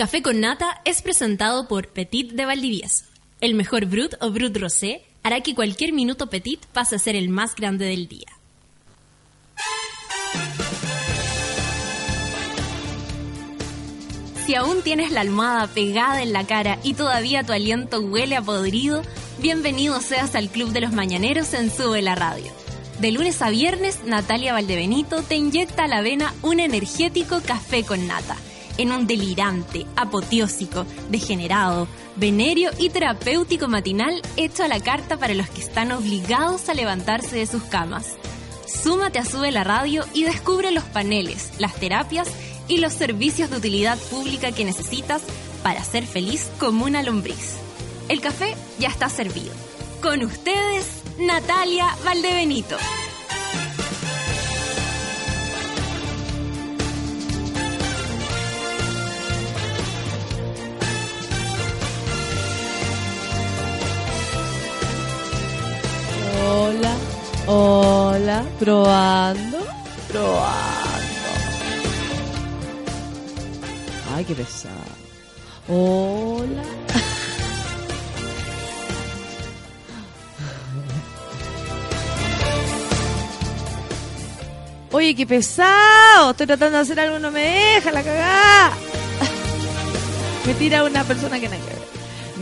Café con Nata es presentado por Petit de Valdivieso. El mejor Brut o Brut Rosé hará que cualquier minuto Petit pase a ser el más grande del día. Si aún tienes la almohada pegada en la cara y todavía tu aliento huele a podrido, bienvenido seas al Club de los Mañaneros en Sube la Radio. De lunes a viernes, Natalia Valdebenito te inyecta a la vena un energético café con nata, en un delirante, apoteósico, degenerado, venerio y terapéutico matinal hecho a la carta para los que están obligados a levantarse de sus camas. Súmate a Sube la Radio y descubre los paneles, las terapias y los servicios de utilidad pública que necesitas para ser feliz como una lombriz. El café ya está servido. Con ustedes, Natalia Valdebenito. Hola, probando, probando. Ay, qué pesado. Hola. Oye, qué pesado. Estoy tratando de hacer algo, no me deja la cagada. Me tira una persona que no hay que ver.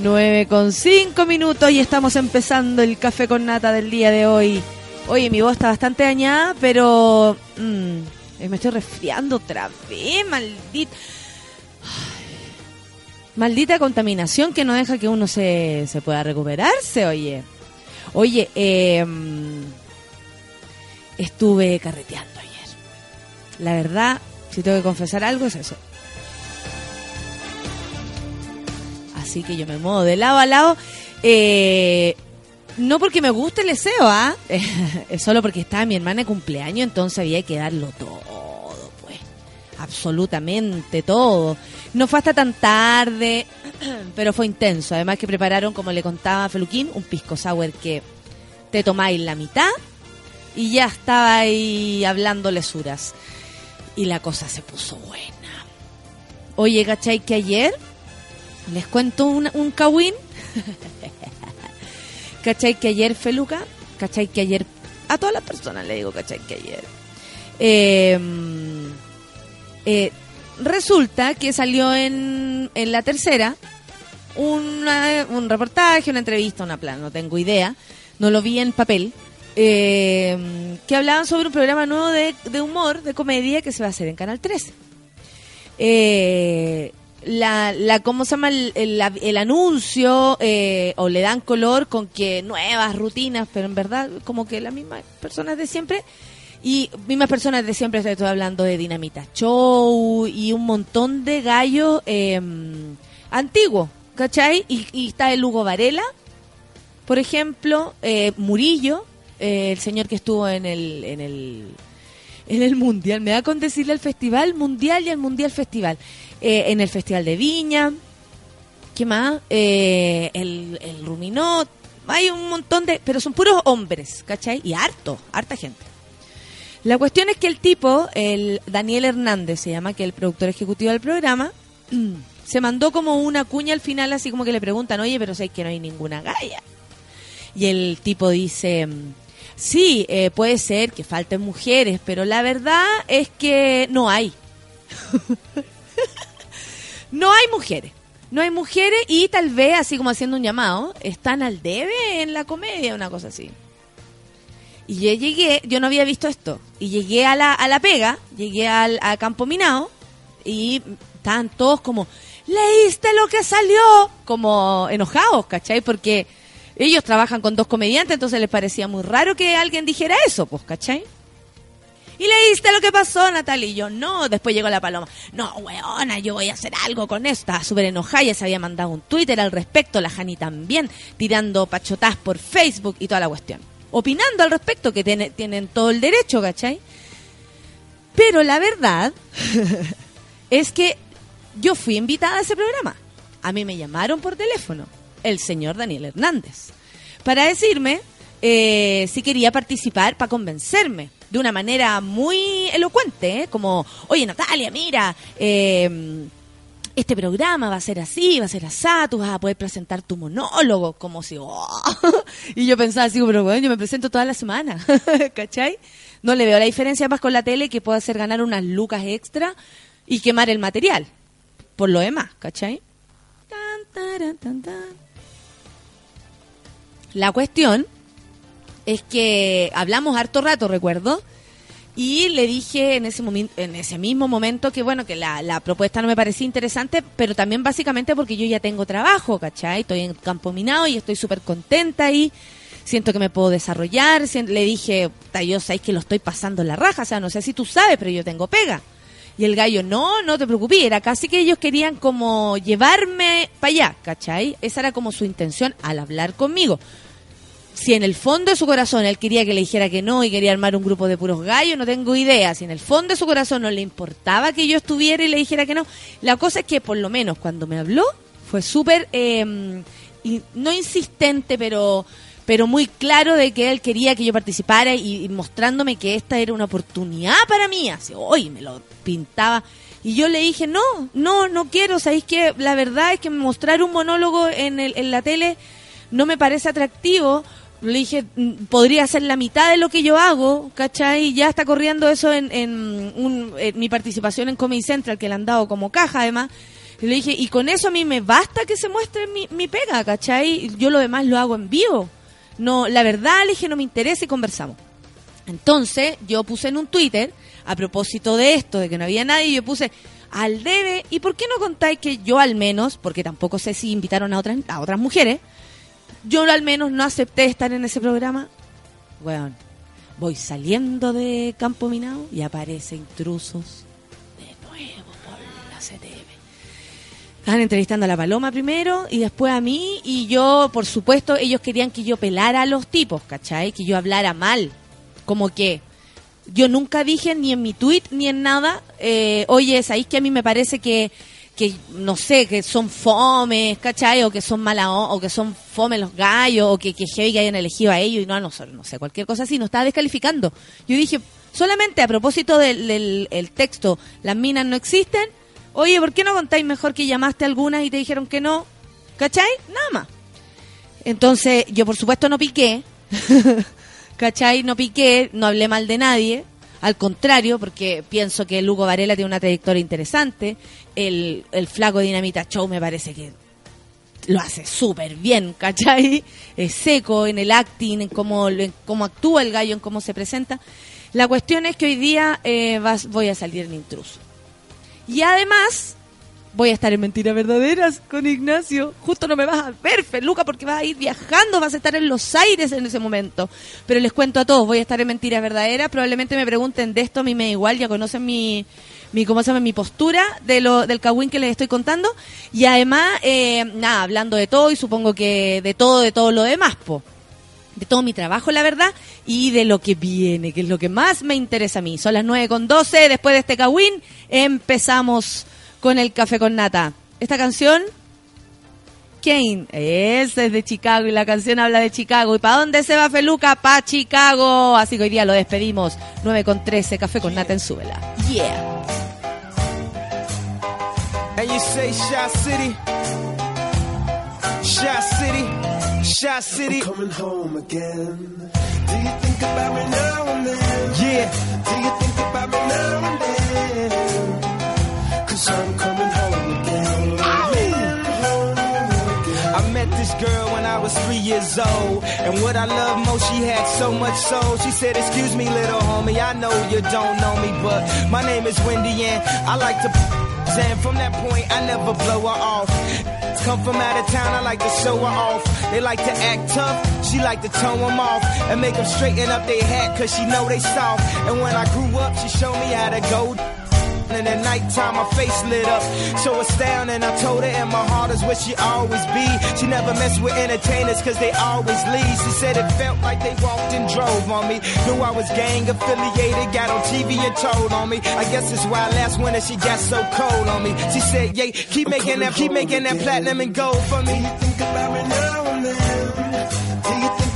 9 con 5 minutos y estamos empezando el café con nata del día de hoy. Oye, mi voz está bastante dañada, pero mm, me estoy resfriando otra vez, maldito. Ay, maldita contaminación que no deja que uno se, se pueda recuperarse, oye. Oye, eh, estuve carreteando ayer. La verdad, si tengo que confesar algo, es eso. Así que yo me muevo de lado a lado. Eh, no porque me guste el deseo, ¿ah? solo porque estaba mi hermana de cumpleaños, entonces había que darlo todo, pues. Absolutamente todo. No fue hasta tan tarde, pero fue intenso. Además que prepararon, como le contaba a Feluquín, un pisco sour que te tomáis la mitad y ya estaba ahí hablando lesuras. Y la cosa se puso buena. Oye, ¿cachai? Que ayer les cuento un, un. ¿Cachai? Que ayer Feluca. ¿Cachai? Que ayer. A todas las personas le digo, ¿cachai? Que ayer. Eh, eh, resulta que salió en, en la tercera una- un reportaje, una entrevista, una plan, no tengo idea. No lo vi en papel. eh, que hablaban sobre un programa nuevo de, de humor, de comedia, que se va a hacer en Canal 13. Eh, la, la, ¿cómo se llama? El, el- el anuncio, eh, o le dan color con que nuevas rutinas, pero en verdad, como que las mismas personas de siempre. Y mismas personas de siempre, estoy hablando de Dinamita Show y un montón de gallos eh, antiguos, ¿cachai? Y, está el Hugo Varela, por ejemplo, eh, Murillo, eh, el señor que estuvo en el, en el en el mundial, me da con decirle el festival mundial y el mundial festival, Eh, en el festival de Viña, ¿qué más? Eh, el, el Ruminot, hay un montón de, pero son puros hombres, ¿cachai? Y harto, harta gente. La cuestión es que el tipo, el Daniel Hernández se llama, que es el productor ejecutivo del programa, se mandó como una cuña al final, así como que le preguntan, oye, pero sé que no hay ninguna galla. Y el tipo dice, sí, eh, puede ser que falten mujeres, pero la verdad es que no hay. no hay mujeres. No hay mujeres y tal vez, así como haciendo un llamado, están al debe en la comedia, una cosa así. Y yo llegué, yo no había visto esto, y llegué a la, a la pega, llegué al, a Campo Minado, y estaban todos como, ¿leíste lo que salió? Como enojados, ¿cachai? Porque ellos trabajan con dos comediantes, entonces les parecía muy raro que alguien dijera eso, pues, ¿cachai? ¿Y leíste lo que pasó, Natalia? Y yo, no. Después llegó la paloma. No, weona, yo voy a hacer algo con esto. Estaba súper enojada. Ya se había mandado un Twitter al respecto. La Jani también. Tirando pachotás por Facebook y toda la cuestión. Opinando al respecto, que tiene- tienen todo el derecho, ¿cachai? Pero la verdad es que yo fui invitada a ese programa. A mí me llamaron por teléfono el señor Daniel Hernández para decirme eh, si quería participar para convencerme de una manera muy elocuente, ¿eh? como, oye Natalia, mira, eh, este programa va a ser así, va a ser así, tú vas a poder presentar tu monólogo, como si, oh". y yo pensaba así, pero bueno, yo me presento toda la semana, ¿cachai? No le veo la diferencia más con la tele que puedo hacer ganar unas lucas extra y quemar el material, por lo demás, ¿cachai? La cuestión es que hablamos harto rato, recuerdo, y le dije en ese, en ese mismo momento que, bueno, que la, propuesta no me parecía interesante, pero también básicamente porque yo ya tengo trabajo, ¿cachai? Estoy en campo minado y estoy súper contenta ahí. Siento que me puedo desarrollar. Le dije, yo sabéis que lo estoy pasando en la raja, o sea, no sé si tú sabes, pero yo tengo pega. Y el gallo, no, no te preocupes, era casi que ellos querían como llevarme para allá, ¿cachai? Esa era como su intención al hablar conmigo si en el fondo de su corazón él quería que le dijera que no y quería armar un grupo de puros gallos, no tengo idea. Si en el fondo de su corazón no le importaba que yo estuviera y le dijera que no. La cosa es que por lo menos cuando me habló fue súper, eh, no insistente, pero pero muy claro de que él quería que yo participara y, mostrándome que esta era una oportunidad para mí. Así, hoy me lo pintaba. Y yo le dije, no, no, no quiero. Sabéis que la verdad es que mostrar un monólogo en, el, en la tele no me parece atractivo le dije, mm, podría ser la mitad de lo que yo hago, ¿cachai? Ya está corriendo eso en, en, mi participación en Comedy Central, que le han dado como caja además. Y le dije, y con eso a mí me basta que se muestre mi, mi pega, ¿cachai? Yo lo demás lo hago en vivo. No, la verdad, le dije, no me interesa y conversamos. Entonces, yo puse en un Twitter, a propósito de esto, de que no había nadie, yo puse, al debe, ¿y por qué no contáis que yo al menos, porque tampoco sé si invitaron a otras, a otras mujeres, yo al menos no acepté estar en ese programa. Bueno, voy saliendo de Campo Minado y aparece intrusos de nuevo por la CTV. Estaban entrevistando a la Paloma primero y después a mí y yo, por supuesto, ellos querían que yo pelara a los tipos, ¿cachai? Que yo hablara mal. Como que yo nunca dije ni en mi tweet ni en nada, eh, oye, ¿sabéis que a mí me parece que que no sé, que son fomes, ¿cachai? O que son mala o que son fome los gallos, o que, que heavy que hayan elegido a ellos y no a nosotros, no sé, cualquier cosa así, nos estaba descalificando. Yo dije, solamente a propósito del, el texto, las minas no existen, oye, ¿por qué no contáis mejor que llamaste algunas y te dijeron que no? ¿Cachai? Nada más. Entonces, yo por supuesto no piqué, ¿cachai? No piqué, no hablé mal de nadie, al contrario, porque pienso que Lugo Varela tiene una trayectoria interesante. El, el flaco Dinamita Show me parece que lo hace súper bien, ¿cachai? Es seco en el acting, en cómo, en cómo actúa el gallo, en cómo se presenta. La cuestión es que hoy día eh, voy a salir en intruso. Y además, voy a estar en Mentiras Verdaderas con Ignacio. Justo no me vas a ver, Feluca, porque vas a ir viajando, vas a estar en los aires en ese momento. Pero les cuento a todos, voy a estar en Mentiras Verdaderas. Probablemente me pregunten de esto, a mí me da igual, ya conocen mi, mi ¿cómo se llama? mi postura de lo, del cagüín que les estoy contando. Y además, eh, nada, hablando de todo y supongo que de todo, de todo lo demás, po de todo mi trabajo, la verdad, y de lo que viene, que es lo que más me interesa a mí. Son las 9 con 12, después de este cagüín, empezamos con el café con nata. Esta canción, Kane, es de Chicago y la canción habla de Chicago. ¿Y para dónde se va Feluca? Pa' Chicago. Así que hoy día lo despedimos. 9 con 13, café con nata en súbela. Yeah. And you say Shot City. Shot City. Shot City. I'm coming home again. Do you think about me now and then? Yeah. Do you think about me now and then? I met this girl when I was three years old. And what I love most, she had so much soul. She said, Excuse me, little homie, I know you don't know me, but my name is Wendy, and I like to. And from that point, I never blow her off. Come from out of town, I like to show her off. They like to act tough, she like to tone them off. And make them straighten up their hat, cause she know they soft. And when I grew up, she showed me how to go and at nighttime my face lit up. So astounding, I told her, and my heart is where she always be. She never mess with entertainers, cause they always leave. She said it felt like they walked and drove on me. Knew I was gang affiliated, got on TV and told on me. I guess it's why last winter she got so cold on me. She said, yeah, keep making that, keep making that platinum and gold for me. Do you think about me now and then? Do you think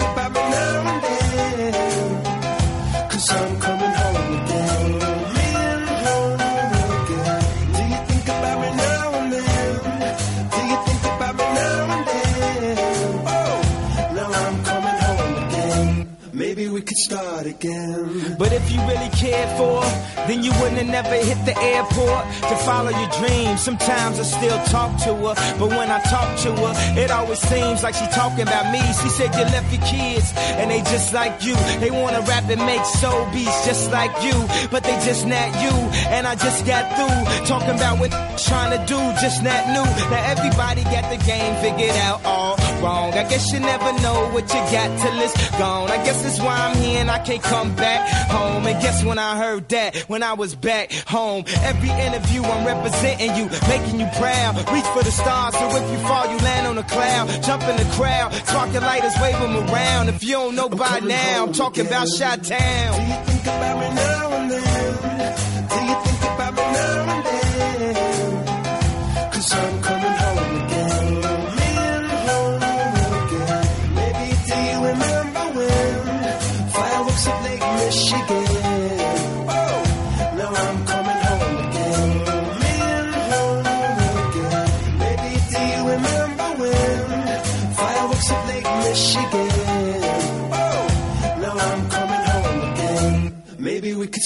start again. But if you really cared for her, then you wouldn't have never hit the airport to follow your dreams. Sometimes I still talk to her, but when I talk to her, it always seems like she talking about me. She said you left your kids, and they just like you. They wanna rap and make soul beats just like you, but they just not you. And I just got through talking about what trying to do, just not new. Now everybody got the game figured out all wrong. I guess you never know what you got till it's gone. I guess that's why I'm here and I can't come back home. And guess when I heard that? When I was back home. Every interview I'm representing you, making you proud. Reach for the stars, so if you fall, you land on a cloud. Jump in the crowd, spark your lighters, wave them around. If you don't know by now, I'm talking about Shot Town. Do you think about me now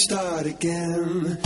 start again.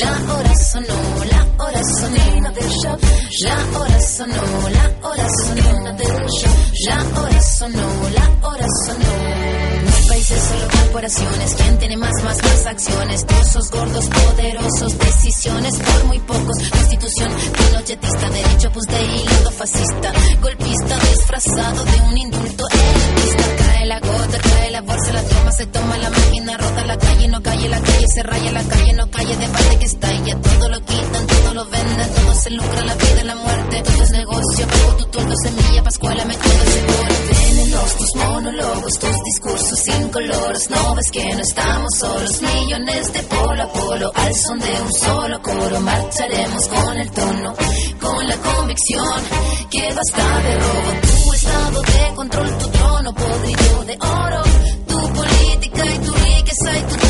La hora sonó, la hora sonó del shock. La hora sonó, la hora sonó del shock. La hora sonó, la hora sonó. Los países solo corporaciones, quien tiene más, más, más acciones. Trozos gordos, poderosos, decisiones por muy pocos. Constitución pinochetista, derecho pues de hilo fascista. Golpista disfrazado de un indulto elitista. Cae la gota, cae la bolsa, la toma, se toma la máquina, rota la calle, no calle la calle, se raya la calle, no calle de parte que ya todo lo quitan, todo lo venden, todo se lucra, la vida y la muerte, todo es negocio, pago tu turno, semilla, pascuala, me todo seguro. Venenos tus monólogos, tus discursos incoloros, no ves que no estamos solos, millones de polo a polo, al son de un solo coro, marcharemos con el tono, con la convicción que basta de robo, tu estado de control, tu trono podrido de oro, tu política y tu riqueza y tu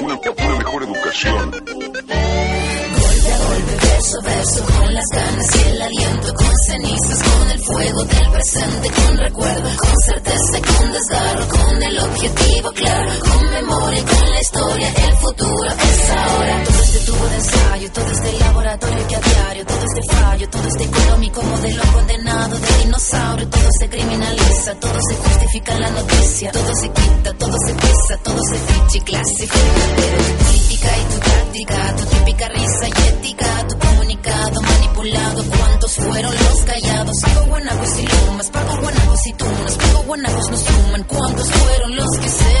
una, una mejor educación. Golpe a golpe, verso a verso, con las ganas y el aliento, con cenizas, con el fuego del presente, con recuerdo, con certeza con desgarro, con el objetivo claro, con memoria con la historia, el futuro es ahora. Todo este tubo de ensayo, todo este laboratorio que todo este económico modelo condenado de dinosaurio, todo se criminaliza, todo se justifica en la noticia, todo se quita, todo se pesa, todo se ficha y clasifica, tu política y tu táctica, tu típica risa y ética, tu comunicado manipulado, ¿cuántos fueron los callados? Pago guanacos y lumas, pago guanacos y tunas, pago guanacos no suman, ¿cuántos fueron los que se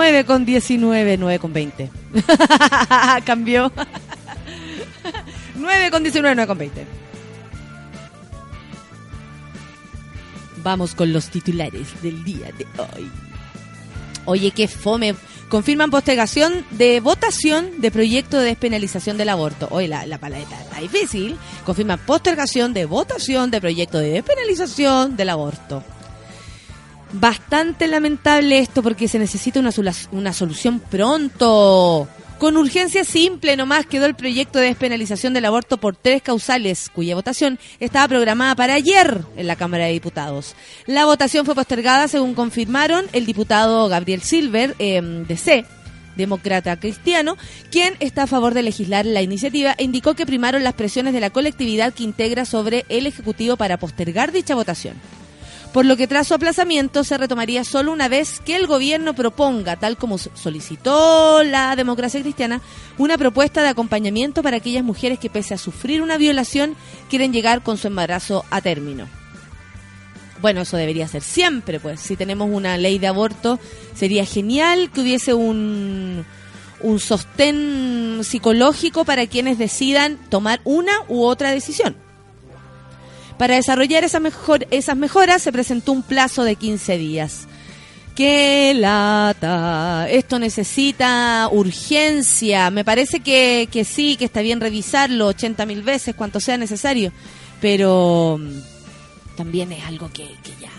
9 con 19, 9 con 20. Cambió. 9 con 19, 9 con 20. Vamos con los titulares del día de hoy. Oye, qué fome. Confirman postergación de votación de proyecto de despenalización del aborto. Oye, la, la paleta está difícil. Confirman postergación de votación de proyecto de despenalización del aborto. Bastante lamentable esto porque se necesita una, una solución pronto. Con urgencia simple nomás quedó el proyecto de despenalización del aborto por tres causales, cuya votación estaba programada para ayer en la Cámara de Diputados. La votación fue postergada según confirmaron el diputado Gabriel Silver, eh, de C, demócrata cristiano, quien está a favor de legislar la iniciativa e indicó que primaron las presiones de la colectividad que integra sobre el Ejecutivo para postergar dicha votación por lo que tras su aplazamiento se retomaría solo una vez que el gobierno proponga, tal como solicitó la democracia cristiana, una propuesta de acompañamiento para aquellas mujeres que pese a sufrir una violación quieren llegar con su embarazo a término. Bueno, eso debería ser siempre, pues si tenemos una ley de aborto, sería genial que hubiese un, un sostén psicológico para quienes decidan tomar una u otra decisión. Para desarrollar esa mejor, esas mejoras se presentó un plazo de 15 días. ¡Qué lata! Esto necesita urgencia. Me parece que, que sí, que está bien revisarlo 80 mil veces, cuanto sea necesario. Pero mm, también es algo que, que ya,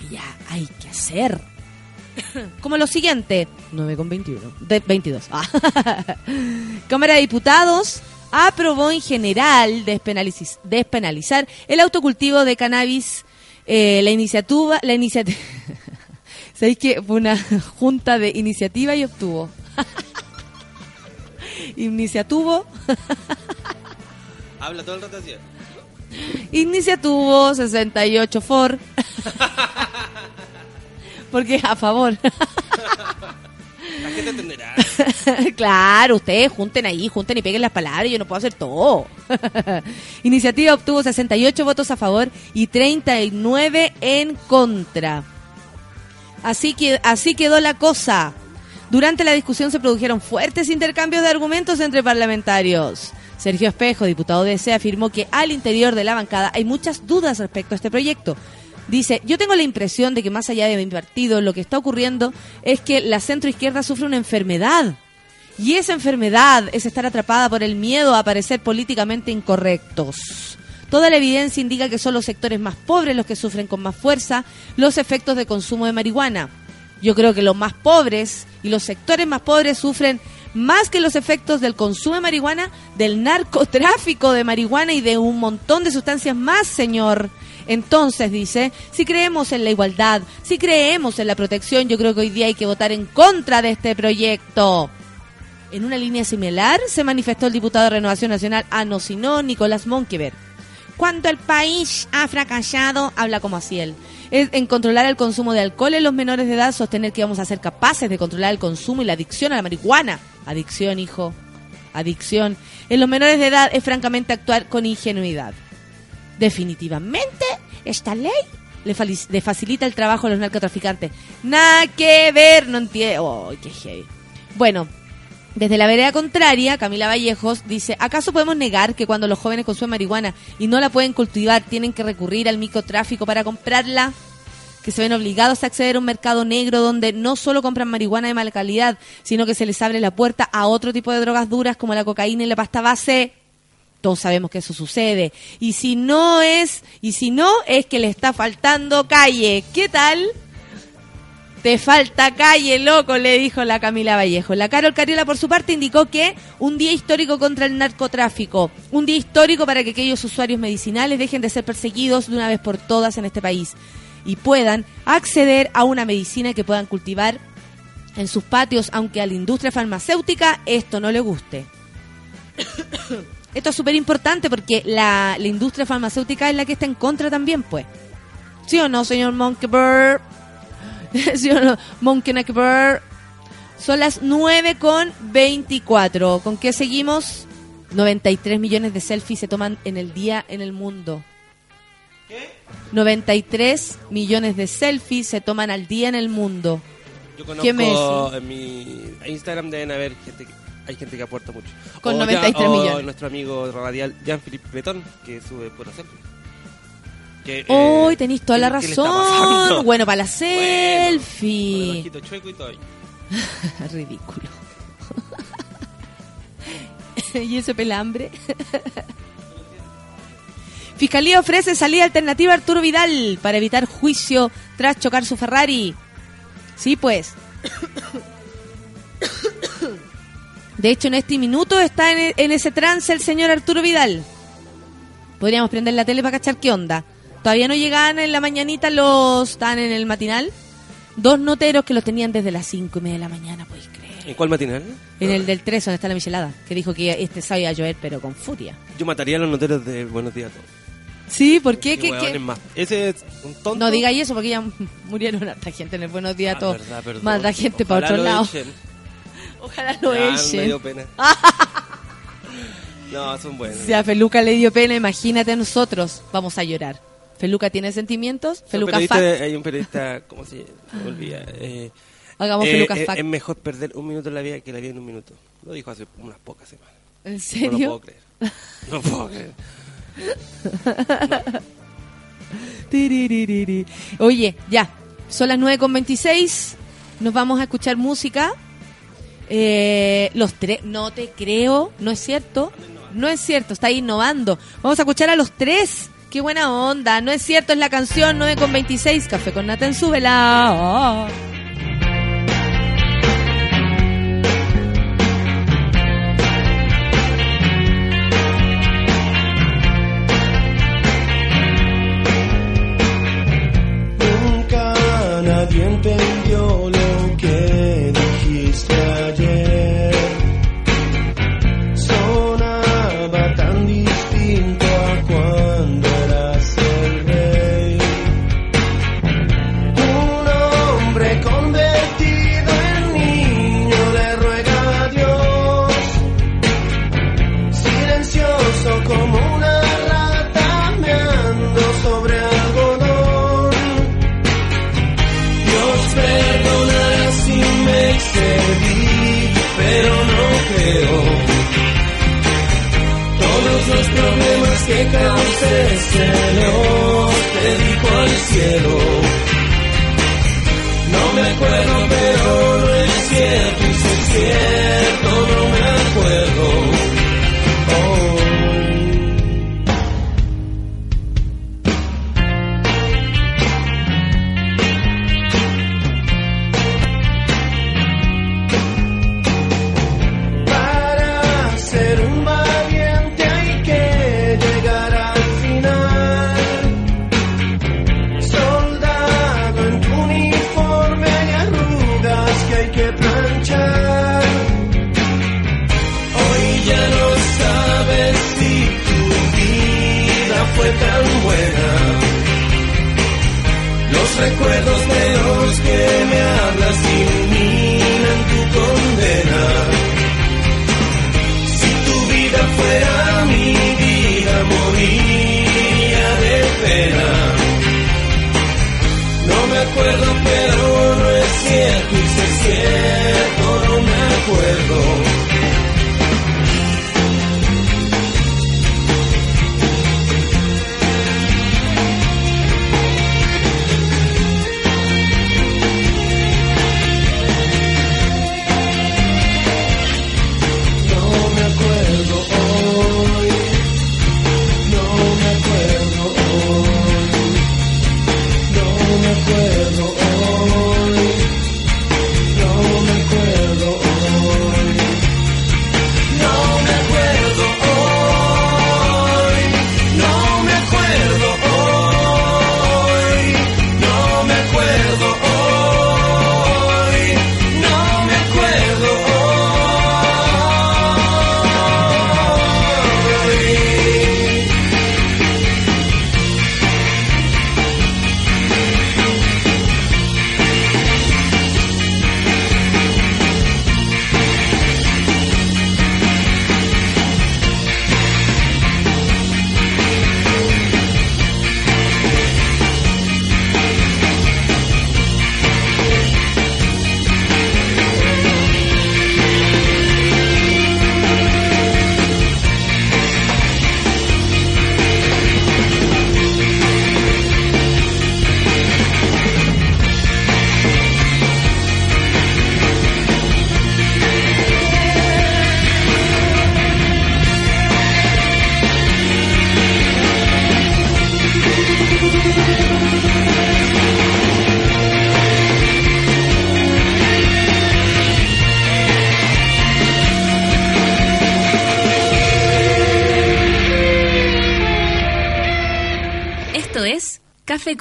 que ya hay que hacer. Como lo siguiente, 9 con 21, de 22. Ah. Cámara de Diputados aprobó en general despenaliz- despenalizar el autocultivo de cannabis. Eh, la iniciativa, la iniciativa, ¿sabéis que fue una junta de iniciativa y obtuvo? Iniciatuvo, Habla todo el rato así. iniciatuvo 68 for. Porque a favor. La gente entenderá. claro, ustedes junten ahí, junten y peguen las palabras, yo no puedo hacer todo. Iniciativa obtuvo 68 votos a favor y 39 en contra. Así que así quedó la cosa. Durante la discusión se produjeron fuertes intercambios de argumentos entre parlamentarios. Sergio Espejo, diputado de ESE, afirmó que al interior de la bancada hay muchas dudas respecto a este proyecto. Dice, yo tengo la impresión de que más allá de mi partido, lo que está ocurriendo es que la centroizquierda sufre una enfermedad. Y esa enfermedad es estar atrapada por el miedo a parecer políticamente incorrectos. Toda la evidencia indica que son los sectores más pobres los que sufren con más fuerza los efectos de consumo de marihuana. Yo creo que los más pobres y los sectores más pobres sufren más que los efectos del consumo de marihuana, del narcotráfico de marihuana y de un montón de sustancias más, señor. Entonces, dice, si creemos en la igualdad, si creemos en la protección, yo creo que hoy día hay que votar en contra de este proyecto. En una línea similar se manifestó el diputado de Renovación Nacional, Ano Sinó, Nicolás Monkever. Cuando el país ha fracasado, habla como así él, en controlar el consumo de alcohol en los menores de edad, sostener que vamos a ser capaces de controlar el consumo y la adicción a la marihuana. Adicción, hijo. Adicción. En los menores de edad es francamente actuar con ingenuidad. Definitivamente, esta ley le, facilita el trabajo a los narcotraficantes. Nada que ver, no entiendo. Oh, qué heavy. Bueno, desde la vereda contraria, Camila Vallejos dice, ¿acaso podemos negar que cuando los jóvenes consumen marihuana y no la pueden cultivar, tienen que recurrir al microtráfico para comprarla? Que se ven obligados a acceder a un mercado negro donde no solo compran marihuana de mala calidad, sino que se les abre la puerta a otro tipo de drogas duras como la cocaína y la pasta base. Todos sabemos que eso sucede. Y si no es, y si no, es que le está faltando calle. ¿Qué tal? Te falta calle, loco, le dijo la Camila Vallejo. La Carol Cariola, por su parte, indicó que un día histórico contra el narcotráfico, un día histórico para que aquellos usuarios medicinales dejen de ser perseguidos de una vez por todas en este país y puedan acceder a una medicina que puedan cultivar en sus patios, aunque a la industria farmacéutica esto no le guste. Esto es súper importante porque la, la industria farmacéutica es la que está en contra también, pues. ¿Sí o no, señor Monkey Bird? ¿Sí o no? Bird. Son las 9 con 24. ¿Con qué seguimos? 93 millones de selfies se toman en el día en el mundo. ¿Qué? 93 millones de selfies se toman al día en el mundo. Yo ¿Qué me conozco en mi Instagram deben haber gente que, hay gente que aporta mucho. Con O 93 o millones. nuestro amigo radial Jean-Philippe Breton que sube puro selfie. Que, eh, Hoy tenéis toda la ¿qué- qué le está razón. Bueno, para la Bueno, con el selfie. chueco y todo. Ridículo. ¿Y ese pelambre? Fiscalía ofrece salida alternativa a Arturo Vidal para evitar juicio tras chocar su Ferrari. Sí, pues. De hecho, en este minuto está en, en ese trance el señor Arturo Vidal. Podríamos prender la tele para cachar qué onda. Todavía no llegaban en la mañanita los... Están en el matinal. Dos noteros que los tenían desde las cinco y media de la mañana, podéis creer. ¿En cuál matinal? En el del 3, donde está la michelada, que dijo que este sábado iba a llover, pero con furia. Yo mataría a los noteros de Buenos Días a todos. Sí, ¿por qué? Qué ¿Qué- más. Ese es un tonto. No digáis eso porque ya murieron harta gente en el Buenos Días a Ah, todos. verdad. Más da gente para otro lado. echen. Ojalá lo Ya, me echen. dio pena. no, son buenos. Si a Feluca le dio pena, imagínate a nosotros. Vamos a llorar. ¿Feluca tiene sentimientos? ¿Feluca fact? Hay un periodista, ¿cómo se me olvida? Eh, Hagamos eh, Feluca eh, fact. Es mejor perder un minuto en la vida que la vida en un minuto. Lo dijo hace unas pocas semanas. ¿En No lo serio? puedo creer. No puedo creer. Tiriririri. Oye, ya, son las 9.26, nos vamos a escuchar música. Eh, los tres, no te creo, no es cierto, no es cierto, está innovando. Vamos a escuchar a los tres, qué buena onda, no es cierto, es la canción 9.26, Café con Nata en súbela. Se los dedico al cielo. No me acuerdo, pero es cierto, y si es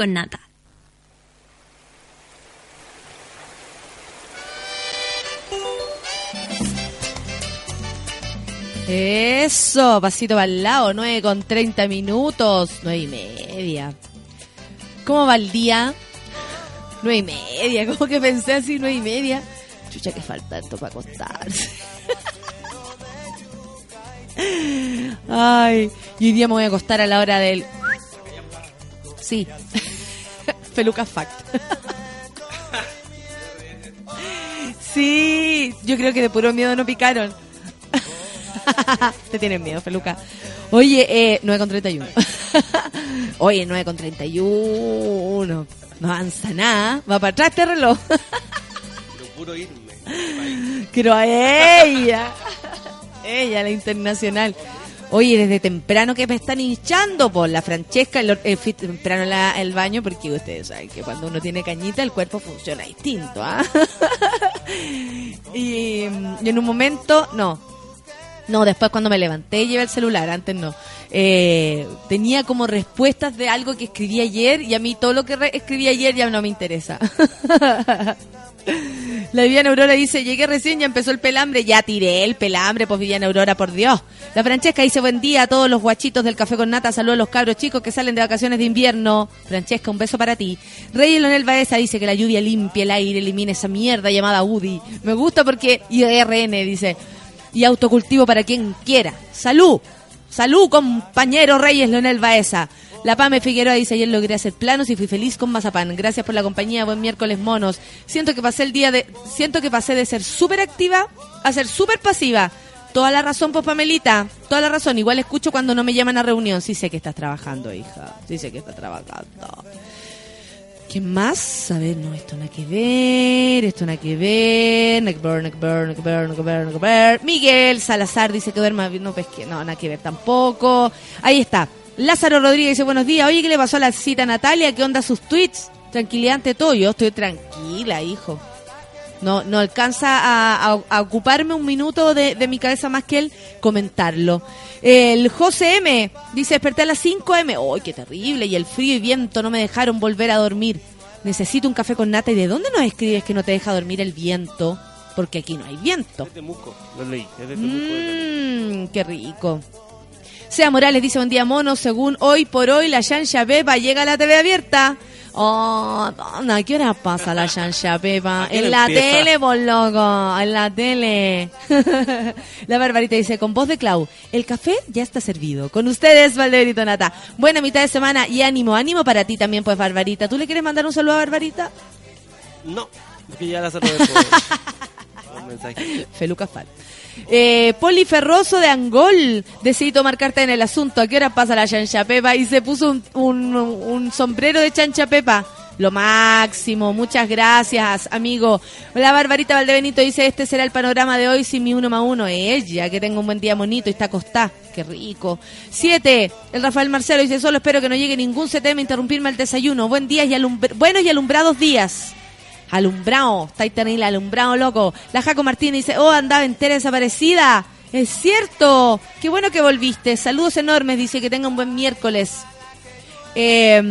con Nata. Eso, pasito para el lado, 9 con 30 minutos, 9 y media. ¿Cómo va el día? 9 y media, como que pensé así, 9 y media. Chucha, que falta esto para acostarse. Ay, y hoy día me voy a acostar a la hora del... Sí, Feluca Fact. Sí, yo creo que de puro miedo no picaron. Te tienen miedo, Feluca. Oye, eh, 9 con 31. Oye, 9 con 31. No avanza nada. Va para atrás este reloj. Quiero puro irme. Quiero a ella. Ella, la internacional. Oye, desde temprano que me están hinchando por la Francesca, el, eh, fui temprano la- el baño, porque ustedes saben que cuando uno tiene cañita el cuerpo funciona distinto, ¿ah? y, en un momento, no, no, después cuando me levanté llevé el celular, antes no. Eh, tenía como respuestas de algo que escribí ayer y a mí todo lo que escribí ayer ya no me interesa. La Viviana Aurora dice, llegué recién, ya empezó el pelambre, ya tiré el pelambre, pues Viviana Aurora, por Dios. La Francesca dice, buen día a todos los guachitos del Café con Nata, saludos a los cabros chicos que salen de vacaciones de invierno. Francesca, un beso para ti. Rey Leonel Baeza dice que la lluvia limpia el aire, elimina esa mierda llamada UDI. Me gusta porque, y RN dice, y autocultivo para quien quiera. Salud, salud compañero Reyes Leonel Baeza. La Pame Figueroa dice, ayer logré hacer planos y fui feliz con mazapán. Gracias por la compañía, buen miércoles monos. Siento que pasé el día de, siento que pasé de ser súper activa a ser súper pasiva. Toda la razón, pues Pamelita, toda la razón. Igual escucho cuando no me llaman a reunión. Sí sé que estás trabajando, hija. Sí sé que estás trabajando. ¿Qué más? A ver, no, esto hay que ver, esto hay que que ver, hay que ver, hay que que. Miguel Salazar dice que duerma, no, que no, nada que ver tampoco. Ahí está. Lázaro Rodríguez dice, buenos días, oye, ¿qué le pasó a la cita a Natalia? ¿Qué onda sus tweets? Tranquilidad ante todo, yo estoy tranquila, hijo. No, no alcanza a, a- a ocuparme un minuto de, de mi cabeza más que el comentarlo. El José M dice, desperté a las 5 M. ¡Ay, qué terrible! Y el frío y viento no me dejaron volver a dormir. Necesito un café con nata. ¿Y de dónde nos escribes que no te deja dormir el viento? Porque aquí no hay viento. Es de Temuco, lo leí. Es de Temuco. Mmm, qué rico. Sea Morales dice, buen día mono, según hoy por hoy la Yansha Pepa llega a la TV abierta. Oh. ¿A qué hora pasa la Yansha Pepa? ¿A qué En la empieza? tele, por loco, en la tele. la Barbarita dice, con voz de Clau, el café ya está servido. Con ustedes, Valdeberito Nata. Buena mitad de semana y ánimo, ánimo para ti también, pues, Barbarita. ¿Tú le quieres mandar un saludo a Barbarita? No, porque ya la saludé por un mensaje. Feluca Fat. Eh, Poli Ferroso de Angol decidí tomar carta en el asunto. ¿A qué hora pasa la chancha pepa? Y se puso un, un- sombrero de chancha pepa. Lo máximo, muchas gracias, amigo. La Barbarita Valdebenito dice, este será el panorama de hoy sin mi uno más uno. Ella, que tenga un buen día bonito y está acostada. Qué rico. Siete, el Rafael Marcelo dice, solo espero que no llegue ningún CTM a interrumpirme el desayuno. Buen día y buenos y alumbrados días. Alumbrado, está ahí alumbrado loco. La Jaco Martínez dice, oh, andaba entera desaparecida. Es cierto, qué bueno que volviste. Saludos enormes, dice que tenga un buen miércoles. Eh,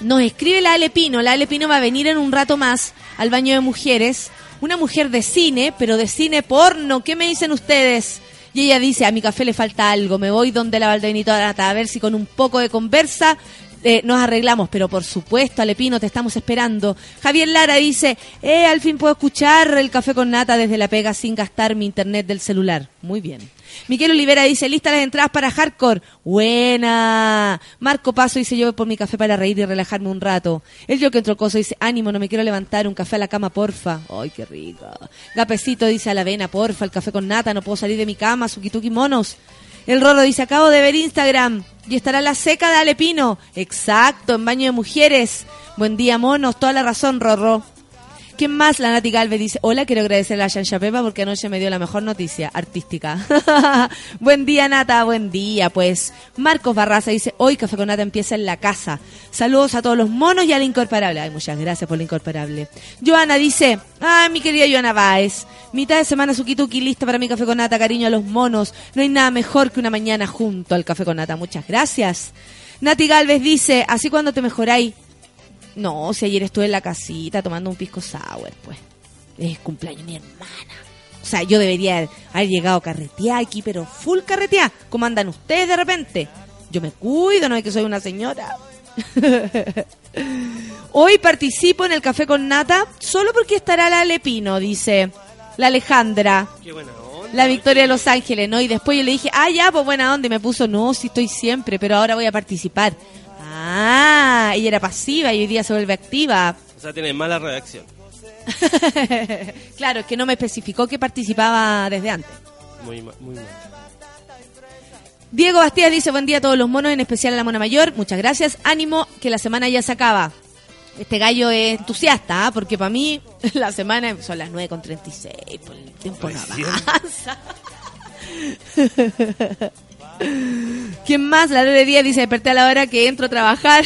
nos escribe la Ale Pino. La Ale Pino va a venir en un rato más al baño de mujeres. Una mujer de cine, pero de cine porno. ¿Qué me dicen ustedes? Y ella dice, a mi café le falta algo. Me voy donde la Valdebenito Arata a ver si con un poco de conversa eh, nos arreglamos. Pero por supuesto, Ale Pino, te estamos esperando. Javier Lara dice, eh, al fin puedo escuchar el café con nata desde la pega sin gastar mi internet del celular. Muy bien. Miquel Olivera dice, lista las entradas para Hardcore. Buena. Marco Paso dice, yo voy por mi café para reír y relajarme un rato. El yo que entró coso dice, ánimo, no me quiero levantar, un café a la cama, porfa. Ay, qué rico. Gapecito dice, a la avena, porfa, el café con nata, no puedo salir de mi cama, suquituki monos. El Rorro dice, acabo de ver Instagram y estará la seca de Alepino. Exacto, en baño de mujeres. Buen día, monos, toda la razón, Rorro. ¿Quién más? La Nati Galvez dice, hola, quiero agradecerle a Yansha Pepa porque anoche me dio la mejor noticia artística. buen día, Nata, buen día, pues. Marcos Barraza dice, hoy Café con Nata empieza en la casa. Saludos a todos los monos y al incomparable. Ay, muchas gracias por lo incomparable. Joana dice, ah, mi querida Joana Baez, mitad de semana Sukituki lista para mi Café con Nata, cariño a los monos. No hay nada mejor que una mañana junto al Café con Nata. Muchas gracias. Nati Galvez dice, así cuando te mejoráis. No, si ayer estuve en la casita tomando un pisco sour, pues. Es cumpleaños de mi hermana. O sea, yo debería haber llegado a carretear aquí, pero full carretear. ¿Cómo andan ustedes de repente? Yo me cuido, no es que soy una señora. Hoy participo en el café con nata solo porque estará la Lepino, dice la Alejandra. Qué buena onda. La Victoria de Los Ángeles, ¿no? Y después yo le dije, ah, ya, pues buena onda. Y me puso, no, sí estoy siempre, pero ahora voy a participar. Ah, ella era pasiva y hoy día se vuelve activa. O sea, tiene mala redacción. claro, es que no me especificó que participaba desde antes. Muy, ma- muy mal. Diego Bastías dice, buen día a todos los monos, en especial a la mona mayor. Muchas gracias. Ánimo, que la semana ya se acaba. Este gallo es entusiasta, ¿ah? porque para mí la semana son las 9.36, por el tiempo no avanza. ¿Quién más? La Lore Díaz dice, desperté a la hora que entro a trabajar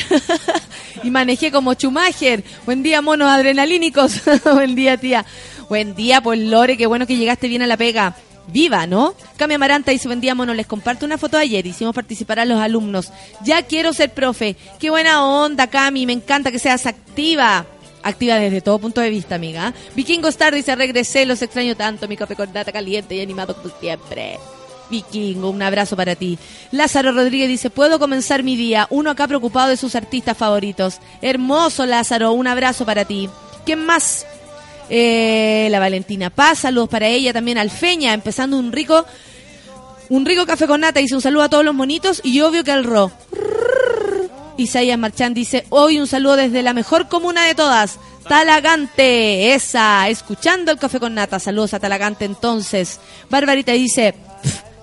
y manejé como Schumacher. Buen día, monos adrenalínicos. Buen día, tía. Buen día, pues Lore, qué bueno que llegaste bien a la pega. Viva, ¿no? Cami Amaranta dice, buen día, mono, les comparto una foto de ayer. Hicimos participar a los alumnos. Ya quiero ser profe. Qué buena onda, Cami. Me encanta que seas activa. Activa desde todo punto de vista, amiga. Vikingo Star dice, regresé, los extraño tanto. Mi café caliente y animado como siempre. Vikingo, un abrazo para ti. Lázaro Rodríguez dice, puedo comenzar mi día. Uno acá preocupado de sus artistas favoritos. Hermoso, Lázaro, un abrazo para ti. ¿Quién más? Eh, la Valentina Paz, saludos para ella, también Alfeña, empezando un rico, un rico café con nata, dice un saludo a todos los monitos y obvio que al ro. Isaías Marchán dice, hoy un saludo desde la mejor comuna de todas, Talagante, esa, escuchando el café con nata, saludos a Talagante entonces. Barbarita dice, "Pf,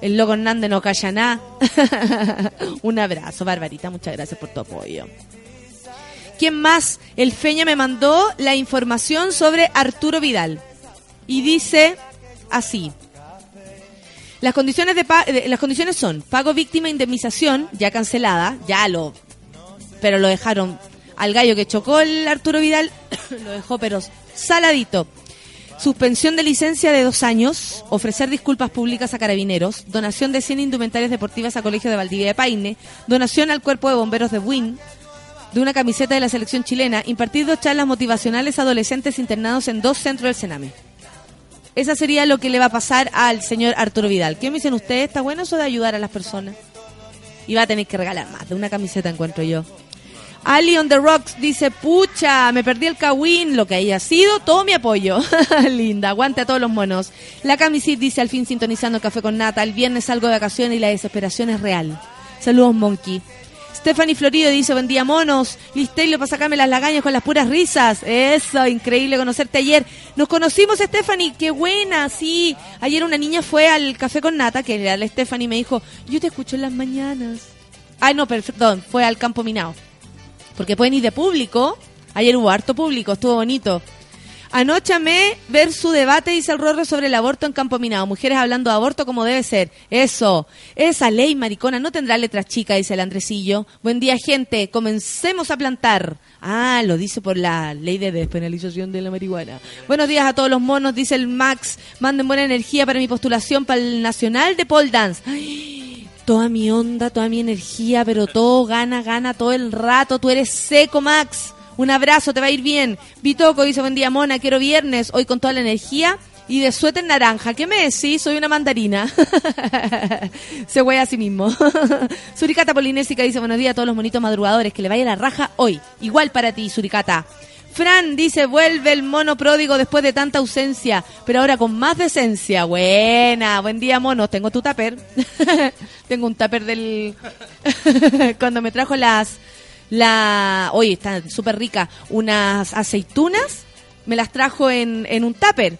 el loco Hernández no calla nada. un abrazo, Barbarita, muchas gracias por tu apoyo. ¿Quién más? El Feña me mandó la información sobre Arturo Vidal. Y dice así. Las condiciones, de pa- de- las condiciones son pago víctima indemnización, ya cancelada, ya lo... Pero lo dejaron al gallo que chocó el Arturo Vidal, lo dejó pero saladito. Suspensión de licencia de dos años, ofrecer disculpas públicas a carabineros, donación de 100 indumentarias deportivas a Colegio de Valdivia de Paine, donación al Cuerpo de Bomberos de Win, de una camiseta de la selección chilena, impartir dos charlas motivacionales a adolescentes internados en dos centros del Sename. Esa sería lo que le va a pasar al señor Arturo Vidal. ¿Qué me dicen ustedes? ¿Está bueno eso de ayudar a las personas? Y va a tener que regalar más de una camiseta, encuentro yo. Ali on the Rocks dice, pucha, me perdí el Kawin, lo que haya sido, todo mi apoyo. Linda, aguante a todos los monos. La Camisit dice, al fin sintonizando café con nata, el viernes salgo de vacaciones y la desesperación es real. Saludos, Monkey. Stephanie Florido dice, buen día, monos. Listelio para sacarme las lagañas con las puras risas. Eso, increíble conocerte ayer. Nos conocimos, Stephanie, qué buena, sí. Ayer una niña fue al café con nata, que la Stephanie, me dijo, yo te escucho en las mañanas. Ay, no, per- perdón, fue al campo minado. Porque pueden ir de público. Ayer hubo harto público, estuvo bonito. Anoche amé ver su debate, dice el Rorro, sobre el aborto en Campo Minado. Mujeres hablando de aborto como debe ser. Eso. Esa ley maricona no tendrá letras chicas, dice el Andresillo. Buen día, gente. Comencemos a plantar. Ah, lo dice por la ley de despenalización de la marihuana. Buenos días a todos los monos, dice el Max. Manden buena energía para mi postulación para el Nacional de Pole Dance. Ay, toda mi onda, toda mi energía, pero todo gana, gana todo el rato. Tú eres seco, Max. Un abrazo, te va a ir bien. Vitoco dice, buen día, mona, quiero viernes, hoy con toda la energía y de suéter naranja. ¿Qué me decís? Soy una mandarina. Se huele a sí mismo. Suricata Polinésica dice, buenos días a todos los monitos madrugadores, que le vaya la raja hoy. Igual para ti, Suricata. Fran dice, vuelve el mono pródigo después de tanta ausencia, pero ahora con más decencia. Buena, buen día, monos. Tengo tu tupper. Tengo un tupper del... Cuando me trajo las... La... Oye, está súper rica. Unas aceitunas. Me las trajo en, en un tupper.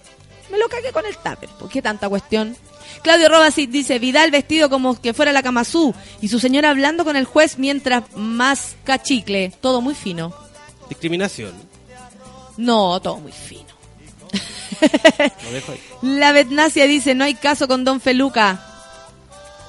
Me lo cagué con el tupper. ¿Por qué tanta cuestión? Claudio Robasic dice, Vidal vestido como que fuera la Camazú y su señora hablando con el juez mientras más cachicle. Todo muy fino. Discriminación. No, todo muy fino. Lo dejo ahí. La Betnacia dice, no hay caso con Don Feluca.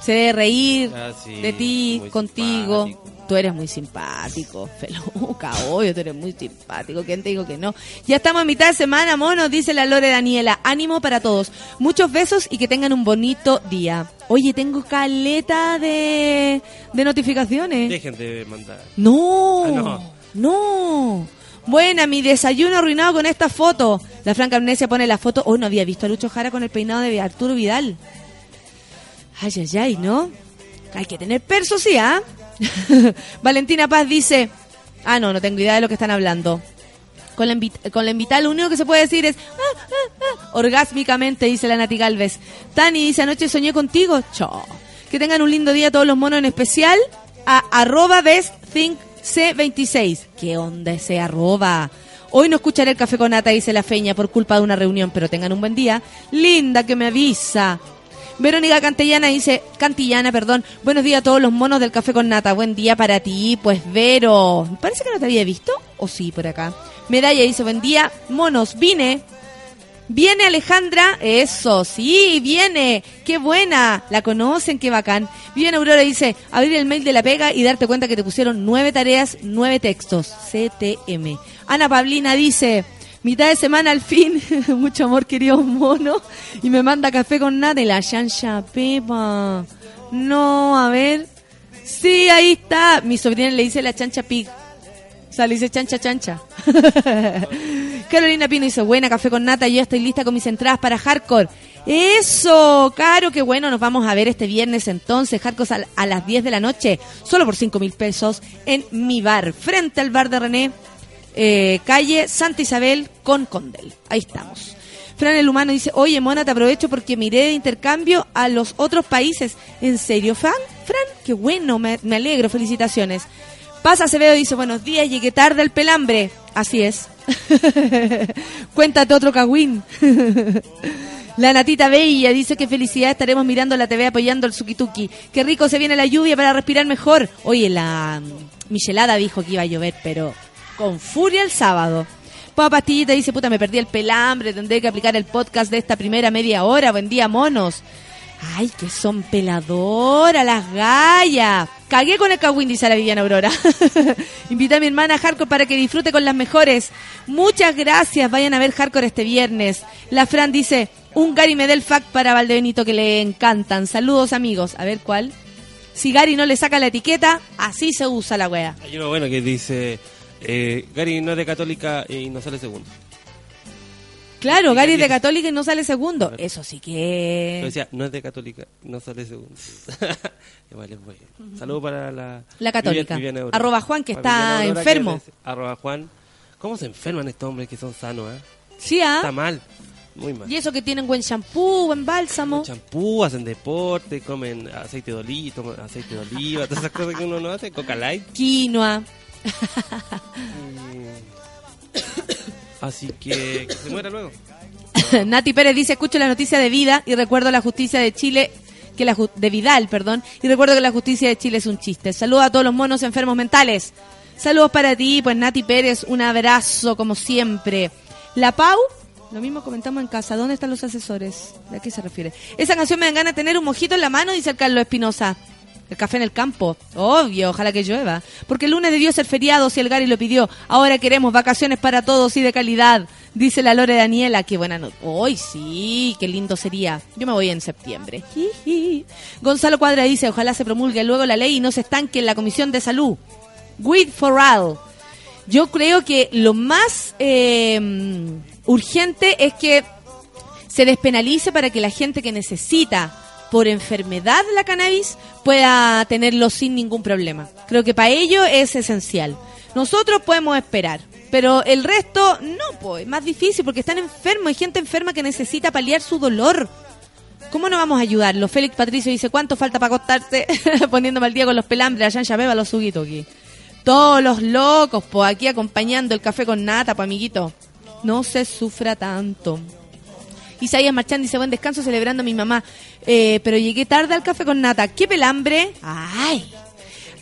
Se debe reír Ah, sí, de ti, contigo. simpático. Tú eres muy simpático, Feluca, obvio, tú eres muy simpático. ¿Quién te dijo que no? Ya estamos a mitad de semana, monos, dice la Lore Daniela. Ánimo para todos. Muchos besos y que tengan un bonito día. Oye, tengo caleta de, de notificaciones. Dejen de mandar. No, Ah, no. no. Buena, mi desayuno arruinado con esta foto. La Franca Amnesia pone la foto. Oh, no había visto a Lucho Jara con el peinado de Arturo Vidal. Ay, ay, ay, ¿no? Hay que tener perso, sí, ¿ah? Valentina Paz dice... Ah, no, no tengo idea de lo que están hablando. Con la, invi- con la invitada lo único que se puede decir es... "Ah, ah, ah", orgásmicamente, dice la Nati Galvez. Tani dice, anoche soñé contigo. Chao. Que tengan un lindo día todos los monos, en especial a arroba bestthinkc26. ¿Qué onda ese arroba? Hoy no escucharé el café con nata, dice la feña, por culpa de una reunión, pero tengan un buen día. Linda que me avisa. Verónica Cantillana dice, Cantillana, perdón, buenos días a todos los monos del café con nata, buen día para ti, pues Vero, parece que no te había visto, o sí, por acá. Medalla dice, buen día, monos, vine, Viene Alejandra, eso, sí, viene, qué buena, la conocen, qué bacán. Viene Aurora y dice, abrir el mail de la pega y darte cuenta que te pusieron nueve tareas, nueve textos, CTM. Ana Pablina dice, mitad de semana al fin, mucho amor querido mono, y me manda café con nata y la chancha Pepa. No, a ver, sí, ahí está, mi sobrina le dice la chancha pig. Dice chancha chancha. Carolina Pino dice, buena, café con nata, yo estoy lista con mis entradas para Hardcore. Eso, Caro, qué bueno, nos vamos a ver este viernes entonces, Hardcore a, a las 10 de la noche, solo por 5 mil pesos, en mi bar, frente al bar de René, eh, calle Santa Isabel con Condel. Ahí estamos. Fran el Humano dice, oye, Mona, te aprovecho porque miré de intercambio a los otros países. ¿En serio, Fran? Fran, qué bueno, me, me alegro, felicitaciones. Pasa Acevedo dice, buenos días, llegué tarde al pelambre. Así es. Cuéntate otro cagüín. La Natita Bella dice que felicidad estaremos mirando la TV apoyando el Sukituki. Qué rico se viene la lluvia para respirar mejor. Oye, la Michelada dijo que iba a llover, pero con furia el sábado. Papa Pastillita dice, puta, me perdí el pelambre, tendré que aplicar el podcast de esta primera media hora. Buen día, monos. Ay, que son peladoras las gallas. Cagué con el cagüín, dice la Viviana Aurora. Invité a mi hermana Hardcore para que disfrute con las mejores. Muchas gracias. Vayan a ver Hardcore este viernes. La Fran dice, un Gary Medel fact para Valdebenito que le encantan. Saludos, amigos. A ver cuál. Si Gary no le saca la etiqueta, así se usa la wea. Hay uno bueno que dice, eh, Gary no es católica y no sale segundo. Claro, Gary es de católica y no sale segundo. Eso sí Yo que... decía, no es de católica, no sale segundo. Igual es bueno. Saludos para la... La católica. Viviana Aurora. Arroba Juan, que Para está enfermo. que Arroba Juan. ¿Cómo se enferman estos hombres que son sanos, eh? Sí, Está ¿ah? mal. Muy mal. Y eso que tienen buen shampoo, buen bálsamo. champú, hacen deporte, comen aceite de oliva, toman aceite de oliva, todas esas cosas que uno no hace, coca light. Quinoa. Así que que se muera luego. Nati Pérez dice, escucho la noticia de vida y recuerdo la justicia de Chile, que la de Vidal, perdón, y recuerdo que la justicia de Chile es un chiste. Saludos a todos los monos enfermos mentales. Saludos para ti, pues Nati Pérez, un abrazo como siempre. La Pau, lo mismo comentamos en casa, ¿dónde están los asesores? ¿De qué se refiere? Esa canción me dan ganas de tener un mojito en la mano, dice el Carlos Espinosa. El café en el campo. Obvio, ojalá que llueva. Porque el lunes debió ser feriado si el Gary lo pidió. Ahora queremos vacaciones para todos y de calidad. Dice la Lore Daniela. Qué buena noche. Hoy sí, qué lindo sería. Yo me voy en septiembre. Gonzalo Cuadra dice, ojalá se promulgue luego la ley y no se estanque en la Comisión de Salud. With for all. Yo creo que lo más eh, urgente es que se despenalice para que la gente que necesita por enfermedad la cannabis pueda tenerlo sin ningún problema. Creo que para ello es esencial. Nosotros podemos esperar, pero el resto no, pues, es más difícil porque están enfermos, hay gente enferma que necesita paliar su dolor. ¿Cómo no vamos a ayudarlo? Félix Patricio dice, ¿cuánto falta para acostarte? Poniéndome al día con los pelambres, allá en Beba los suguitos aquí. Todos los locos, pues, aquí acompañando el café con nata, pues, amiguito. No se sufra tanto. Isaías Marchand dice, buen descanso celebrando a mi mamá. Eh, pero llegué tarde al café con nata. ¿Qué pelambre? ¡Ay!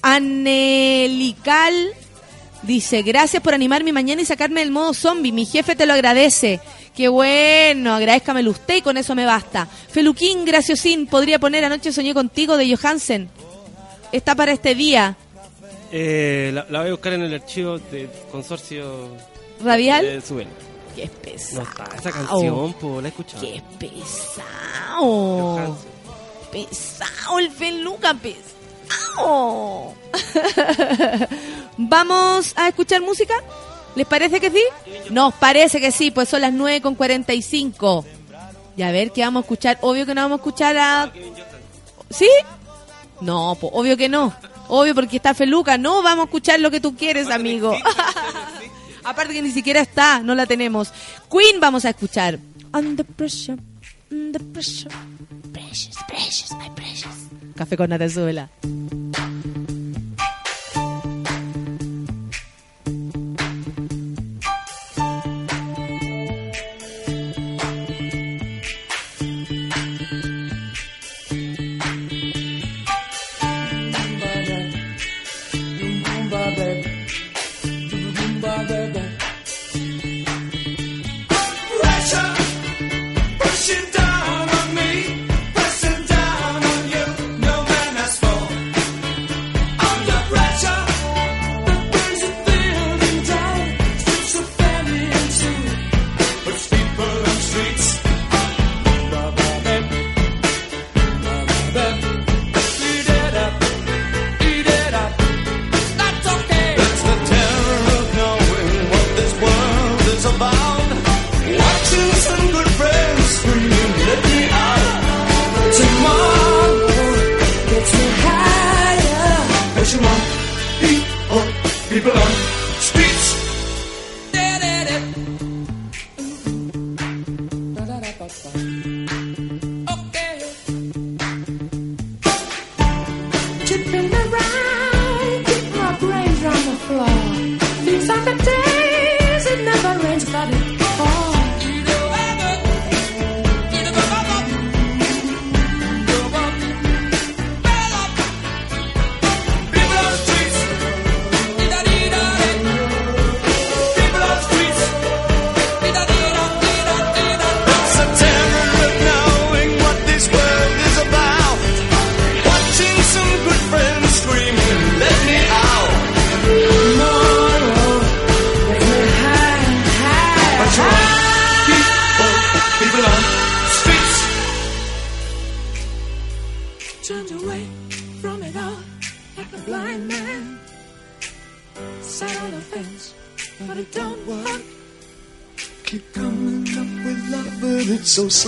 Anelical Dice, gracias por animar mi mañana y sacarme del modo zombie. Mi jefe te lo agradece. Qué bueno, agradezcamelo usted y con eso me basta. Feluquín, graciosín, podría poner Anoche soñé contigo de Johansen. Está para este día. Eh, la, la voy a buscar en el archivo de consorcio ¿Radial? de Qué No pesado. está esa canción, po, la he escuchado. Qué pesado. Pesado el Feluca, pesado. ¿Vamos a escuchar música? ¿Les parece que sí? Nos parece que sí, pues son las 9 con 45. Y a ver qué vamos a escuchar. Obvio que no vamos a escuchar a... ¿Sí? No, pues obvio que no. Obvio porque está Feluca. No vamos a escuchar lo que tú quieres, amigo. Aparte que ni siquiera está, no la tenemos. Queen vamos a escuchar. Under pressure, under pressure. Precious, precious, my precious. Café con Natazuela.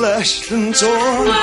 Slashed and torn.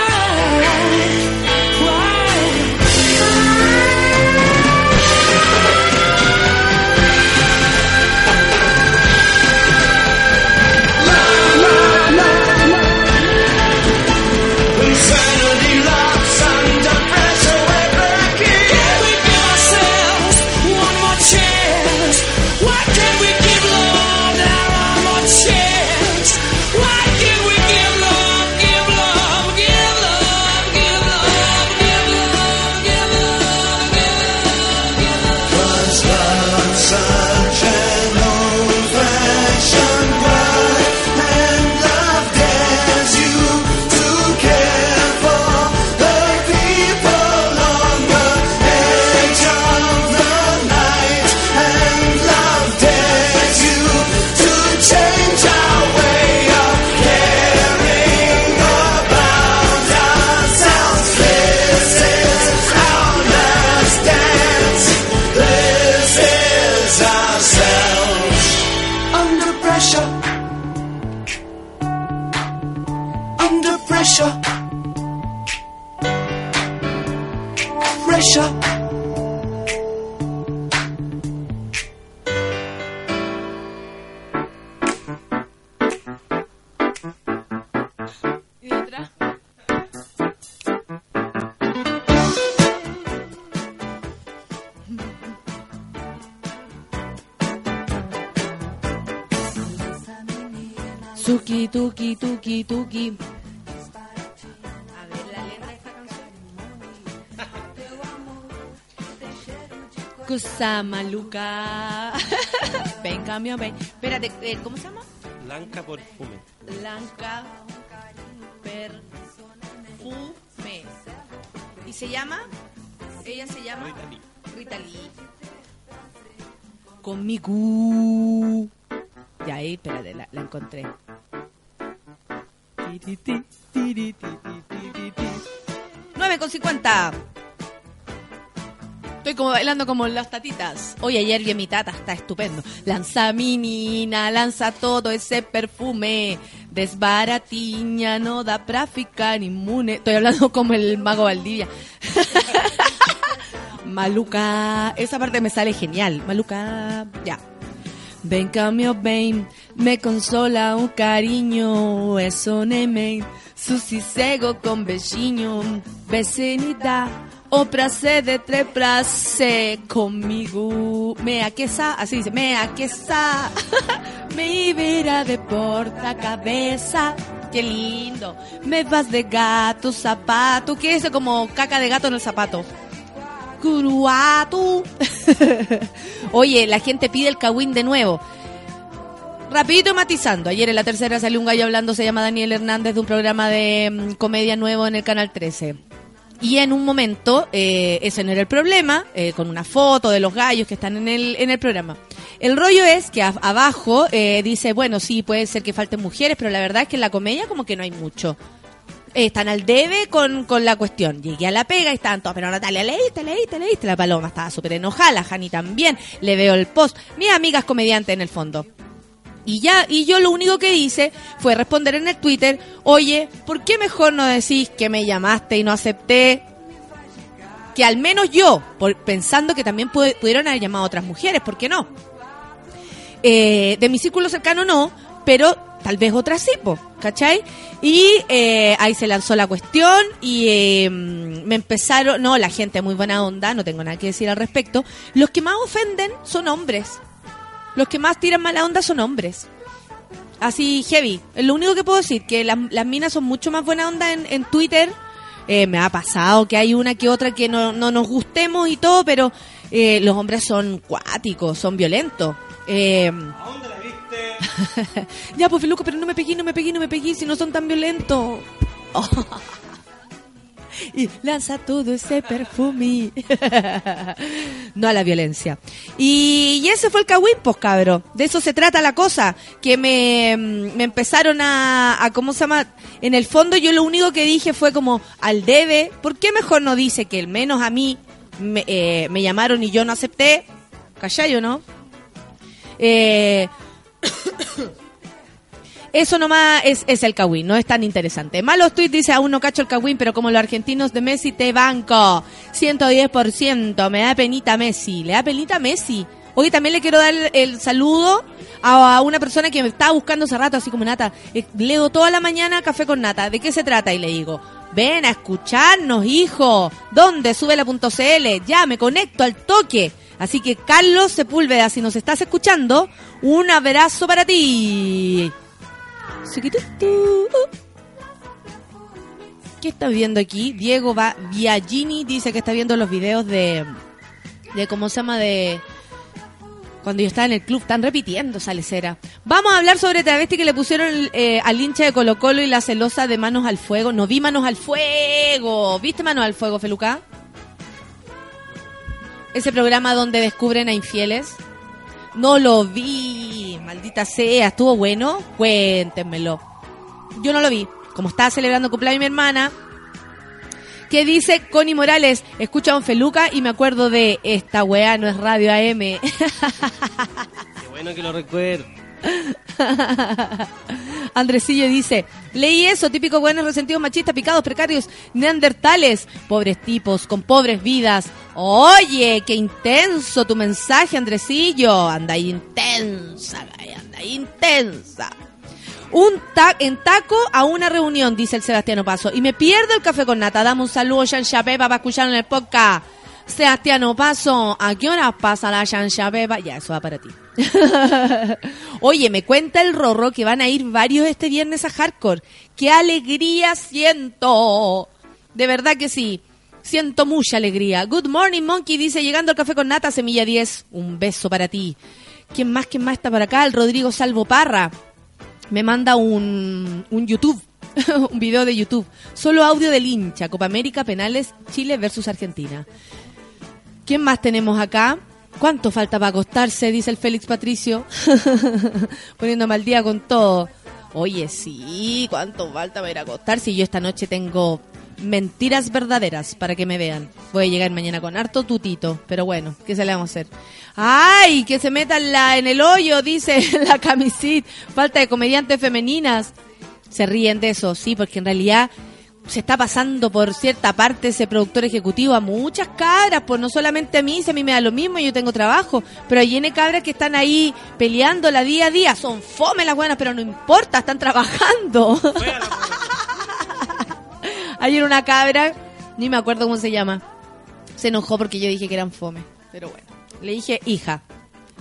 Canción. Cosa maluca. ven, cambio, ven. Espérate, eh, ¿cómo se llama? Blanca perfume. Blanca Perfume. ¿Y se llama? Ella se llama Rita Lee. Rita Lee. Conmigo. Ya ahí, espérate, la, la encontré. 9 con 50. Estoy como bailando como las tatitas. Hoy ayer vi mi tata, está estupendo. Lanza mi nina, lanza todo ese perfume. Desbaratiña, no da pra ficar inmune. Estoy hablando como el mago Valdivia. Maluca. Esa parte me sale genial. Maluca. Ya. Ven cambio, ven, me consola un cariño, eso neme, su cego con vecino, vecinidad, o prazer de tres prazer conmigo, me aquesa, así dice, me aquesa, me ibera de porta cabeza, qué lindo, me vas de gato, zapato, ¿qué es eso como caca de gato en el zapato? Curuatu. Oye, la gente pide el Kawin de nuevo. Rapidito matizando. Ayer en la tercera salió un gallo hablando, se llama Daniel Hernández, de un programa de mm, comedia nuevo en el Canal 13. Y en un momento, eh, ese no era el problema, eh, con una foto de los gallos que están en el, en el programa. El rollo es que abajo eh, dice, bueno, sí, puede ser que falten mujeres, pero la verdad es que en la comedia como que no hay mucho. Eh, están al debe con, con la cuestión. Llegué a la pega y estaban todos, pero Natalia, leíste, leíste, leíste. La paloma estaba súper enojada, Jani también. Le veo el post. Mis amigas comediantes en el fondo. Y ya, y yo lo único que hice fue responder en el Twitter, oye, ¿por qué mejor no decís que me llamaste y no acepté? Que al menos yo, por- pensando que también pu- pudieron haber llamado a otras mujeres, ¿por qué no? Eh, de mi círculo cercano no, pero tal vez otras sí, po, ¿cachai? Y eh, ahí se lanzó la cuestión y eh, me empezaron, no, la gente muy buena onda, no tengo nada que decir al respecto. Los que más ofenden son hombres. Los que más tiran mala onda son hombres. Así, heavy. Es lo único que puedo decir, que las, minas son mucho más buena onda en, en Twitter. Eh, me ha pasado que hay una que otra que no, no nos gustemos y todo, pero eh, los hombres son cuáticos, son violentos. ¿A dónde la viste? ya, pues, Feluco, pero no me pegué, no me pegué, no me pegué, si no son tan violentos. Y lanza todo ese perfume. no a la violencia. Y, y ese fue el Kawin, pues, cabro. De eso se trata la cosa. Que me, mm, me empezaron a, ¿cómo se llama? En el fondo yo lo único que dije fue como, al debe, ¿por qué mejor no dice que al menos a mí me, eh, me llamaron y yo no acepté? ¿Cachai o no? Eh, eso nomás es, es el Kawin, no es tan interesante. Malos tweets dice, aún no cacho el Kawin, pero como los argentinos de Messi te banco. 110%, me da penita Messi. Le da penita Messi. Hoy también le quiero dar el, saludo a, una persona que me estaba buscando hace rato, así como Nata. eh, leo toda la mañana café con Nata. ¿De qué se trata? Y le digo, ven a escucharnos, hijo. ¿Dónde? Sube la punto CL. Ya, me conecto al toque. Así que Carlos Sepúlveda, si nos estás escuchando, un abrazo para ti. ¿Qué está viendo aquí? Diego va Viagini dice que está viendo los videos de de cómo se llama de cuando yo estaba en el club, están repitiendo esa lecera. Vamos a hablar sobre travesti que le pusieron eh, al hincha de Colo Colo y la celosa de Manos al Fuego. No vi Manos al Fuego. ¿Viste Manos al Fuego, Feluca? Ese programa donde descubren a infieles. No lo vi, maldita sea, ¿estuvo bueno? Cuéntenmelo. Yo no lo vi. Como estaba celebrando cumpleaños mi hermana, que dice Connie Morales, escucha a Don Feluca y me acuerdo de esta weá no es radio AM. Qué bueno que lo recuerdo. Andresillo dice, leí eso, típico buenos resentidos machistas, picados, precarios, neandertales, pobres tipos, con pobres vidas. Oye, qué intenso tu mensaje, Andresillo. Anda intensa, anda intensa. Un ta en taco a una reunión, dice el Sebastiano Paso. Y me pierdo el café con nata. Dame un saludo, Jean Chapepa, para escucharlo en el podcast. Sebastiano Paso, ¿a qué hora pasa la Jean Chapepa? Ya, eso va para ti. Oye, me cuenta el Rorro que van a ir varios este viernes a Hardcore. ¡Qué alegría siento! De verdad que sí. Siento mucha alegría. Good morning, Monkey, dice llegando al café con nata, semilla 10. Un beso para ti. ¿Quién más? ¿Quién más está por acá? El Rodrigo Salvo Parra. Me manda un, un YouTube. un video de YouTube. Solo audio del hincha. Copa América, penales, Chile versus Argentina. ¿Quién más tenemos acá? ¿Cuánto falta para acostarse? Dice el Félix Patricio. Poniéndome al día con todo. Oye, sí, ¿cuánto falta para ir a acostarse? Yo esta noche tengo mentiras verdaderas para que me vean. Voy a llegar mañana con harto tutito, pero bueno, ¿qué se le vamos a hacer? ¡Ay! Que se metan la, en el hoyo, dice la camisit. Falta de comediantes femeninas. Se ríen de eso, sí, porque en realidad se está pasando por cierta parte ese productor ejecutivo a muchas cabras, pues no solamente a mí, si a mí me da lo mismo, yo tengo trabajo, pero N cabras que están ahí peleando la día a día, son fome las buenas, pero no importa, están trabajando. Ayer una cabra, ni me acuerdo cómo se llama, se enojó porque yo dije que eran fome, pero bueno, le dije, hija,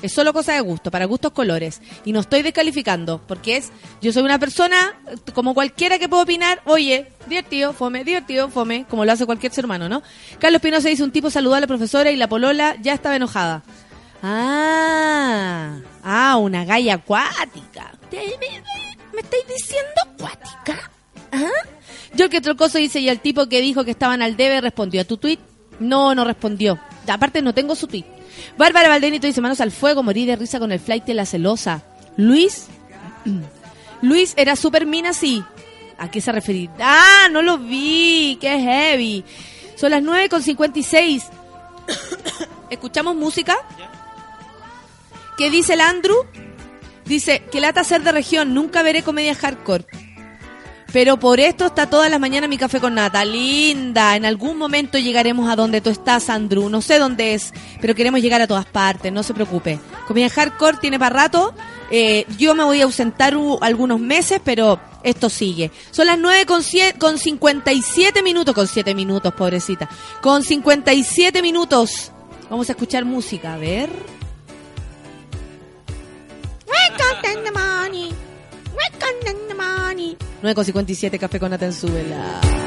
es solo cosa de gusto, para gustos colores. Y no estoy descalificando, porque es, yo soy una persona como cualquiera que puedo opinar, oye, divertido, fome, divertido, fome, como lo hace cualquier ser humano, ¿no? Carlos Pinoza dice un tipo saludó a la profesora y la polola ya estaba enojada. Ah, ah, una galla acuática. ¿Te- ¿Me, me estáis diciendo acuática? ¿Ah? Yo que trocoso dice, y el tipo que dijo que estaban al debe respondió a tu tweet. No, no respondió. Aparte no tengo su tweet. Bárbara Valdenito dice, manos al fuego, morí de risa con el flight de la celosa. Luis, Luis era super mina, sí. ¿A qué se refería? Ah, no lo vi, qué heavy. Son las 9 con 56. ¿Escuchamos música? ¿Qué dice el Andrew? Dice, que lata ser de región, nunca veré comedia hardcore. Pero por esto está todas las mañanas mi café con nata. Linda, en algún momento llegaremos a donde tú estás, Andrew. No sé dónde es, pero queremos llegar a todas partes, no se preocupe. Comedia hardcore tiene para rato. Eh, yo me voy a ausentar algunos meses, pero esto sigue. Son las 9 con, sie- con 57 minutos, con 7 minutos, pobrecita. Con 57 minutos. Vamos a escuchar música, a ver. We content the money. We content the money. 9 con 57, café con nata en su vela.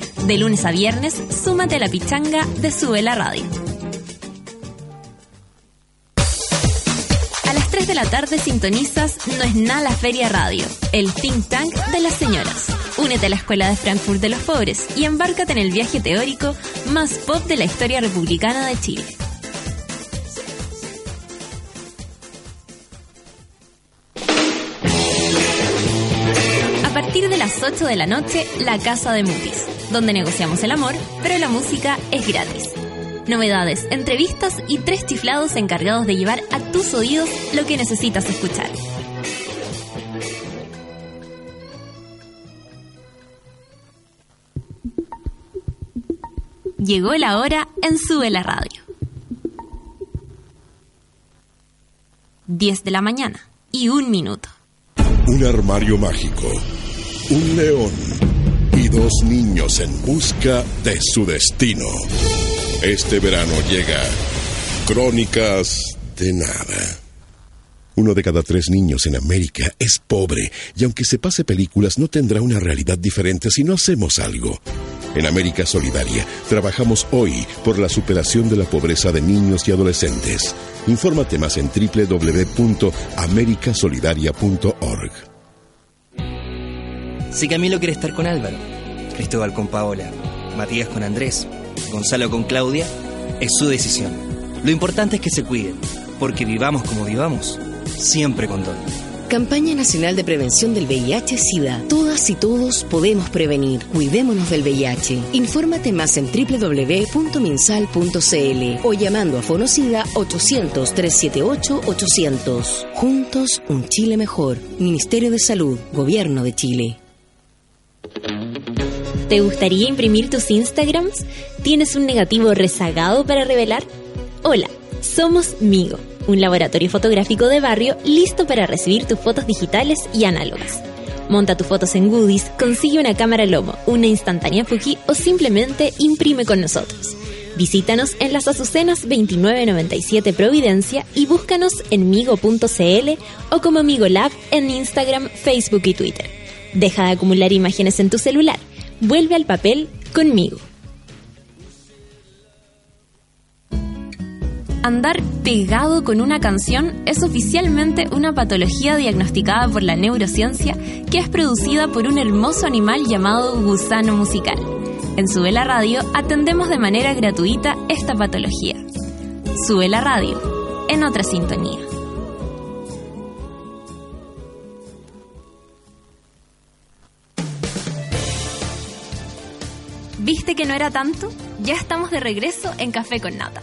De lunes a viernes, súmate a la pichanga de Sube la Radio. A las 3 de la tarde sintonizas No es nada la Feria Radio, el think tank de las señoras. Únete a la Escuela de Frankfurt de los Pobres y embárcate en el viaje teórico más pop de la historia republicana de Chile. A partir de las 8 de la noche, La Casa de Mutis, donde negociamos el amor, pero la música es gratis. Novedades, entrevistas y tres chiflados encargados de llevar a tus oídos lo que necesitas escuchar. Llegó la hora en Sube la Radio. 10 de la mañana y un minuto. Un armario mágico, un león dos niños en busca de su destino. Este verano llega Crónicas de Nada. Uno de cada tres niños en América es pobre y aunque se pase películas no tendrá una realidad diferente si no hacemos algo. En América Solidaria trabajamos hoy por la superación de la pobreza de niños y adolescentes. Infórmate más en www.americasolidaria.org. Si Camilo quiere estar con Álvaro, Cristóbal con Paola, Matías con Andrés, Gonzalo con Claudia, es su decisión. Lo importante es que se cuiden, porque vivamos como vivamos, siempre con Don. Campaña Nacional de Prevención del VIH-Sida. Todas y todos podemos prevenir. Cuidémonos del VIH. Infórmate más en www.minsal.cl o llamando a Fonocida 800-378-800. Juntos, un Chile mejor. Ministerio de Salud, Gobierno de Chile. ¿Te gustaría imprimir tus Instagrams? ¿Tienes un negativo rezagado para revelar? Hola, somos Migo, un laboratorio fotográfico de barrio listo para recibir tus fotos digitales y análogas. Monta tus fotos en Goodies, consigue una cámara Lomo, una instantánea Fuji o simplemente imprime con nosotros. Visítanos en las Azucenas 2997 Providencia y búscanos en migo.cl o como Migo Lab en Instagram, Facebook y Twitter. Deja de acumular imágenes en tu celular. Vuelve al papel conmigo. Andar pegado con una canción es oficialmente una patología diagnosticada por la neurociencia que es producida por un hermoso animal llamado gusano musical. En Sube la Radio atendemos de manera gratuita esta patología. Sube la Radio, en otra sintonía. ¿Viste que no era tanto? Ya estamos de regreso en Café con Nata.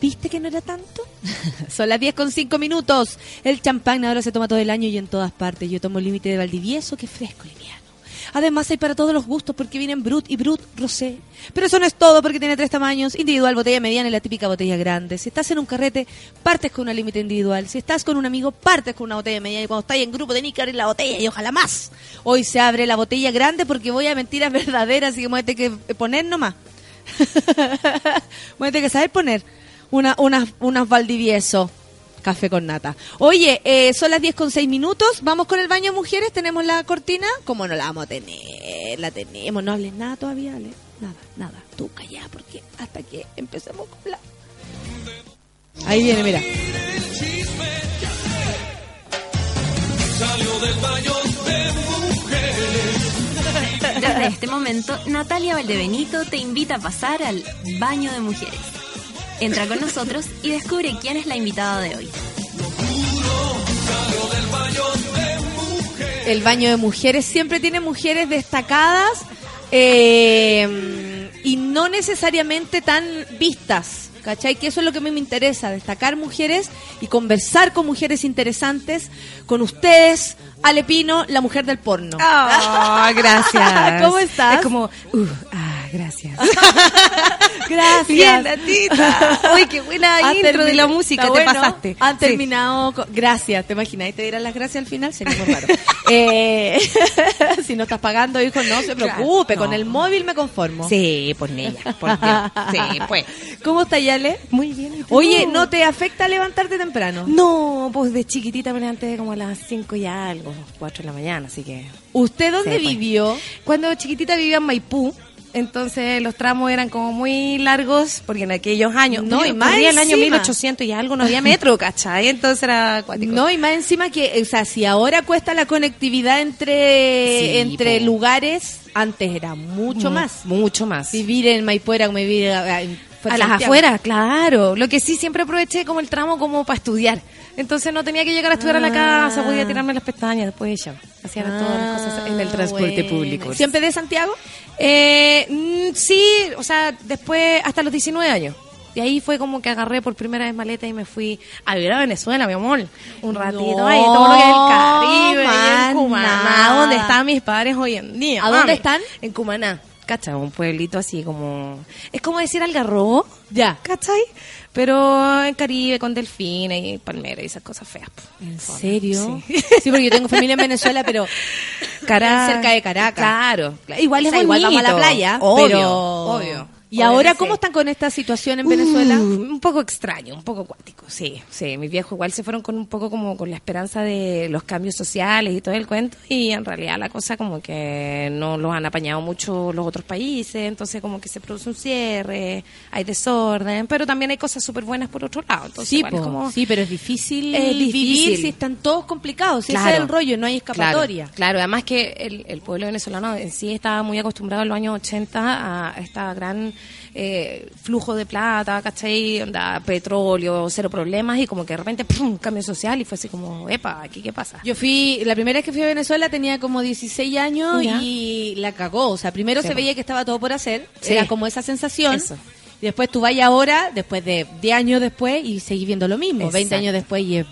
¿Viste que no era tanto? Son las 10 con 5 minutos. El champán ahora se toma todo el año y en todas partes. Yo tomo límite de Valdivieso, que es fresco, liviano. Además hay para todos los gustos porque vienen Brut y Brut Rosé. Pero eso no es todo porque tiene tres tamaños, individual, botella mediana y la típica botella grande. Si estás en un carrete, partes con una límite individual. Si estás con un amigo, partes con una botella mediana. Y cuando estás en grupo, tenés que abrir la botella y ojalá más. Hoy se abre la botella grande porque voy a mentiras verdaderas y que tener que poner nomás. tener que saber poner una, unas, unas Valdivieso. Café con nata. Oye, eh, son las 10 con 6 minutos. Vamos con el baño mujeres. ¿Tenemos la cortina? ¿Cómo no la vamos a tener? La tenemos. No hables nada todavía, Ale. Nada, nada. Tú callá, porque hasta que empecemos con la... Ahí viene, mira. Salió del baño de mujeres. Desde este momento, Natalia Valdebenito te invita a pasar al baño de mujeres. Entra con nosotros y descubre quién es la invitada de hoy. El baño de mujeres siempre tiene mujeres destacadas eh, y no necesariamente tan vistas. ¿Cachai? Que eso es lo que a mí me interesa, destacar mujeres y conversar con mujeres interesantes, con ustedes, Ale Pino, la mujer del porno. Ah, gracias. ¿Cómo estás? Es como, uh, ay, gracias. Gracias. Bien, Natita. Uy, qué buena intro de la música, te bueno. pasaste. Han Sí. terminado. con- Gracias, ¿te imaginas? ¿Y te dieran las gracias al final? Sería muy raro. Eh, si no estás pagando, hijo, no se Claro, preocupe. no. Con el móvil me conformo. Sí, por ella, por Dios. Sí, pues. ¿Cómo está Yale? Muy bien. Oye, ¿no te afecta levantarte temprano? No, pues de chiquitita me levanté como a las 5 y algo, 4 de la mañana, así que... ¿Usted dónde Sí, pues. vivió? Cuando chiquitita vivía en Maipú, entonces los tramos eran como muy largos, porque en aquellos años, No, y más el año encima. 1800 y algo, no había metro, ¿cachai? Entonces era acuático. No, y más encima que, o sea, si ahora cuesta la conectividad entre, Sí, entre po. lugares, antes era mucho Mu- más. Mucho más. Vivir en Maipú era vivir a, en- fuera a las afueras, claro. Lo que sí siempre aproveché como el tramo como para estudiar. Entonces no tenía que llegar a estudiar a la casa, podía tirarme las pestañas, después ya. Hacía todas las cosas en el transporte bueno. público. ¿Siempre de Santiago? Eh, mm, sí, o sea, después hasta los 19 años. Y ahí fue como que agarré por primera vez maleta y me fui a vivir a Venezuela, mi amor. Un ratito No, ahí, todo lo que es el Caribe, mana. en Cumaná, donde están mis padres hoy en día. ¿A dónde están? En Cumaná. ¿Cachai? Un pueblito así como... Es como decir Algarrobo. Ya. ¿Cachai? Pero en Caribe con delfines y palmeras y esas cosas feas. ¿En serio? Sí. Sí. porque yo tengo familia en Venezuela, pero cerca de Caracas. Claro. Igual es O sea, igual vamos a la bonito. playa, Obvio, pero... obvio. ¿Y ahora cómo están con esta situación en Venezuela? Uh, un poco extraño, un poco acuático, sí, sí. Mis viejos igual se fueron con un poco como con la esperanza de los cambios sociales y todo el cuento y en realidad la cosa como que no los han apañado mucho los otros países, entonces como que se produce un cierre, hay desorden, pero también hay cosas súper buenas por otro lado. Entonces Sí, po, como... sí, pero es difícil, Es vivir si están todos complicados. Si ese Claro. es el rollo, no hay escapatoria. Claro, claro, además que el, el pueblo venezolano en sí estaba muy acostumbrado en los años 80 a esta gran eh, flujo de plata, ¿cachai? Onda, petróleo, cero problemas y como que de repente, ¡pum!, cambio social y fue así como, epa, ¿aquí qué pasa? Yo fui, la primera vez que fui a Venezuela tenía como 16 años Ya. y la cagó. O sea, primero Sí, se veía que estaba todo por hacer. Sí. Era como esa sensación. Eso. Y después tú vayas ahora, después de 10 años después, y seguís viendo lo mismo. 20 Exacto. años después y es...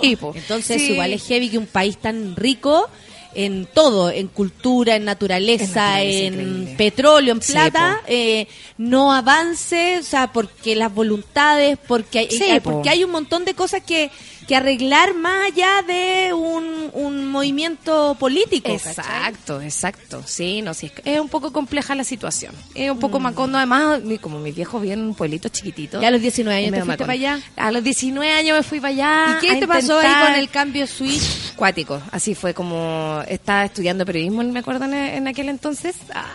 Sí, po. Entonces Sí. igual es heavy que un país tan rico en todo, en cultura, en naturaleza, En increíble. petróleo, en plata, eh, no avance, o sea, porque las voluntades, porque hay, Sí, po. porque hay un montón de cosas que, que arreglar más allá de un, un movimiento político. ¿cachai? Exacto, exacto. Sí, no, sí, es, es un poco compleja la situación. Es un Mm. poco macondo, además, como mis viejos viven en un pueblito chiquitito. Ya a los 19 años te fuiste para allá. A los 19 años me fui para allá. ¿Y qué te pasó ahí con el cambio switch? Cuático, así fue como estaba estudiando periodismo, me acuerdo en, en aquel entonces. Ah,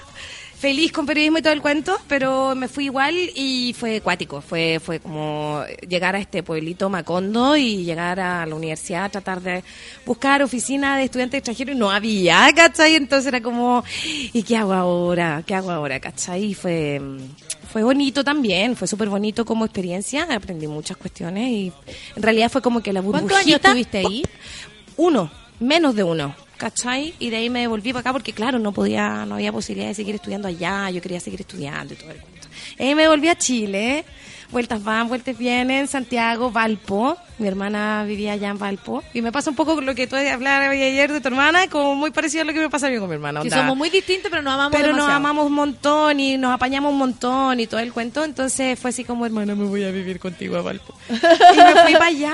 feliz con periodismo y todo el cuento, pero me fui igual y fue cuático. Fue, fue como llegar a este pueblito Macondo y llegar a la universidad, tratar de buscar oficina de estudiantes extranjeros y no había, ¿cachai? Entonces era como, ¿y qué hago ahora? ¿Qué hago ahora? ¿cachai? Y fue, fue bonito también, fue súper bonito como experiencia, aprendí muchas cuestiones y en realidad fue como que la burbujita... ¿Cuántos años estuviste ahí? Uno, menos de uno, ¿cachai? Y de ahí me volví para acá porque, claro, no podía, no había posibilidad de seguir estudiando allá, yo quería seguir estudiando y todo el cuento. Y ahí me volví a Chile, vueltas van, vueltas vienen, Santiago, Valpo, mi hermana vivía allá en Valpo, y me pasa un poco lo que tú hablabas ayer de tu hermana, como muy parecido a lo que me pasa a mí con mi hermana. Que somos muy distintos, pero nos amamos Pero nos amamos un montón y nos apañamos un montón y todo el cuento. Entonces fue así como, hermana, me voy a vivir contigo a Valpo. y me fui para allá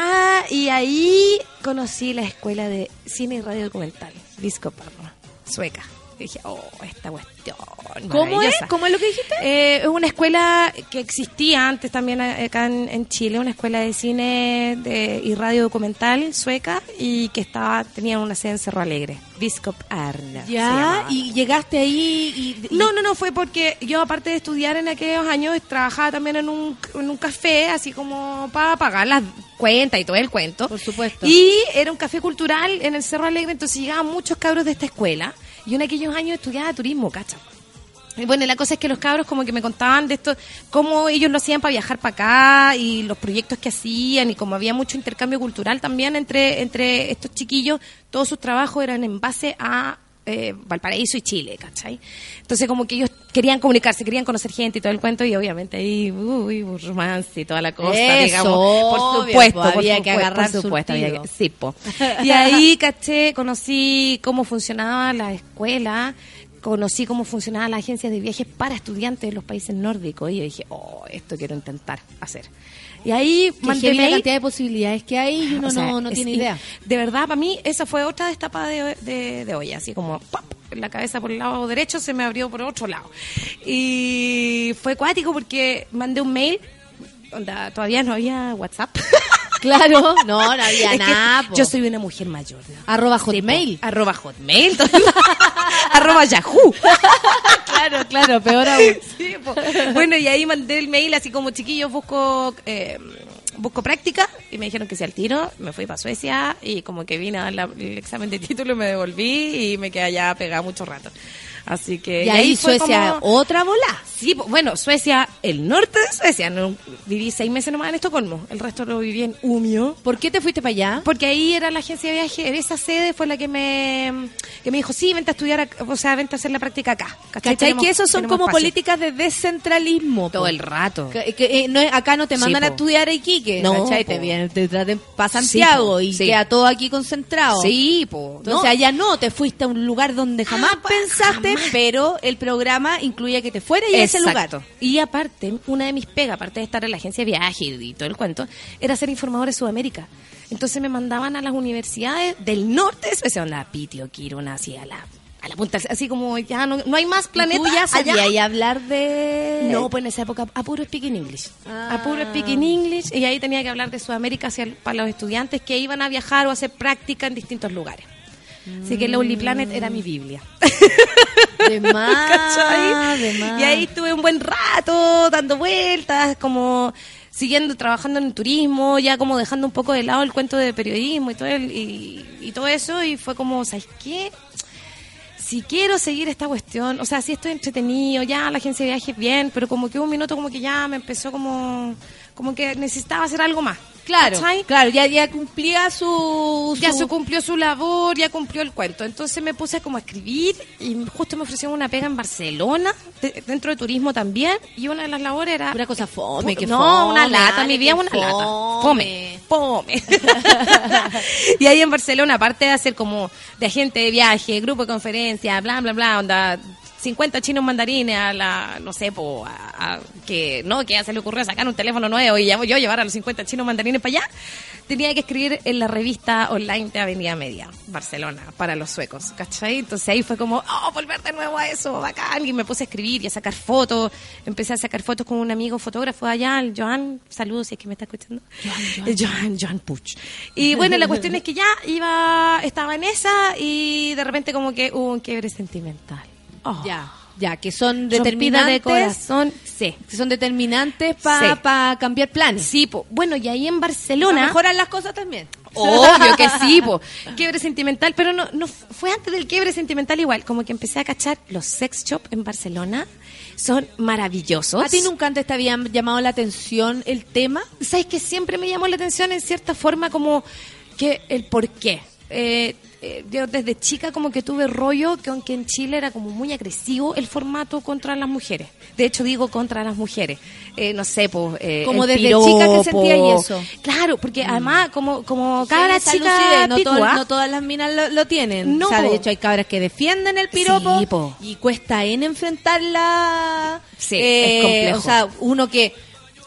y ahí conocí la escuela de cine y radio documental, Disco Parma, sueca. Y dije, oh, esta cuestión. ¿Cómo es? ¿Cómo es lo que dijiste? Eh, es una escuela que existía antes también acá en, en Chile, una escuela de cine de- y radio documental sueca y que estaba tenía una sede en Cerro Alegre, Biskop Arna. Ya, y llegaste ahí y... y- No, no, no, fue porque yo aparte de estudiar en aquellos años, trabajaba también en un, en un café, así como para pagar las cuentas y todo el cuento. Por supuesto. Y era un café cultural en el Cerro Alegre, entonces llegaban muchos cabros de esta escuela. Yo en aquellos años estudiaba turismo, cacha. Y bueno, la cosa es que los cabros como que me contaban de esto, cómo ellos lo hacían para viajar para acá y los proyectos que hacían y como había mucho intercambio cultural también entre, entre estos chiquillos, todos sus trabajos eran en base a eh, Valparaíso y Chile, ¿cachai? Entonces como que ellos querían comunicarse, querían conocer gente y todo el cuento y obviamente ahí, uy, romance y toda la cosa, Eso, digamos. Por obvio, supuesto, pues, por había que supuesto, agarrar por supuesto, había que- sí, po. Y ahí, caché, conocí cómo funcionaba la escuela, conocí cómo funcionaban las agencias de viajes para estudiantes de los países nórdicos y yo dije, oh, esto quiero intentar hacer. Y ahí heavy la cantidad de posibilidades que hay y uno O sea, no, no tiene idea. De verdad, para mí, esa fue otra destapada de, de, de olla, así como ¡pap! la cabeza por el lado derecho se me abrió por otro lado. Y fue cuático porque mandé un mail, onda, todavía no había WhatsApp. Claro, no, no había Es nada. Yo soy una mujer mayor. ¿no? Arroba hotmail. Arroba hotmail. arroba yahoo. claro, claro, peor aún. Sí. Bueno, y ahí mandé el mail así como chiquillos, busco eh, busco práctica y me dijeron que sí al tiro. Me fui para Suecia y como que vine a dar la- el examen de título, me devolví y me quedé allá pegada mucho rato. Así que Y ahí Suecia, como- otra bola. Sí, bueno, Suecia, el norte de Suecia. No, viví seis meses nomás en Estocolmo. El resto lo viví en Umeå. ¿Por qué te fuiste para allá? Porque ahí era la agencia de viaje, esa sede fue la que me que me dijo, sí, vente a estudiar, o sea, vente a hacer la práctica acá. ¿Cachai? Tenemos- que esos son como espacio. políticas de descentralismo. Todo po. el rato. Que- que, eh, no acá no te Sí, mandan a estudiar a Iquique, No, ¿cachai? Te, vienen, te traten para Santiago y Sí. queda todo aquí concentrado. Sí, po. Entonces No. allá no, te fuiste a un lugar donde jamás Ah, pa- pensaste, jamás. Pero el programa incluía que te fueras y a ese lugar. Y aparte, una de mis pegas, aparte de estar en la agencia de viaje y todo el cuento, era ser informador de Sudamérica. Entonces me mandaban a las universidades del norte de Suecia, onda, Pitio, Kiruna, así a la, a la punta, así como ya no, no hay más ¿Y planetas ¿Tú ya allá. y hablar de...? No, pues en esa época a puro speaking English. Ah. A puro speaking English. Y ahí tenía que hablar de Sudamérica hacia, para los estudiantes que iban a viajar o a hacer práctica en distintos lugares. Así que Lonely Planet era mi Biblia. De más, ¿Cachai? de más. Y ahí estuve un buen rato dando vueltas, como siguiendo trabajando en turismo, ya como dejando un poco de lado el cuento de periodismo y todo, el- y, y todo eso. Y fue como, ¿sabes qué? Si quiero seguir esta cuestión, o sea, si estoy entretenido, ya la agencia de viajes bien, pero como que un minuto como que ya me empezó como, como que necesitaba hacer algo más. Claro, ¿cachai? claro, ya, ya cumplía su... Ya su- se cumplió su labor, ya cumplió el cuento. Entonces me puse como a escribir y justo me ofrecieron una pega en Barcelona, de- dentro de turismo también, y una de las labores era... Una cosa fome, que no, fome, una lata, Ale, mi vida una lata. fome. Fome, fome. y ahí en Barcelona, aparte de hacer como de agente de viaje, grupo de conferencia, bla, bla, bla, onda... 50 chinos mandarines a la, no sé, po, a- a- que no, que ya se le ocurrió sacar un teléfono nuevo y ya yo llevar a los 50 chinos mandarines para allá, tenía que escribir en la revista online de Avenida Media, Barcelona, para los suecos, ¿cachai? Entonces ahí fue como, oh, volver de nuevo a eso, bacán, y me puse a escribir y a sacar fotos, empecé a sacar fotos con un amigo fotógrafo allá, el Joan, saludos si es que me está escuchando, el Joan, Joan Puch. Y bueno, la cuestión es que ya iba, estaba en esa y de repente como que hubo un quiebre sentimental. Oh. Ya, ya, que son determinantes... de corazón, sí. Que son determinantes para Sí. cambiar planes. Sí, po. bueno, y ahí en Barcelona... mejorar las cosas también. Obvio que sí, po. Quiebre sentimental, pero no, no fue antes del quiebre sentimental igual, como que empecé a cachar los sex shop en Barcelona. Son maravillosos. ¿A ti nunca antes te habían llamado la atención el tema? ¿Sabes que siempre me llamó la atención en cierta forma como que el por qué? Eh, eh, yo desde chica como que tuve rollo que aunque en Chile era como muy agresivo el formato contra las mujeres. De hecho digo contra las mujeres. Eh, no sé, pues... eh, Como desde piropo. chica que sentías y eso. Claro, porque además como, como cada chica lucidez, no, todas- no todas las minas lo, lo tienen. No, o sea, de hecho hay cabras que defienden el piropo Sí, y cuesta en enfrentarla. Sí, es complejo. O sea, uno que,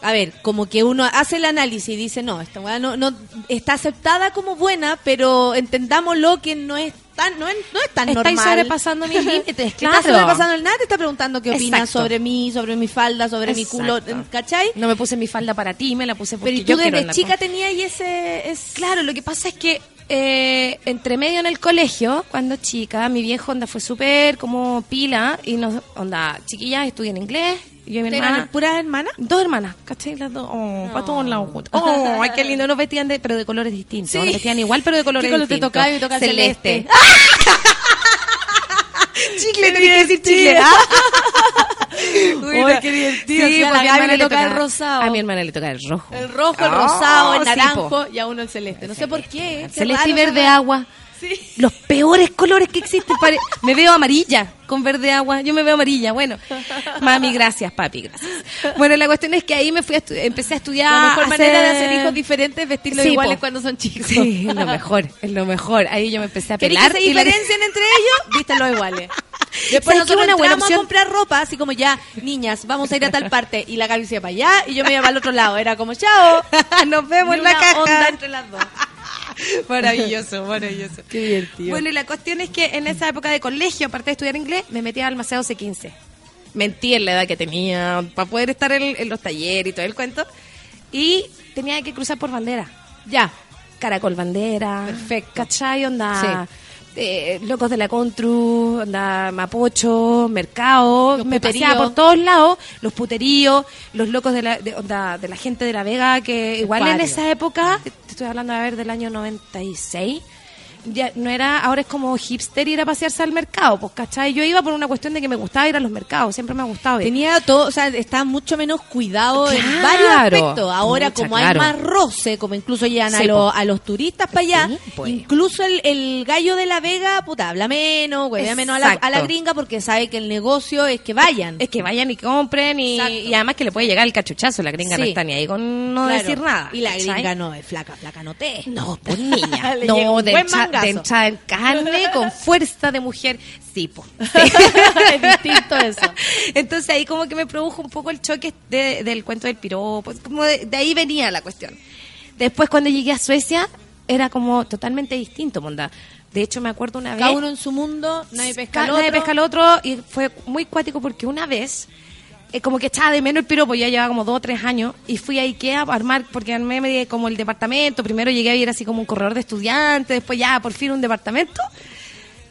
a ver, como que uno hace el análisis y dice, no, esta weá no, no está aceptada como buena, pero entendámoslo que no es tan, no es, no es tan Estáis normal. sobrepasando mis límites, claro. Está sobrepasando el nada, te está preguntando qué opinas Exacto. sobre mí, sobre mi falda, sobre mi culo. ¿cachai? No me puse mi falda para ti, me la puse porque Pero yo tú desde chica tenías ese... Es... Claro, lo que pasa es que eh, entre medio en el colegio, cuando chica, mi viejo onda fue súper como pila y nos, onda, chiquillas estudian inglés, yo y mi ¿Eran hermana. puras hermanas? Dos hermanas, ¿cachai? Las dos, oh, para todos lados juntas. Oh, ay, qué lindo, nos vestían de, pero de colores distintos. Sí. Nos vestían igual, pero de colores ¿Qué color te distintos. tocaba? Y me toca el celeste. chicle, tenía que decir chicle. Uy, qué divertido. Sí, a porque Gaby mi hermana le toca el tocaba- rosado. A mi hermana le toca el rojo. El rojo, el Oh, rosado, el sí, naranjo po. y a uno el celeste. No sé por qué. Celeste y verde agua. Sí. Los peores colores que existen. Me veo amarilla con verde agua. Yo me veo amarilla. Bueno, mami, gracias, papi, gracias. Bueno, la cuestión es que ahí me fui a empecé a estudiar. La mejor a manera de hacer- hacer hijos diferentes es vestirlos Sí, iguales po. cuando son chicos. Sí, es lo mejor, es lo mejor. Ahí yo me empecé a ¿Queréis pelar. que se y la- diferencien entre ellos? Vístanlos iguales. Después nosotros Una buena a comprar ropa, así como ya, niñas, vamos a ir a tal parte. Y la Gaby se iba para allá y yo me iba para el otro lado. Era como, chao. Nos vemos en la caja. onda entre las dos. Maravilloso, maravilloso. Qué divertido. Bueno, y la cuestión es que en esa época de colegio, aparte de estudiar inglés, me metí al Maceo C15. Mentí en la edad que tenía para poder estar en, en los talleres y todo el cuento. Y tenía que cruzar por bandera. Ya. Caracol bandera. Perfecto. ¿Cachai? Onda. Eh, locos de la Contru, onda Mapocho, Mercado, Los me paseaba por todos lados, los puteríos, los locos de la, de, onda, de la gente de la Vega, que igual en esa época, te estoy hablando a ver del año 96, ya no era, ahora es como hipster ir a pasearse al mercado, pues ¿cachai? Yo iba por una cuestión de que me gustaba ir a los mercados, siempre me ha gustado ir. Tenía todo, o sea, estaba mucho menos cuidado en varios aspectos. Ahora, Mucha, como claro. hay más roce, como incluso llegan a, Sí, po. a los turistas para allá, Sí, pues. incluso el, el gallo de la Vega, puta, habla menos, huevea menos a la, a la gringa porque sabe que el negocio es que vayan. Es que vayan y compren y, además que le puede llegar el cachuchazo, la gringa no está ni ahí con no Claro. decir nada. Y la ¿cachai? gringa no es flaca, flaca no te. No, pues niña. No, de, mangazo. de entrada en carne, con fuerza de mujer. Sí, pues. es distinto eso. Entonces ahí como que me produjo un poco el choque de- del cuento del piropo. Como de, de ahí venía la cuestión. Después cuando llegué a Suecia era como totalmente distinto, monda. De hecho me acuerdo una vez... Cada uno en su mundo, nadie pesca al Ca- nadie otro. pesca al otro y fue muy cuático porque una vez eh, como que echaba de menos el piropo, ya llevaba como dos o tres años y fui a Ikea a armar, porque armé me- como el departamento, primero llegué a ir así como un corredor de estudiantes, después ya por fin un departamento.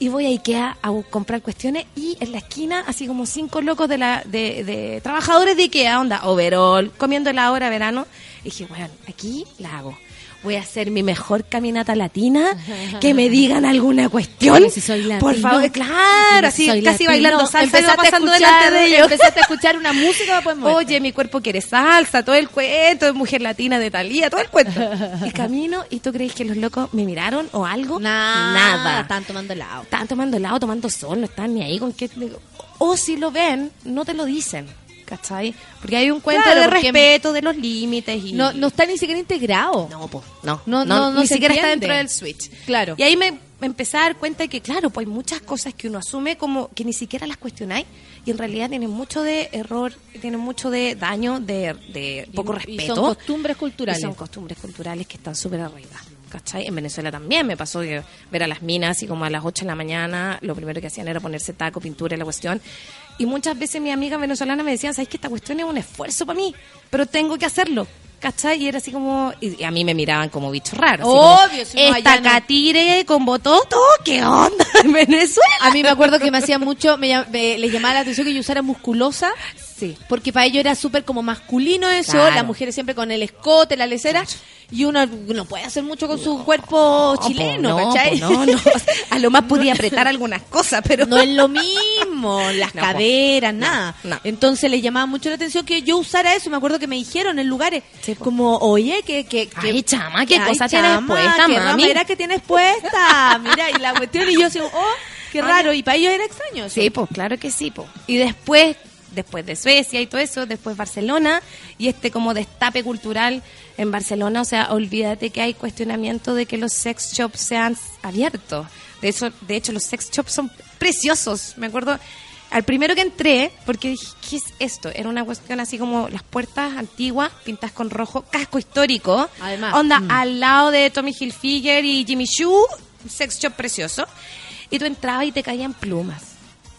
Y voy a Ikea a comprar cuestiones y en la esquina así como cinco locos de la de, de trabajadores de Ikea, onda, overall, comiendo la hora verano. Y dije, bueno, aquí la hago. Voy a hacer mi mejor caminata latina, que me digan alguna cuestión. Si soy Por latino. favor, claro, así casi latino. bailando salsa iba pasando escuchar- delante de ellos. Empezaste a escuchar una música después. Oye, mi cuerpo quiere salsa, todo el cuento, de mujer latina de Talía, todo el cuento. Y camino, ¿y tú crees que los locos me miraron o algo? Nada. Nada. Están tomando helado. Estaban tomando helado, tomando sol, no están ni ahí con qué. O si lo ven, no te lo dicen. ¿Cachai? Porque hay un cuento Claro, de respeto, de los límites y. No, no está ni siquiera integrado. No, po, no, No, no, no, ni siquiera está entiende. dentro del switch. Claro. Y ahí me, me empecé a dar cuenta de que, claro, pues hay muchas cosas que uno asume como que ni siquiera las cuestionáis y en realidad tienen mucho de error, tienen mucho de daño, de, de poco Y- respeto. Y son costumbres culturales. Y son costumbres culturales que están súper arriba. ¿Cachai? En Venezuela también me pasó de ver a las minas y como a las 8 de la mañana lo primero que hacían era ponerse taco, pintura y la cuestión. Y muchas veces mis amigas venezolanas me decían, ¿sabes que esta cuestión es un esfuerzo para mí? Pero tengo que hacerlo. ¿Cachai? Y era así como... Y a mí me miraban como bicho raro. Obvio, si Esta no- catire con bototo, ¿qué onda en Venezuela? A mí me acuerdo que me hacía mucho, me, me- les llamaba la atención que yo usara musculosa. Sí. Porque para ellos era súper como masculino eso, Claro. las mujeres siempre con el escote, la lecera. Y uno no puede hacer mucho con su cuerpo No, chileno, po, no, ¿cachai? po, no, no. A lo más podía apretar algunas cosas, pero... No es lo mismo, las No, caderas, nada. Entonces les llamaba mucho la atención que yo usara eso. Me acuerdo que me dijeron en lugares como, oye, que... que, que Ay, chama, ¿qué ay, cosa tienes chama, puesta, qué mami? ramera que tienes puesta. Mira, y la cuestión, y yo así, oh, qué raro. Y para ellos era extraño eso. Sí, pues claro que sí, pues. Y después, después de Suecia y todo eso, después Barcelona y este como destape cultural en Barcelona, o sea, olvídate que hay cuestionamiento de que los sex shops sean abiertos. De eso, de hecho, los sex shops son preciosos. Me acuerdo al primero que entré, porque dije, ¿qué es esto? Era una cuestión así como las puertas antiguas, pintadas con rojo, casco histórico. Además. Onda, Mm. al lado de Tommy Hilfiger y Jimmy Choo, sex shop precioso. Y tú entrabas y te caían plumas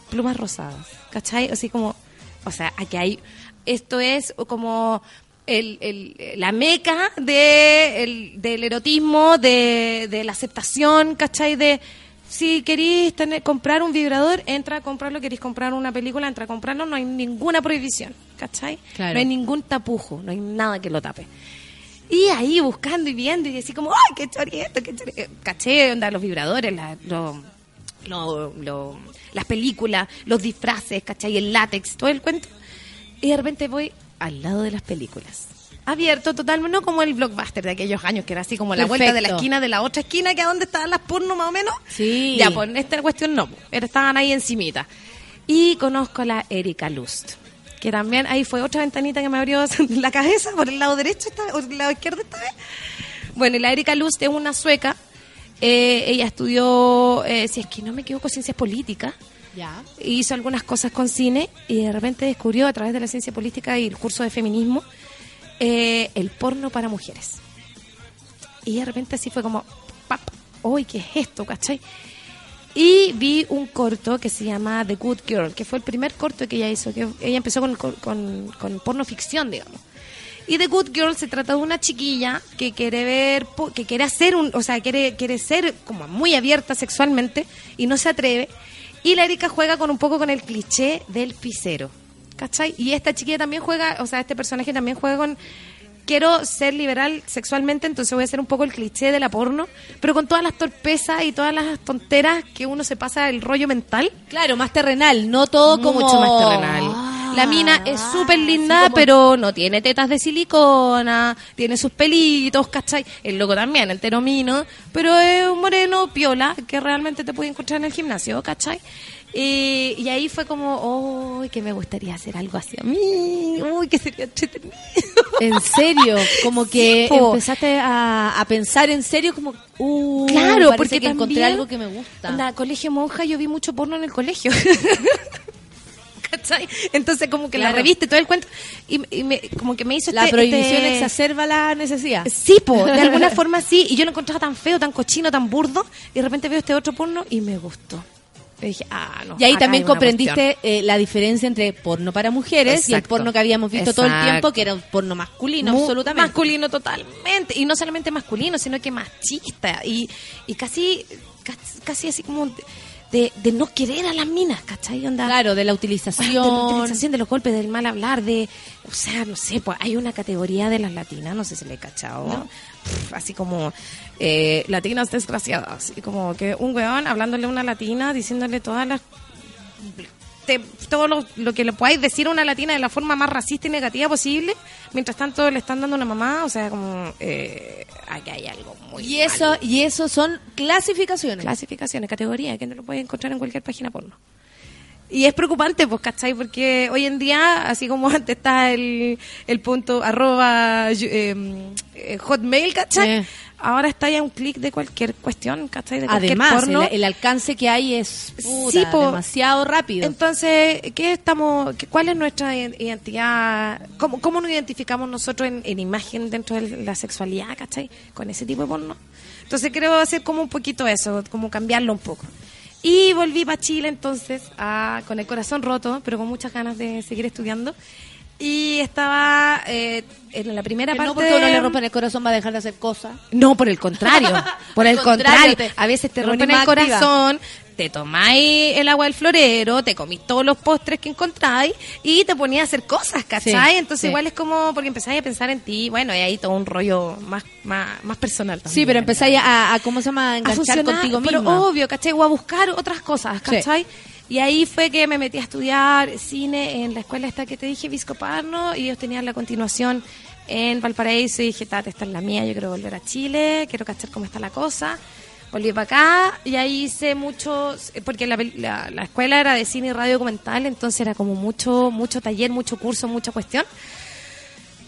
plumas rosadas, ¿cachai? Así como, o sea, aquí hay, esto es como el, el- la meca de, el- del erotismo, de, de la aceptación, ¿cachai? De, si queréis tener, comprar un vibrador, entra a comprarlo, queréis comprar una película, entra a comprarlo, no hay ninguna prohibición, ¿cachai? Claro. No hay ningún tapujo, no hay nada que lo tape. Y ahí buscando y viendo y así como, ¡ay, qué chorieto, qué chorieto! Caché, onda, los vibradores, la- lo- lo- lo- las películas, los disfraces, ¿cachai? El látex, todo el cuento. Y de repente voy al lado de las películas. Abierto totalmente, no como el blockbuster de aquellos años, que era así como la vuelta de la esquina de la otra esquina, que a donde estaban las porno más o menos. Sí. Ya, pues en esta cuestión no, era- estaban ahí encimita. Y conozco a la Erika Lust, que también ahí fue otra ventanita que me abrió la cabeza por el lado derecho esta- o el lado izquierdo esta vez. Bueno, y la Erika Lust es una sueca. Eh, ella estudió, eh, si es que no me equivoco, ciencias políticas. Ya. hizo algunas cosas con cine y de repente descubrió a través de la ciencia política y el curso de feminismo eh, el porno para mujeres. Y de repente así fue como, pap, uy, ¿qué es esto? ¿Cachai? Y vi un corto que se llama The Good Girl, que fue el primer corto que ella hizo, que ella empezó con, con, con porno ficción, digamos. Y The Good Girl se trata de una chiquilla que quiere ver, que quiere hacer un, o sea, quiere, quiere ser como muy abierta sexualmente y no se atreve. Y la Erika juega con un poco con el cliché del pisero. ¿Cachai? Y esta chiquilla también juega, o sea, este personaje también juega con quiero ser liberal sexualmente, entonces voy a hacer un poco el cliché de la porno, pero con todas las torpezas y todas las tonteras que uno se pasa el rollo mental. Claro, más terrenal, no todo como... Mucho más terrenal. La mina es súper linda, pero no tiene tetas de silicona, tiene sus pelitos, ¿cachai? El loco también, entero mino, pero es un moreno piola que realmente te puede encontrar en el gimnasio, ¿cachai? Y, y ahí fue como, uy, que me gustaría hacer algo así a mí, uy, que sería entretenido. En serio, como que Sí, empezaste a, a pensar en serio como, uh, Claro, porque que encontré algo que me gusta. Onda, colegio monja, yo vi mucho porno en el colegio. ¿Cachai? Entonces como que la revista todo el cuento y, y me, como que me hizo La este- prohibición este- exacerba la necesidad. Sí, po, de alguna forma sí. Y yo lo encontraba tan feo, tan cochino, tan burdo. Y de repente veo este otro porno y me gustó. Y dije, ah, no. Y ahí también comprendiste eh, la diferencia entre porno para mujeres y el porno que habíamos visto todo el tiempo, que era un porno masculino, Mu- absolutamente. Masculino totalmente. Y no solamente masculino, sino que machista. Y, y casi, casi, casi así como de, de no querer a las minas, ¿cachai? Onda, Claro, de la utilización. de la utilización de los golpes, del mal hablar, de, o sea, no sé, pues hay una categoría de las latinas, no sé si le he cachado, Pff, así como eh, latinas desgraciadas, y como que un weón hablándole a una latina, diciéndole todas las te- todo lo, lo que le podáis decir a una latina de la forma más racista y negativa posible, mientras tanto le están dando una mamá, o sea, como eh, aquí hay algo muy Y eso, y eso son clasificaciones. clasificaciones, categorías, que no lo puedes encontrar en cualquier página porno. Y es preocupante, pues, ¿cachai? Porque hoy en día, así como antes está el, el punto arroba eh, eh, hotmail, ¿cachai? Eh. Ahora está ya un clic de cualquier cuestión, ¿cachai? De cualquier Además, porno. el, el alcance que hay es puta, Sí, po. demasiado rápido. Entonces, ¿qué estamos, qué- ¿cuál es nuestra identidad? ¿Cómo, cómo nos identificamos nosotros en, en imagen dentro de la sexualidad, ¿cachai? Con ese tipo de porno. Entonces, creo hacer como un poquito eso, como cambiarlo un poco. Y volví para Chile entonces, a- con el corazón roto, pero con muchas ganas de seguir estudiando. Y estaba eh, en la primera Que parte... no porque uno le rompen el corazón va a dejar de hacer cosas. No, por el contrario. por el contrario, a veces te rompen el activa. corazón, te tomáis el agua del florero, te comís todos los postres que encontráis y te ponías a hacer cosas, ¿cachai? Sí, Entonces sí. igual es como porque empezáis a pensar en ti, bueno, y ahí todo un rollo más, más, más personal también. Sí, pero empezáis a, a, ¿cómo se llama? A A enganchar funcionar, contigo pero misma. obvio, ¿cachai? O a buscar otras cosas, ¿cachai? Y ahí fue que me metí a estudiar cine en la escuela esta que te dije, Viscoparno, y ellos tenían la continuación en Valparaíso y dije, tate, esta es la mía, yo quiero volver a Chile, quiero cachar cómo está la cosa. Volví para acá y ahí hice muchos, porque la, la, la escuela era de cine y radio documental, entonces era como mucho, mucho taller, mucho curso, mucha cuestión.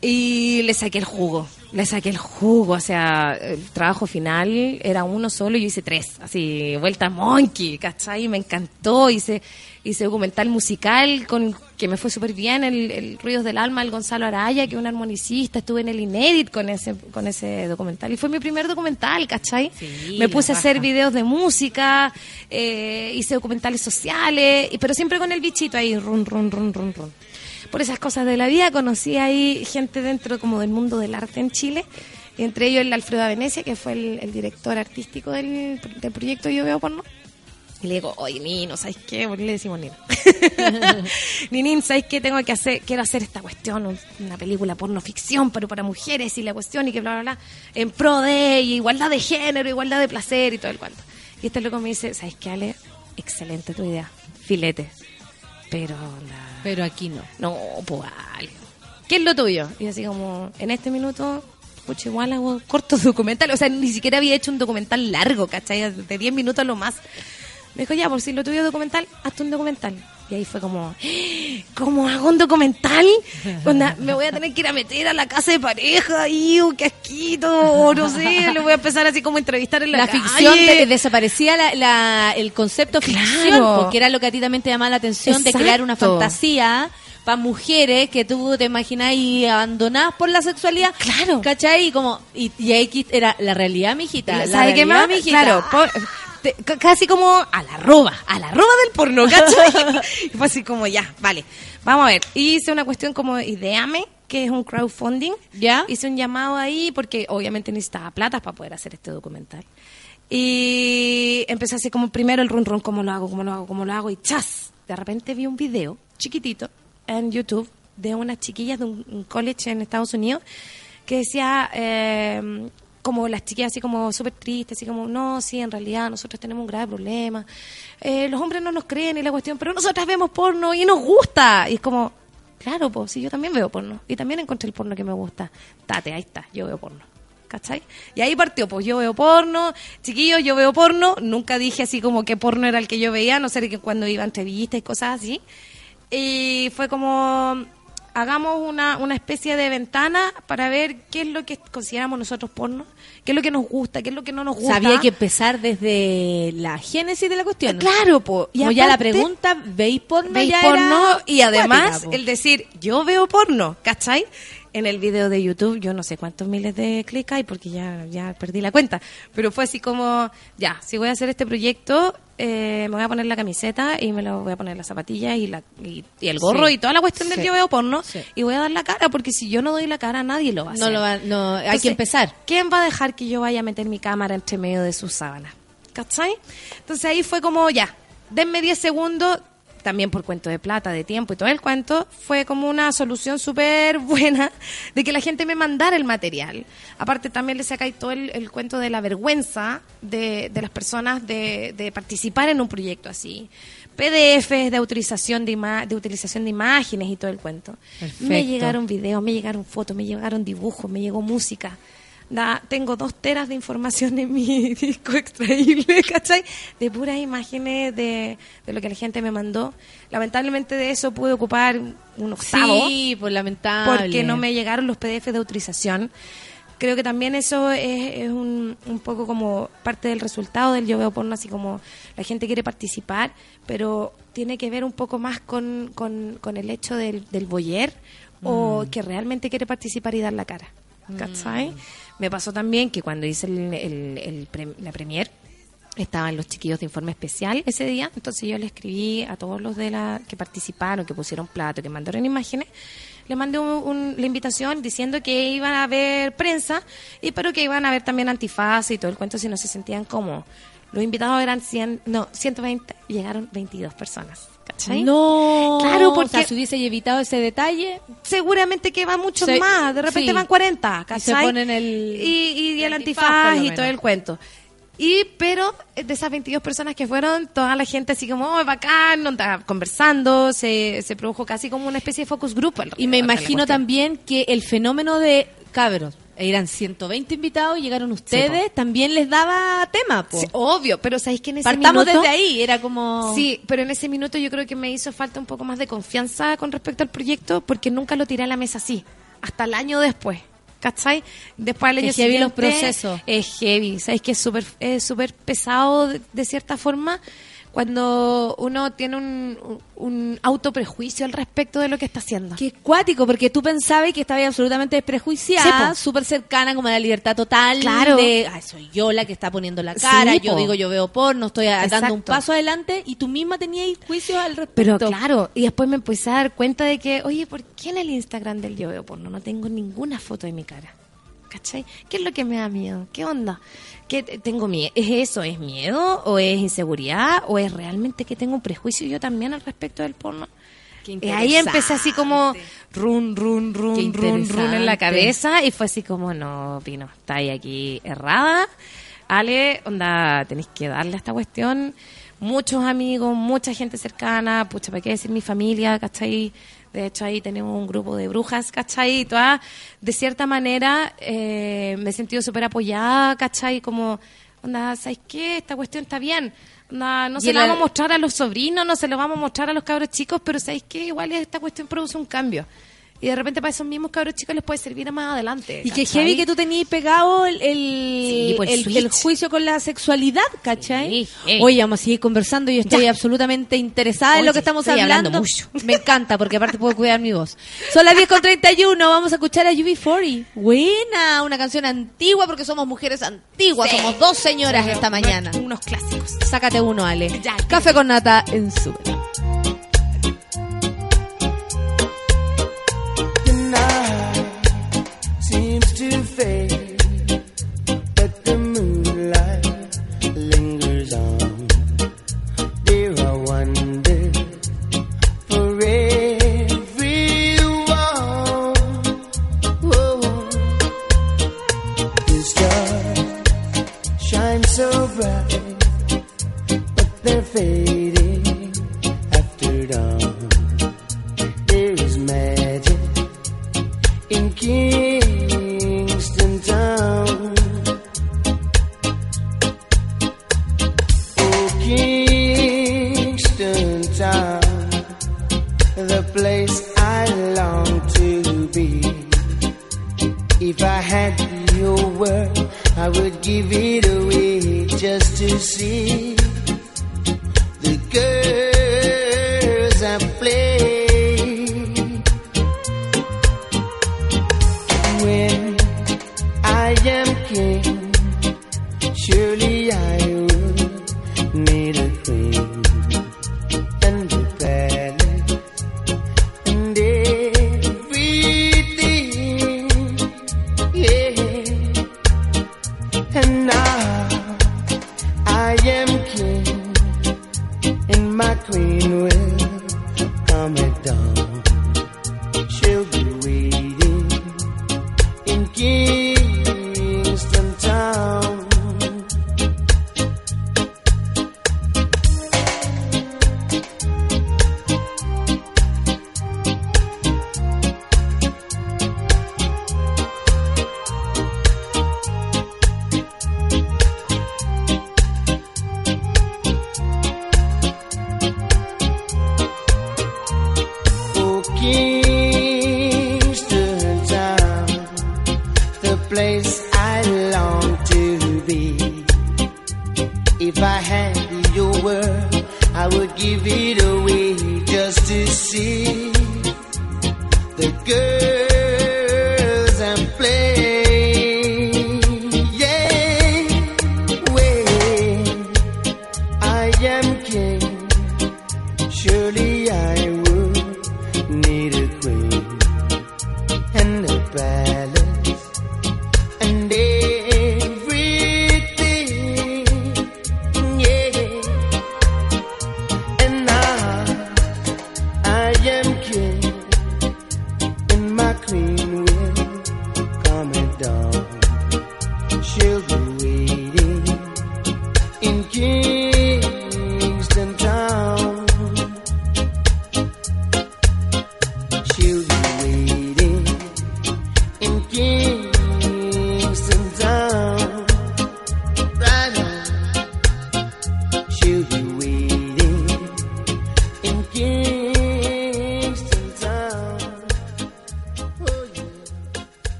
Y le saqué el jugo, le saqué el jugo, o sea, el trabajo final era uno solo y yo hice tres, así, vuelta monkey, ¿cachai? Me encantó, hice, hice documental musical con que me fue súper bien, el, el Ruidos del Alma, el Gonzalo Araya, que es un armonicista, estuve en el Inédit con ese, con ese documental y fue mi primer documental, ¿cachai? me puse a hacer videos de música, eh, hice documentales sociales, pero siempre con el bichito ahí, run, run, run, run, run por esas cosas de la vida conocí ahí gente dentro como del mundo del arte en Chile y entre ellos el Alfredo. Venecia que fue el, director artístico del, del proyecto Yo Veo Porno y le digo, oye Nino, ¿sabes qué? Porque le decimos Nino Ninin, ¿sabes qué? Tengo que hacer, quiero hacer esta cuestión, un- una película porno ficción, pero para mujeres y la cuestión y que bla, bla, bla, en pro de igualdad de género, igualdad de placer y todo el cuento. Y este loco me dice, ¿sabes qué, Ale? Excelente tu idea, filete. Pero la... Pero aquí no. No, pues algo. ¿Qué es lo tuyo? Y así como, en este minuto, pucha, igual hago cortos documentales. O sea, ni siquiera había hecho un documental largo, ¿cachai? De 10 minutos lo más. Me dijo, ya, por si lo tuyo es documental, hazte un documental. Y ahí fue como, ¿cómo hago un documental? Onda, me voy a tener que ir a meter a la casa de pareja y un casquito, o no sé, lo voy a empezar así como a entrevistar en la, La calle. ficción de- desaparecía la, la- el concepto ficción, Claro. porque era lo que a ti también te llamaba la atención de crear una fantasía para mujeres que tú te imaginas ahí abandonadas por la sexualidad. Claro. ¿Cachai? Y como, y, y ahí era la realidad, mijita. ¿Sabe qué más? mijita. Claro, po- te- c- casi como a la roba, a la roba del porno, ¿cachai? y fue así como, ya, vale, vamos a ver. Hice una cuestión como Ideame, que es un crowdfunding. ¿Ya? Hice un llamado ahí porque obviamente necesitaba plata para poder hacer este documental. Y empecé así como primero el run run, cómo lo hago, cómo lo hago, cómo lo hago, y chas, de repente vi un video chiquitito en YouTube de unas chiquillas de un, un college en Estados Unidos que decía eh, como las chiquillas así como súper tristes, así como, no, sí, en realidad nosotros tenemos un grave problema, Eh, los hombres no nos creen y la cuestión, pero nosotras vemos porno y nos gusta. Y es como, claro, pues sí, yo también veo porno y también encontré el porno que me gusta. Tate, ahí está, yo veo porno. ¿Cachai? Y ahí partió, pues yo veo porno, chiquillos, yo veo porno, nunca dije así como que porno era el que yo veía, no sé que cuando iba a entrevistas y cosas así. Y fue como, hagamos una, una especie de ventana para ver qué es lo que consideramos nosotros porno, qué es lo que nos gusta, qué es lo que no nos gusta. Sabía que empezar desde la génesis de la cuestión. Claro, po. Y Como ya la pregunta, ¿veis porno? veis ya porno era y además el decir yo veo porno, ¿cachai? En el video de YouTube yo no sé cuántos miles de clics hay porque ya, ya perdí la cuenta, pero fue así como, ya, si voy a hacer este proyecto, eh, me voy a poner la camiseta y me lo voy a poner las zapatillas y, la, y, y el gorro Sí. y toda la cuestión del Sí. yo veo porno Sí. y voy a dar la cara porque si yo no doy la cara nadie lo va a hacer. No lo va- no, hay Entonces, que empezar. ¿Quién va a dejar que yo vaya a meter mi cámara entre medio de sus sábanas? ¿Cachai? Entonces ahí fue como, ya, denme 10 segundos, también por cuento de plata, de tiempo y todo el cuento, fue como una solución súper buena de que la gente me mandara el material. Aparte también le sacáis todo el, el cuento de la vergüenza de, de las personas de, de participar en un proyecto así. PDFs de autorización de, ima- de utilización de imágenes y todo el cuento. Perfecto. Me llegaron videos, me llegaron fotos, me llegaron dibujos, me llegó música. Da, tengo dos teras de información en mi disco extraíble, ¿cachai? De puras imágenes de, de lo que la gente me mandó. Lamentablemente de eso pude ocupar un octavo. Sí, pues lamentable. Porque no me llegaron los PDF de autorización. Creo que también eso es, es un, un poco como parte del resultado del yo veo porno, así como la gente quiere participar, pero tiene que ver un poco más con, con, con el hecho del, del voyeur o Mm. que realmente quiere participar y dar la cara. ¿Cachai? Me pasó también que cuando hice el, el- la premier, estaban los chiquillos de informe especial ese día, entonces yo le escribí a todos los de la que participaron, que pusieron plato, que mandaron imágenes, le mandé un- la invitación diciendo que iban a haber prensa y pero que iban a haber también antifaz y todo el cuento si no se sentían cómodos. Los invitados eran 100, no, 120, y llegaron 22 personas. ¿Cachai? No. Claro, O porque sea, si hubiese evitado ese detalle. seguramente que van muchos Se- más, de repente sí. van 40, Y se ¿cachai? ponen el- y, y- y el el antifaz, y todo el cuento. Y, pero de esas 22 personas que fueron, toda la gente así como, oh, bacán, onda, conversando, se, se produjo casi como una especie de focus group. Y me imagino también que el fenómeno de cabros, eran 120 invitados, llegaron ustedes, también les daba tema, po. Sí, obvio, pero ¿sabéis que en ese Partamos minuto... desde ahí, era como... Sí, pero en ese minuto yo creo que me hizo falta un poco más de confianza con respecto al proyecto porque nunca lo tiré a la mesa así, hasta el año después. ¿Cachai? Después Qué año heavy los procesos. Es heavy, ¿sabes? Que es súper es súper pesado de, de cierta forma cuando uno tiene un, un, autoprejuicio al respecto de lo que está haciendo. Qué cuático, porque tú pensabas que estabas absolutamente desprejuiciada, Sí, súper cercana como a la libertad total Claro. de, "Ay, soy yo la que está poniendo la cara, Sí, yo po. digo yo veo porno, estoy dando un paso adelante y tú misma tenías juicios al respecto. Pero claro, y después me empecé a dar cuenta de que, oye, ¿por qué en el Instagram del yo veo porno no tengo ninguna foto de mi cara? ¿Cachai? ¿Qué es lo que me da miedo? ¿Qué onda? ¿Qué te- tengo miedo? ¿Es eso? ¿Es miedo? ¿O es inseguridad? ¿O es realmente que tengo un prejuicio yo también al respecto del porno? Y ahí empecé así como run, run, run, run, run en la cabeza y fue así como, no, Pino, está ahí aquí errada. Ale, onda, tenéis que darle a esta cuestión. Muchos amigos, mucha gente cercana, pucha, ¿para qué decir mi familia, cachai? De hecho, ahí tenemos un grupo de brujas, ¿cachai? Y todas, de cierta manera, eh, me he sentido súper apoyada, ¿cachai? Como, Onda, ¿sabes qué? Esta cuestión está bien. Onda, no se la vamos a mostrar a los sobrinos, no se lo vamos a mostrar a los cabros chicos, pero ¿sabes qué? Igual esta cuestión produce un cambio. Y de repente para esos mismos cabros chicos les puede servir más adelante. Y que heavy que tú tenías pegado el, el, Sí, pues, el el- switch. el juicio con la sexualidad, ¿cachai? Sí, ey. Oye, vamos a seguir conversando. Yo estoy Ya. absolutamente interesada en lo que estamos hablando. hablando mucho. Me encanta, porque aparte puedo cuidar mi voz. Son las 10 con 31. Vamos a escuchar a UB40. Buena, una canción antigua, porque somos mujeres antiguas. Sí. Somos dos señoras esta mañana. Unos clásicos. Sácate uno, Ale. Ya. Café con nata en su.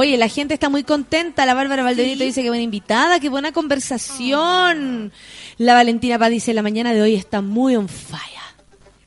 Oye, la gente está muy contenta. La Bárbara Valdenito dice que buena invitada, qué buena conversación. La Valentina Paz dice, la mañana de hoy está muy on fire.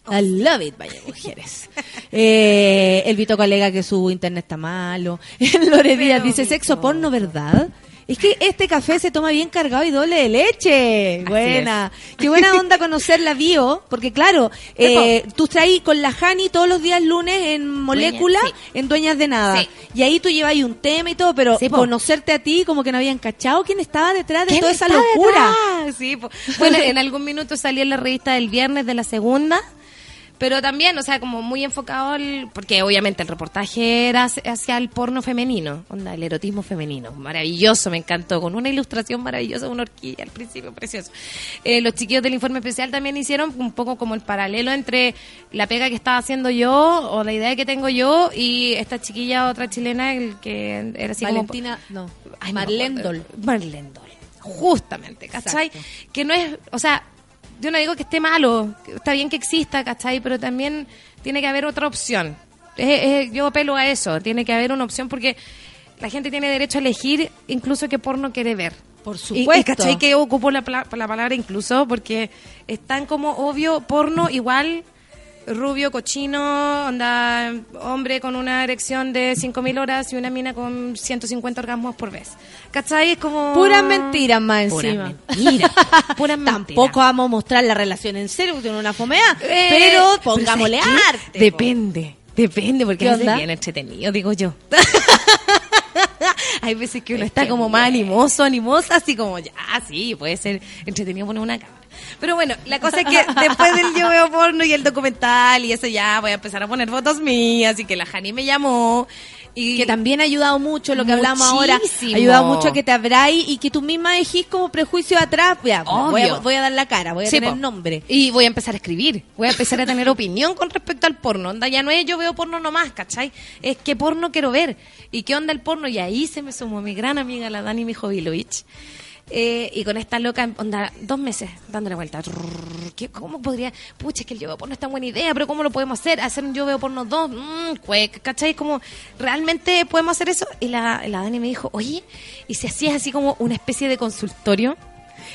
I love it, vaya mujeres. Eh, el Vito colega que su internet está malo. Lore Díaz dice, sexo porno, ¿verdad? Es que este café se toma bien cargado y doble de leche. Buena. Qué buena onda conocer la bio, porque claro, eh, tú traes con la Hani todos los días lunes en Molécula, sí. en Dueñas de Nada. Sí. Y ahí tú llevas ahí un tema y todo, pero Sí, conocerte a ti como que no habían cachado quién estaba detrás de ¿Quién toda esa locura. detrás? Sí, po. Bueno, en algún minuto salí en la revista del viernes de la segunda, Pero también, o sea, como muy enfocado al... Porque obviamente el reportaje era hacia- el porno femenino, onda, el erotismo femenino. Maravilloso, me encantó, con una ilustración maravillosa, una horquilla al principio, precioso. Eh, los chiquillos del informe especial también hicieron un poco como el paralelo entre la pega que estaba haciendo yo, o la idea que tengo yo, y esta chiquilla, otra chilena, el que era así Valentina, como... no, Ay, Marlene me acuerdo. Dol. Marlene Dol. Justamente, ¿cachai? Exacto. Que no es, o sea, yo no digo que esté malo, está bien que exista, ¿cachai? Pero también tiene que haber otra opción. Es- es- yo apelo a eso, tiene que haber una opción porque la gente tiene derecho a elegir incluso qué porno quiere ver. Por Y- Y, supuesto. ¿cachai? Que ocupo la palabra incluso porque es tan como obvio porno igual rubio, cochino, onda, hombre con una erección de 5.000 horas y una mina con 150 orgasmos por vez. ¿Cachai? Es como... Puras mentiras más Puras encima. mentiras. Puras mentiras. Tampoco vamos a mostrar la relación en serio, porque tiene una fomea. Eh, pero pero pongámosle ¿sabes qué? arte. Depende, depende, porque es bien entretenido, digo yo. Hay veces que uno está como más animoso, animosa, así como, ya, sí, puede ser entretenido poner una cámara. Pero bueno, la cosa es que después del yo veo porno y el documental y eso ya voy a empezar a poner fotos mías y que la Jani me llamó. Y que también ha ayudado mucho lo que hablamos ahora. Ha ayudado mucho a que te abráis y que tú misma dejís como prejuicio atrás. Ya, voy, a, voy a dar la cara, voy a Sí, tener po. nombre. Y voy a empezar a escribir. Voy a empezar a tener opinión con respecto al porno. Onda, ya no es yo veo porno nomás, ¿cachai? Es qué porno quiero ver. ¿Y qué onda el porno? Y ahí se me sumó mi gran amiga, la Dani Mijovilovich. Eh, y con esta loca, onda, dos meses dándole vuelta. ¿qué- ¿Cómo podría? Pucha, es que el yo veo porno es tan buena idea, pero ¿cómo lo podemos hacer? Hacer un yo veo porno dos, mm, cuec, ¿cachai? Como, ¿realmente podemos hacer eso? Y la, la Dani me dijo, oye, ¿y si hacías así como una especie de consultorio?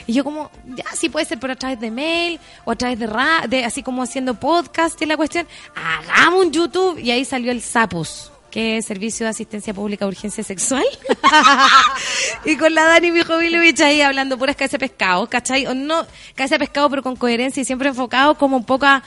Y yo como, ya sí puede ser, pero a través de mail o a través de, ra de así como haciendo podcast y la cuestión, hagamos un YouTube y ahí salió el Sapus, que es Servicio de Asistencia Pública de Urgencia Sexual. y con la Dani Mijovilovich ahí hablando puras cabezas de pescado, ¿cachai? O no, cabeza de pescado pero con coherencia y siempre enfocado como un poco a,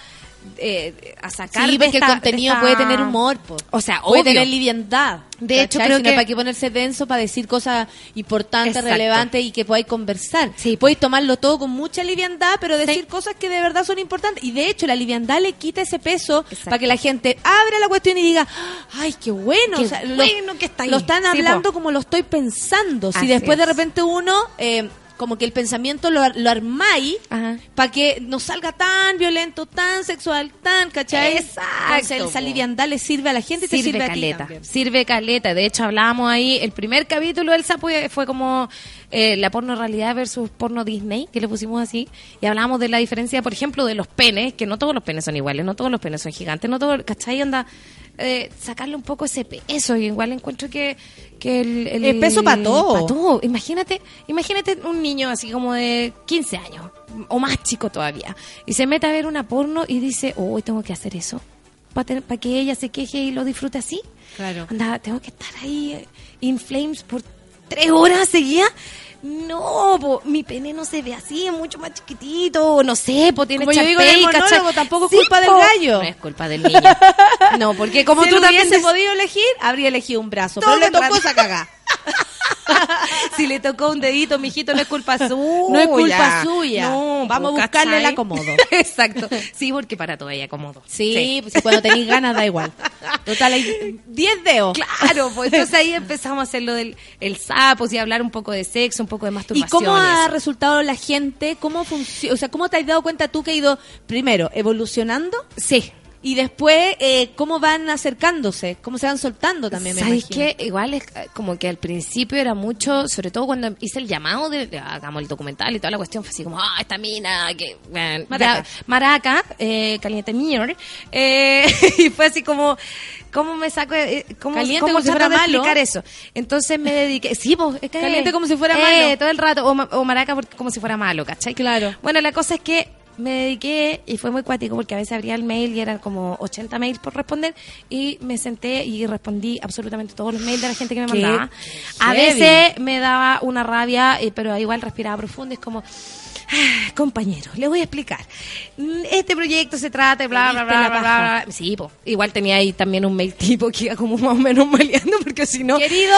eh, a sacar Sí, de porque esta- el contenido de esta- puede tener humor, po. O sea, puede obvio. tener liviandad. De hecho, creo Si no que- para qué ponerse denso para decir cosas importantes, Exacto. relevantes y que podáis conversar. Sí. Podéis tomarlo todo con mucha liviandad, pero decir cosas que de verdad son importantes. Y de hecho, la liviandad le quita ese peso para que la gente abra la cuestión y diga, ay, qué bueno. Qué o sea, lo- que está ahí. Lo están hablando como lo estoy pensando. Si Así después de repente uno... eh, como que el pensamiento lo, lo armáis para que no salga tan violento, tan sexual, tan, ¿cachai? Exacto, Entonces, po. liviandad le sirve a la gente y te sirve sirve a ti caleta, sirve caleta. De hecho, hablábamos ahí, el primer capítulo del sapo fue como eh, la porno realidad versus porno Disney, que le pusimos así, y hablábamos de la diferencia, por ejemplo, de los penes, que no todos los penes son iguales, no todos los penes son gigantes, no todos, ¿cachai? Onda, eh, sacarle un poco ese peso, y igual encuentro que, que el, El peso pa' todo. pa' todo. Imagínate, imagínate un niño así como de 15 años, o más chico todavía, y se mete a ver una porno y dice, oh, tengo que hacer eso para que ella se queje y lo disfrute así. Claro. Anda, tengo que estar ahí eh, in flames por tres horas seguidas. No, po, mi pene no se ve así, es mucho más chiquitito, no sé, po, tiene Como yo digo el tampoco es Sí, culpa del gallo. No es culpa del niño. No, porque como si tú también hubiese podido elegir, habría elegido un brazo. Todo pero le tocó esa cagá. si le tocó un dedito, mijito, no es culpa suya. No es culpa suya. No, Vamos a buscarle el acomodo. Exacto. Sí, porque para todo hay acomodo. Sí, pues si cuando tenéis ganas da igual. Total, hay 10 dedos. Claro, pues entonces ahí empezamos a hacer lo del el sapo y hablar un poco de sexo, un poco de ¿Y masturbación. cómo ha resultado la gente? ¿Cómo funciona? O sea, ¿cómo te has dado cuenta tú que ha ido, primero, evolucionando? Sí. Y después, eh, ¿cómo van acercándose? ¿Cómo se van soltando también? me ¿Sabes qué? Igual es eh, como que al principio era mucho, sobre todo cuando hice el llamado de, de hagamos el documental y toda la cuestión, fue así como, ah, esta mina, que... bueno, Maraca. ya, Maraca, eh, caliente mierda. Eh, y fue así como, ¿cómo me saco? eh, ¿Cómo, Caliente cómo como si fuera de malo. explicar eso? Entonces me dediqué, sí, pues, es que- Caliente como si fuera eh, malo. todo el rato, o, o Maraca como si fuera malo, ¿cachai? Claro. Bueno, la cosa es que me dediqué y fue muy cuático porque a veces abría el mail y eran como 80 mails por responder y me senté y respondí absolutamente todos los mails de la gente que me Qué mandaba. A heavy. veces me daba una rabia, eh, pero igual respiraba profundo. Es como, "Ah, compañero, le voy a explicar. Mm, Este proyecto se trata de bla, bla, bla, bla, la bla. Sí, po. igual tenía ahí también un mail tipo que iba como más o menos maleando porque si no... Querido,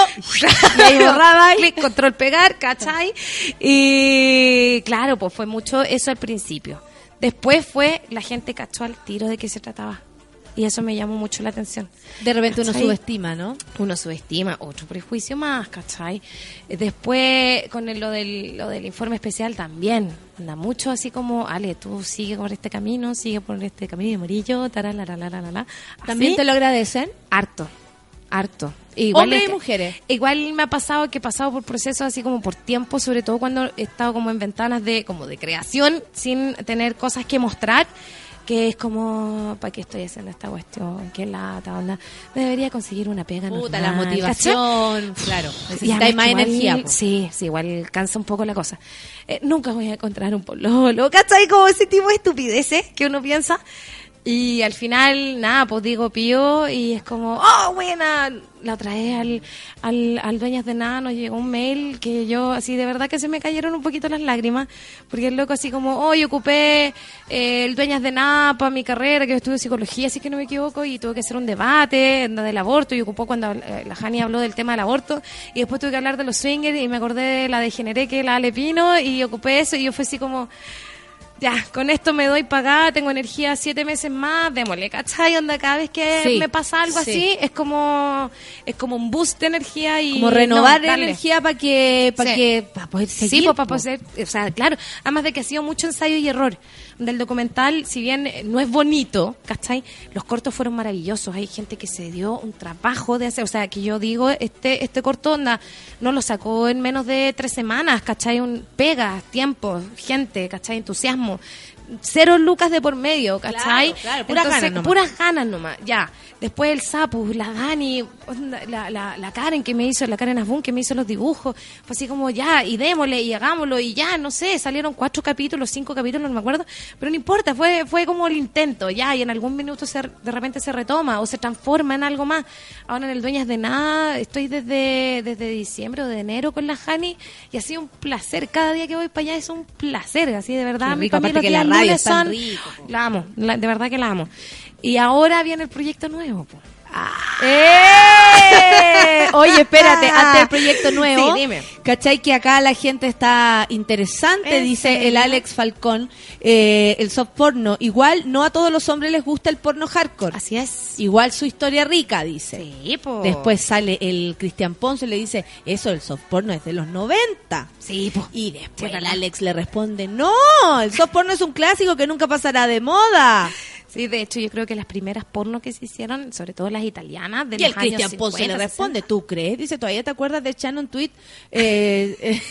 y ahí borraba y- Clic, control, pegar, ¿cachai? Y claro, pues fue mucho eso al principio. Después fue, la gente cachó al tiro de qué se trataba. Y eso me llamó mucho la atención. De repente uno subestima, ¿no? Uno subestima, otro prejuicio más, ¿cachai? Eh, Después, con el- lo, del, lo del informe especial también, anda mucho así como, Ale, tú sigue por este camino, sigue por este camino de amarillo, taralalalala. ¿También te lo agradecen? Harto, harto. Igual Hombres es y mujeres. Igual me ha pasado que he pasado por procesos así como por tiempo, sobre todo cuando he estado como en ventanas de como de creación sin tener cosas que mostrar, que es como, ¿para qué estoy haciendo esta cuestión? ¿Qué lata, onda? Me debería conseguir una pega Puta, normal, la motivación, ¿cachai? claro. Necesitáis más igual- energía. po. Sí, sí, igual cansa un poco la cosa. Eh, nunca voy a encontrar un pololo, ¿cachai? Como ese tipo de estupideces que uno piensa. Y al final, nada, pues digo pío y es como, oh, buena. La trae al, al, al Dueñas de Nada, nos llegó un mail que yo, así de verdad que se me cayeron un poquito las lágrimas, porque el loco así como, oh, yo ocupé eh, el Dueñas de Nada para mi carrera, que yo estudio psicología, así que no me equivoco, y tuve que hacer un debate del aborto, y ocupó cuando eh, la Jani habló del tema del aborto, y después tuve que hablar de los swingers, y me acordé de la degeneré que la Alepino, y ocupé eso, y yo fui así como ya, con esto me doy pagada, tengo energía siete meses más, démosle, ¿cachai? Onda, cada vez que Sí, me pasa algo sí. así, es como es como un boost de energía y... Como renovar no, energía para que, para Sí. que, para poder seguir. Sí, pues, para po. poder, o sea, claro, además de que ha sido mucho ensayo y error. Del documental, si bien eh, no es bonito, ¿cachai? Los cortos fueron maravillosos. Hay gente que se dio un trabajo de hacer, o sea, que yo digo, este este corto onda no lo sacó en menos de tres semanas, ¿cachai? Un pega, tiempo, gente, ¿cachai? Entusiasmo. Cero lucas de por medio, ¿cachai? Claro, claro, puras Entonces, ganas nomás. puras ganas nomás, ya. Después el Sapu, la Dani, la, la, la Karen que me hizo, la Karen Asbun que me hizo los dibujos, fue así como ya, y démosle, y hagámoslo, y ya, no sé, salieron cuatro capítulos, cinco capítulos, no me acuerdo, pero no importa, fue, fue como el intento, ya, y en algún minuto se, de repente se retoma o se transforma en algo más. Ahora en el Dueñas de Nada, estoy desde, desde diciembre o de enero con la Jani, y ha sido un placer, cada día que voy para allá es un placer, así de verdad. Rico, aparte que los la días radio tan son- rico. La amo, la- de verdad que la amo. Y ahora viene el proyecto nuevo, po. ¡Eh! Oye, espérate, antes del proyecto nuevo. Sí, dime. ¿Cachai que acá la gente está interesante? ¿En Dice el? Alex Falcón, eh, el soft porno. Igual no a todos los hombres les gusta el porno hardcore. Así es. Igual su historia rica, dice. Sí, po. Después sale el Cristian Ponce y le dice, eso el soft porno es de los 90. Sí, po. Y después el. Alex le responde, no, el soft porno es un clásico que nunca pasará de moda. Sí, de hecho, yo creo que las primeras porno que se hicieron, sobre todo las italianas, de Y el los años Cristian Ponce 50, le responde, 60. ¿tú crees? Dice, ¿todavía te acuerdas de Shannon Tweet? Eh, eh,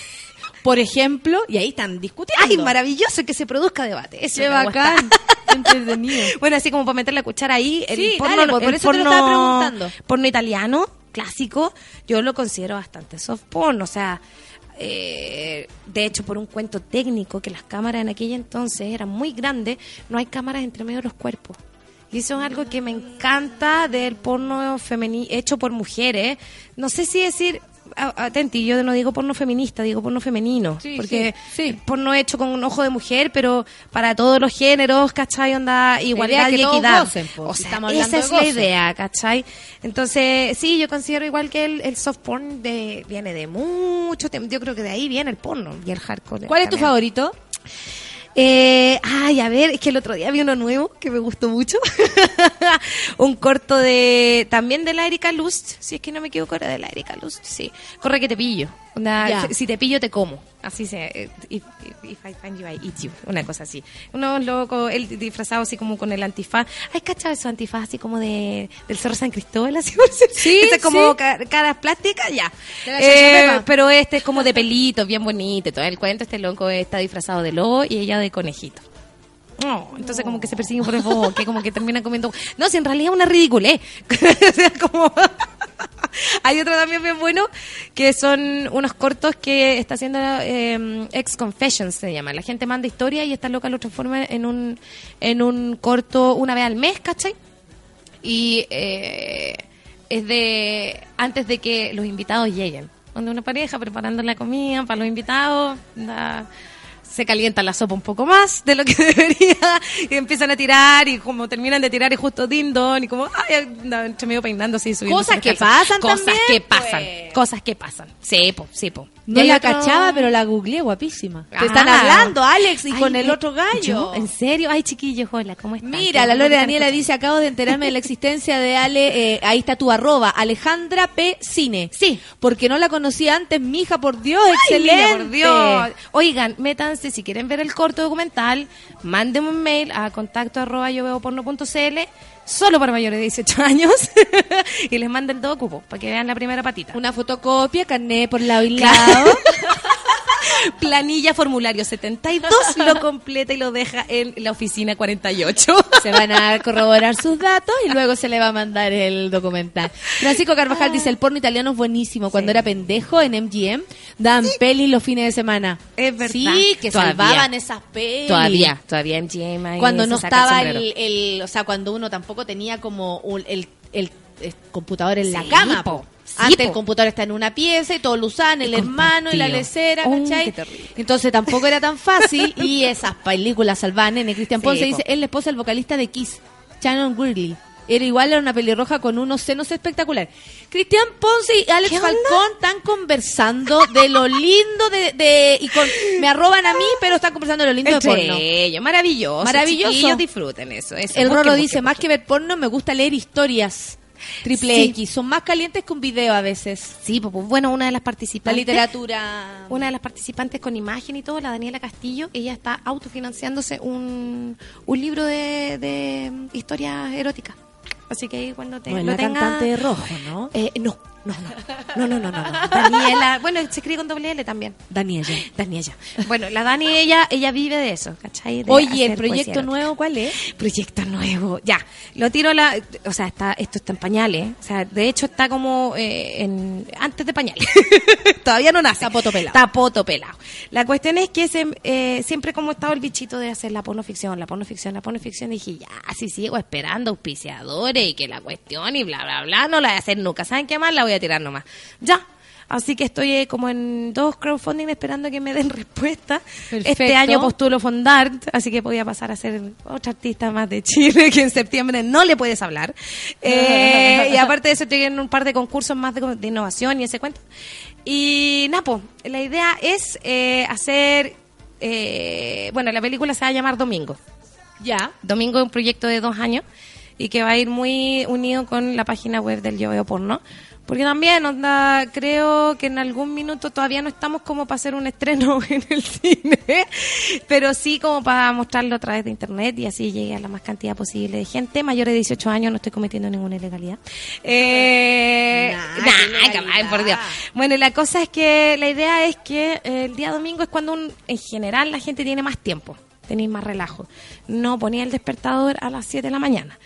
por ejemplo, y ahí están discutiendo. ¡Ay, maravilloso que se produzca debate! Eso Qué bacán. Entretenido. Bueno, así como para meter la cuchara ahí, el Sí, porno, dale, por el eso te lo estaba preguntando. porno italiano, clásico, yo lo considero bastante soft porn, o sea, eh, de hecho por un cuento técnico que las cámaras en aquella entonces eran muy grandes, no hay cámaras entre medio de los cuerpos. Y eso es algo que me encanta del porno femeni hecho por mujeres. No sé si decir, atenti, yo no digo porno feminista, digo porno femenino. Sí, porque sí, sí. porno hecho con un ojo de mujer, pero para todos los géneros, ¿cachai? Onda, igualdad y equidad. gocen, po, o sea, estamos hablando esa es de la idea, ¿cachai? Entonces, sí, yo considero igual que el, el soft porn de, viene de mucho tiempo. Yo creo que de ahí viene el porno y el hardcore. ¿Cuál es tu favorito? Eh, ay, a ver, es que el otro día vi uno nuevo que me gustó mucho. un corto de también de la Erika Lust, si es que no me equivoco, era de la Erika Lust, sí. Corre que te pillo. Si te pillo te como. Así se if, if- I find you I eat you, una cosa así. Uno loco, él disfrazado así como con el antifaz. Ay, ¿cachado esos antifaz así como de del Cerro San Cristóbal así? Sí, Ese como sí. ca- caras plásticas, ya. Eh, pero este es como de pelito, bien bonito. y Todo el cuento, este loco está disfrazado de lobo y ella de conejito. No, entonces como que se persiguen por el bosque, como que termina comiendo... No, si en realidad es una ridiculez. o sea, como... Hay otro también bien bueno, que son unos cortos que está haciendo eh, Ex Confessions, se llama. La gente manda historia y esta loca lo transforma en un, en un corto una vez al mes, ¿cachai? Y eh, es de antes de que los invitados lleguen. Donde una pareja preparando la comida para los invitados, se calienta la sopa un poco más de lo que debería y empiezan a tirar y como terminan de tirar y justo dindon y como ay entre medio peinándose y subiendo Cosas que pasan cosas también, que pasan pues. cosas que pasan. Sí po, sí po No la otro- cachaba, pero la googleé, guapísima. Te Ah. están hablando, Alex, y Ay, con el otro gallo. ¿Yo? ¿En serio? Ay, chiquillos, hola, ¿cómo están? Mira, la Lore Daniela dice, acabo de enterarme de la existencia de Ale, eh, ahí está tu arroba, Alejandra P. Cine. Sí. Porque no la conocía antes, mija, por Dios, Ay, excelente. niña, por Dios. Oigan, métanse, si quieren ver el corto documental, mándenme un mail a contacto arroba yo veo porno.cl, solo para mayores de 18 años, y les mando el docu, po, para que vean la primera patita. Una fotocopia, carné por lado y lado. Planilla formulario 72, lo completa y lo deja en la oficina 48. Se van a corroborar sus datos y luego se le va a mandar el documental. Francisco Carvajal dice, el porno italiano es buenísimo. Cuando era pendejo en MGM, daban pelis los fines de semana. Es verdad. Sí, que Todavía. salvaban esas pelis. Todavía, todavía en GM. ahí Cuando no estaba el, el- o sea, cuando uno tampoco tenía como un- el, el- el computador en la Sí, cama. po. Po. Antes el computador está en una pieza y todos lo usaban, el hermano y la lecera, Oh, ¿cachai? Entonces tampoco era tan fácil y esas películas salvaban nene. Cristian Sí, Ponce po. dice, es la esposa del vocalista de Kiss, Shannon Gurley. Era igual, era una pelirroja con unos senos espectacular. Cristian Ponce y Alex. Falcón están conversando de lo lindo de, de- y con, me arroban a mí, pero están conversando de lo lindo de porno. Ellos, maravilloso. Maravilloso. Chiquillos, disfruten eso. eso. El busquen, dice, más que ver porno, me gusta leer historias. Triple Sí. X. Son más calientes que un video a veces. Sí, pues bueno, una de las La participantes. literatura... Una de las participantes con imagen y todo, la Daniela Castillo, ella está autofinanciándose un, un libro de, de historias eróticas. Así que ahí cuando te, No, lo la tenga- cantante de rojo, ¿no? Eh, no, no, no, no, no, no, no, no. Daniela, bueno, se escribe con doble L también. Daniela. Daniela. Bueno, la Dani, ella, ella vive de eso, ¿cachai? De Oye, ¿el proyecto nuevo cuál es? Proyecto nuevo, ya. Lo tiro a la. O sea, está, esto está en pañales. O sea, de hecho está como eh, en, antes de pañales. Todavía no nace. Está poto pelado. Está poto pelado. La cuestión es que se- eh, siempre como estaba el bichito de hacer la pornoficción, la pornoficción, la pornoficción, dije, ya, si sigo esperando auspiciadores y que la cuestión y bla, bla, bla, no la voy a hacer nunca. ¿Saben qué más? La voy a tirar nomás. Ya. Así que estoy eh, como en dos crowdfunding esperando que me den respuesta. Este año postulo Fondart, así que podía pasar a ser otra artista más de Chile que en septiembre no le puedes hablar. Eh, y aparte de eso, estoy en un par de concursos más de, de innovación y ese cuento. Y Napo, la idea es eh, hacer. eh, bueno, la película se va a llamar Domingo. Ya. Domingo es un proyecto de dos años y que va a ir muy unido con la página web del Yo Veo Porno. Porque también, onda, creo que en algún minuto todavía no estamos como para hacer un estreno en el cine, pero sí como para mostrarlo a través de internet y así llegue a la más cantidad posible de gente. Mayores de 18 años, no estoy cometiendo ninguna ilegalidad. Eh, Nah, ilegalidad. por Dios. Bueno, la cosa es que la idea es que eh, el día domingo es cuando un- en general la gente tiene más tiempo, tenéis más relajo. No ponía el despertador a las 7 de la mañana.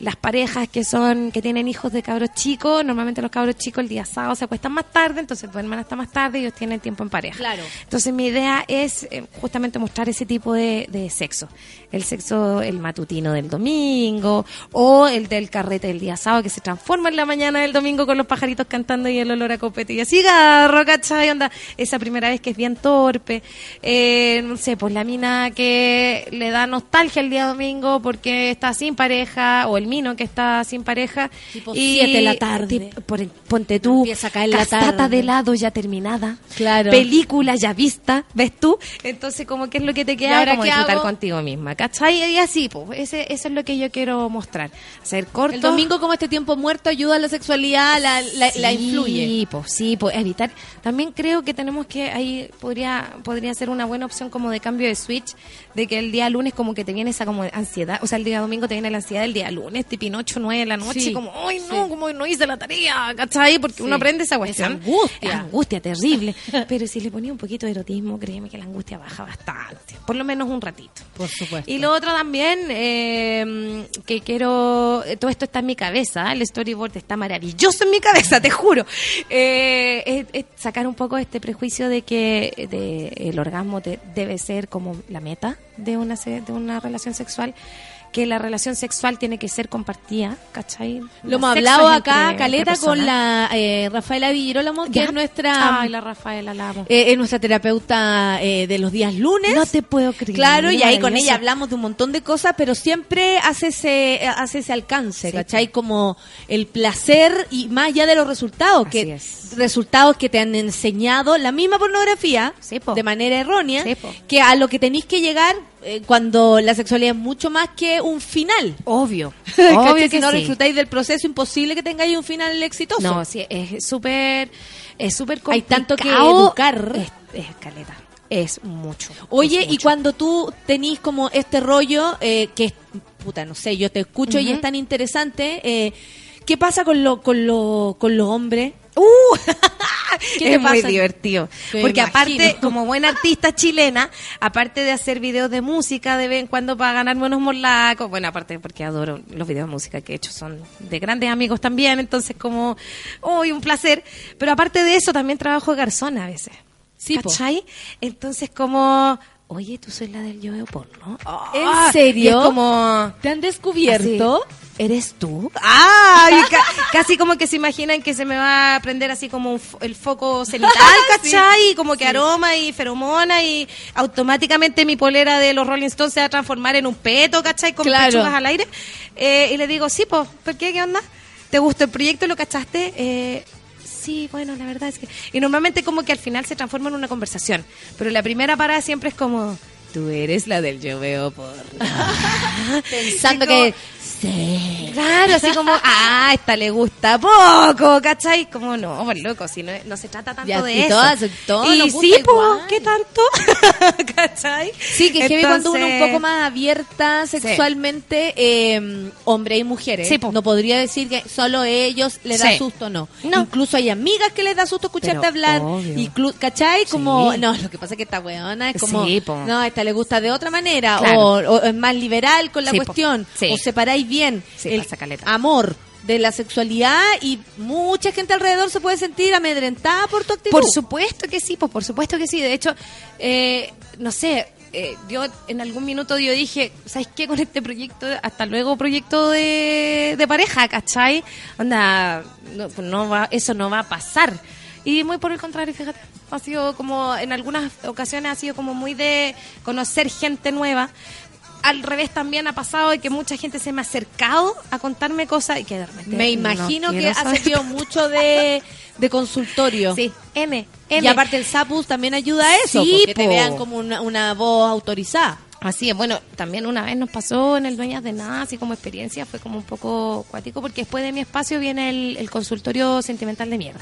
Las parejas que son que tienen hijos de cabros chicos, normalmente los cabros chicos el día sábado se acuestan más tarde, entonces duermen hasta más tarde y ellos tienen tiempo en pareja. Claro. Entonces mi idea es eh, justamente mostrar ese tipo de, de sexo. El sexo, el matutino del domingo o el del carrete del día sábado que se transforma en la mañana del domingo con los pajaritos cantando y el olor a copete y a cigarro, ¿cachai? Onda, esa primera vez que es bien torpe. Eh, no sé, pues la mina que le da nostalgia el día domingo porque está sin pareja o el mino que está sin pareja. Tipo y siete de la tarde. por- ponte tú, Empieza a caer la tarde. de helado ya terminada Claro. película ya vista, ¿ves tú? Entonces, como que es lo que te ¿Y queda ahora como disfrutar hago? contigo misma, ¿cachai? Y así, pues, ese, eso es lo que yo quiero mostrar. Hacer corto. El domingo, como este tiempo muerto, ayuda a la sexualidad, la, la, la influye. Sí, pues, sí, pues, evitar. También creo que tenemos que, ahí podría, podría ser una buena opción como de cambio de switch, de que el día lunes como que te viene esa como ansiedad, o sea, el día domingo te viene la ansiedad del día lunes, tipo 8, 9 de la noche, Sí, como, ay, no, como no hice la tarea, ¿cachai? Porque uno aprende esa cuestión. angustia. Es angustia terrible. Pero si le ponía un poquito de erotismo, créeme que la angustia baja bastante. Por lo menos un ratito. Por supuesto. Y lo otro también, eh, que quiero, eh, todo esto está en mi cabeza, el storyboard está maravilloso en mi cabeza, te juro. Eh, es, es sacar un poco este prejuicio de que de, el orgasmo te- debe ser como la meta de una, de una relación sexual que la relación sexual tiene que ser compartida, ¿cachai? Lo hemos hablado acá, Caleta, con la eh, Rafaela Villarolamo, que es nuestra... Ay, la Rafaela, la eh, es nuestra terapeuta eh, de los días lunes. No te puedo creer. Claro, y ahí con ella hablamos de un montón de cosas, pero siempre hace ese, hace ese alcance, Sí, ¿cachai? Como el placer y más allá de los resultados, Así que es. resultados que te han enseñado la misma pornografía Sí, po. de manera errónea, Sí, que a lo que tenéis que llegar eh, cuando la sexualidad es mucho más que un final. Obvio. Obvio si que no sí. disfrutáis del proceso, imposible que tengáis un final exitoso. No, sí, es súper es súper Hay tanto que complicado. educar. Es, es caleta. Es mucho. Oye, es y cuando tú tenís como este rollo, eh, que es, puta, no sé, yo te escucho y es tan interesante, eh, ¿qué pasa con, lo, con, lo, con los hombres? ¡Uh! ¿Qué te es muy divertido. Me Porque imagino. aparte, como buena artista chilena, aparte de hacer videos de música de vez en cuando para ganarme unos morlacos, bueno, aparte porque adoro los videos de música que he hecho, son de grandes amigos también, entonces como, uy, un placer. Pero aparte de eso, también trabajo de garzona a veces. Sí, po. ¿Cachai? Entonces como, oye, tú soy la del yo veo porno. ¿En Ah, serio? y es como... ¿Te han descubierto? Así, ¿Eres tú? ¡Ah! y ca- casi como que se imaginan que se me va a prender así como un fo- el foco cenital, ¿cachai? Y como que aroma y feromona y automáticamente mi polera de los Rolling Stones se va a transformar en un peto, ¿cachai? Con Claro. pechugas al aire. Eh, y le digo, sí, pues, ¿por qué? ¿Qué onda? ¿Te gustó el proyecto? ¿Lo cachaste? Eh, sí, bueno, la verdad es que... Y normalmente como que al final se transforma en una conversación. Pero la primera parada siempre es como... Tú eres la del yo veo por... Pensando Sí, como- que... Sí. Claro, así como, ah, esta le gusta poco, ¿cachai? Como, no, pues loco, si no, no se trata tanto Ya, de y eso. todas- todos y sí, po, igual. ¿qué tanto? ¿Cachai? Sí, que es que cuando uno un Entonces- poco más abierta sexualmente, eh, hombre y mujeres. Sí, po. no podría decir que solo ellos les da Sí. susto, no. No. Incluso hay amigas que les da susto escucharte Pero hablar. obvio. ¿Cachai? Como, Sí. no, lo que pasa es que esta weona es como, Sí, no, a esta le gusta de otra manera, Claro. o, o es más liberal con la Sí, cuestión, Sí. o separáis bien Sí, el amor de la sexualidad y mucha gente alrededor se puede sentir amedrentada por tu actitud. Por supuesto que sí, pues por supuesto que sí. De hecho, eh, no sé, eh, yo en algún minuto yo dije, ¿sabes qué? Con este proyecto, hasta luego proyecto de, de pareja, ¿cachai? Onda, no, pues no va, eso no va a pasar. Y muy por el contrario, fíjate, ha sido como, en algunas ocasiones ha sido como muy de conocer gente nueva. Al revés también ha pasado de que mucha gente se me ha acercado a contarme cosas y que de repente Me no imagino que ha servido mucho de, de consultorio. Sí, M, Y M. aparte el SAPUS también ayuda a eso, Sí, porque te vean como una, una voz autorizada. Así es, bueno, también una vez nos pasó en el Dueñas de Nada, así como experiencia, fue como un poco cuático, porque después de mi espacio viene el, el consultorio sentimental de mierda.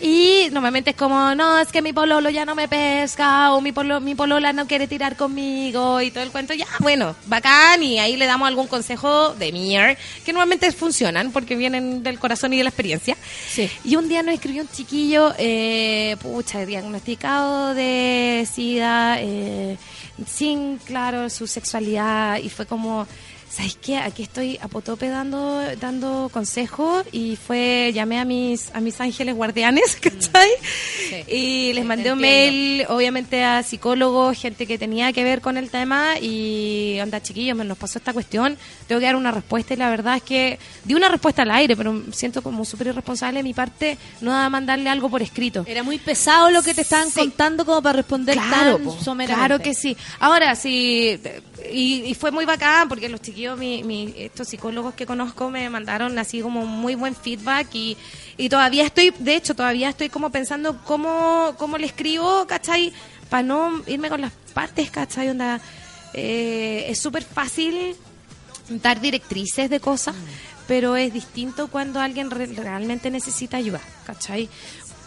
Y normalmente es como, no, es que mi pololo ya no me pesca, o mi, polo, mi polola no quiere tirar conmigo, y todo el cuento, ya, bueno, bacán, y ahí le damos algún consejo de mier, que normalmente funcionan, porque vienen del corazón y de la experiencia. Sí. Y un día nos escribió un chiquillo, eh, pucha, diagnosticado de SIDA, eh, sin, claro, su sexualidad, y fue como, ¿sabes qué? Aquí estoy a potope dando, dando consejos, y fue, llamé a mis, a mis ángeles guardianes, ¿cachai? Y les Sí, mandé un mail, obviamente, a psicólogos, gente que tenía que ver con el tema, y onda, chiquillos, me nos pasó esta cuestión, tengo que dar una respuesta, y la verdad es que di una respuesta al aire, pero siento como súper irresponsable de mi parte no a mandarle algo por escrito. Era muy pesado lo que te estaban Sí. contando como para responder Claro, tan po, someramente. claro que sí. Ahora sí, y, y fue muy bacán porque los chiquillos, mi, mi- estos psicólogos que conozco me mandaron así como muy buen feedback y, y todavía estoy, de hecho, todavía estoy como pensando cómo, cómo le escribo, ¿cachai? Para no irme con las partes, ¿cachai? Onda, eh, es súper fácil dar directrices de cosas, pero es distinto cuando alguien re- realmente necesita ayuda, ¿cachai?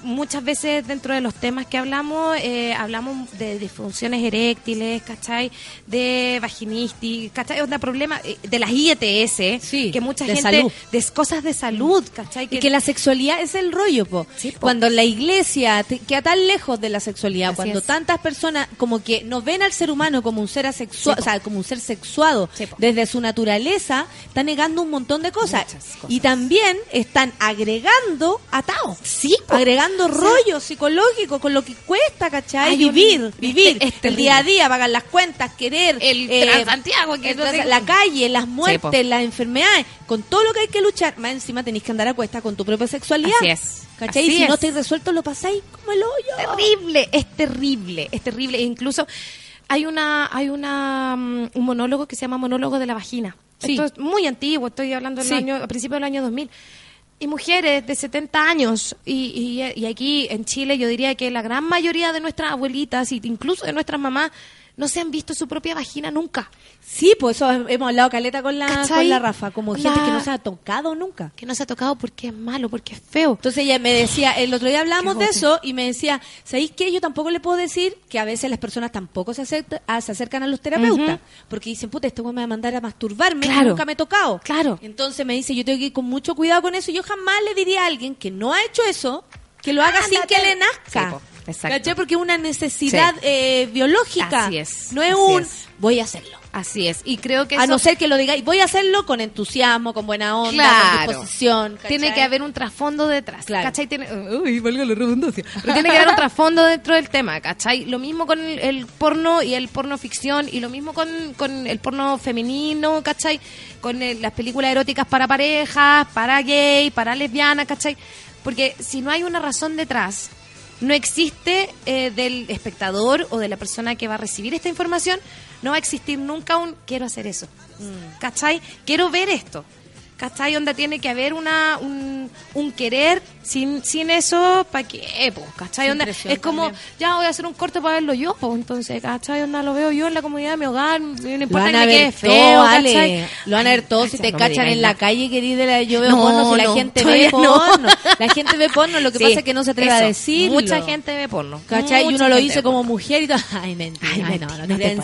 Muchas veces dentro de los temas que hablamos, eh, hablamos de disfunciones eréctiles, ¿cachai? De vaginistis, ¿cachai? Onda, problema eh, de las IETS, Sí, que mucha de gente... salud. De cosas de salud, ¿cachai? Y que la sexualidad es el rollo, po. Sí, po. Cuando la iglesia te- queda tan lejos de la sexualidad, Así cuando es. tantas personas como que no ven al ser humano como un ser asexuado, Sí, o sea, como un ser sexuado desde su naturaleza, está negando un montón de cosas. Y también están agregando atados. Sí, po. agregando rollo psicológico con lo que cuesta, ¿cachai? Un- vivir, vivir, el día a día, pagar las cuentas, querer, El eh, Transantiago, que el trans- la calle, las muertes, las enfermedades, con todo lo que hay que luchar, más encima tenéis que andar a cuesta con tu propia sexualidad. Así es. ¿Cachai? Así y si es. no estáis resueltos, lo pasáis como el hoyo. terrible, es terrible, es terrible. E incluso hay una, hay una mm, un monólogo que se llama monólogo de la vagina. Sí. Esto es muy antiguo, estoy hablando del Sí. año, a principios del año 2000. Y mujeres de 70 años, y, y, y aquí en Chile yo diría que la gran mayoría de nuestras abuelitas, y incluso de nuestras mamás, no se han visto su propia vagina nunca. Sí, pues eso hemos hablado caleta con la, ¿Cachai? con la Rafa, como gente que no se ha tocado nunca. Que no se ha tocado porque es malo, porque es feo. Entonces ella me decía, el otro día hablamos de eso y me decía, ¿sabéis qué? Yo tampoco le puedo decir que a veces las personas tampoco se, ah, se acercan a los terapeutas, porque dicen, puta, este güey me va a mandar a masturbarme, Claro. nunca me he tocado. Claro. Entonces me dice, yo tengo que ir con mucho cuidado con eso. y Yo jamás le diría a alguien que no ha hecho eso, que lo haga sin Ándate. que le nazca. Sí, exacto. Porque es una necesidad Sí. eh, biológica. Así es, No es así un, es. voy a hacerlo. Así es. Y creo que A eso- no ser que lo digáis, voy a hacerlo con entusiasmo, con buena onda, Claro. con disposición. ¿cachai? Tiene que haber un trasfondo detrás, Claro. ¿cachai? Tiene, uy, valga la redundancia. Pero tiene que haber un trasfondo dentro del tema, ¿cachai? Lo mismo con el, el porno y el porno ficción y lo mismo con, con el porno femenino, ¿cachai? Con el- las películas eróticas para parejas, para gay, para lesbianas, ¿cachai? Porque si no hay una razón detrás, no existe eh, del espectador o de la persona que va a recibir esta información, no va a existir nunca un quiero hacer eso. ¿Cachai? Quiero ver esto. ¿Cachai? Donde tiene que haber una, un, un querer sin, sin eso, ¿para qué? Po? ¿Cachai? Onda, es como, también. ya voy a hacer un corte para verlo yo, pues entonces, ¿cachai? Onda, lo veo yo en la comunidad de mi hogar, no importa que me quede feo. Ale. Lo van a ver todo. Si te no cachan en la calle, querida, la- yo veo No, porno. Si la no, gente ve porno. La gente ve porno. Lo que Sí, pasa es que no se atreve a decirlo. Mucha gente ve porno. ¿Cachai? Y Mucha uno lo dice como mujer y todo. Ay, mentira. Ay, Ay, no, no, no, no te te ¿En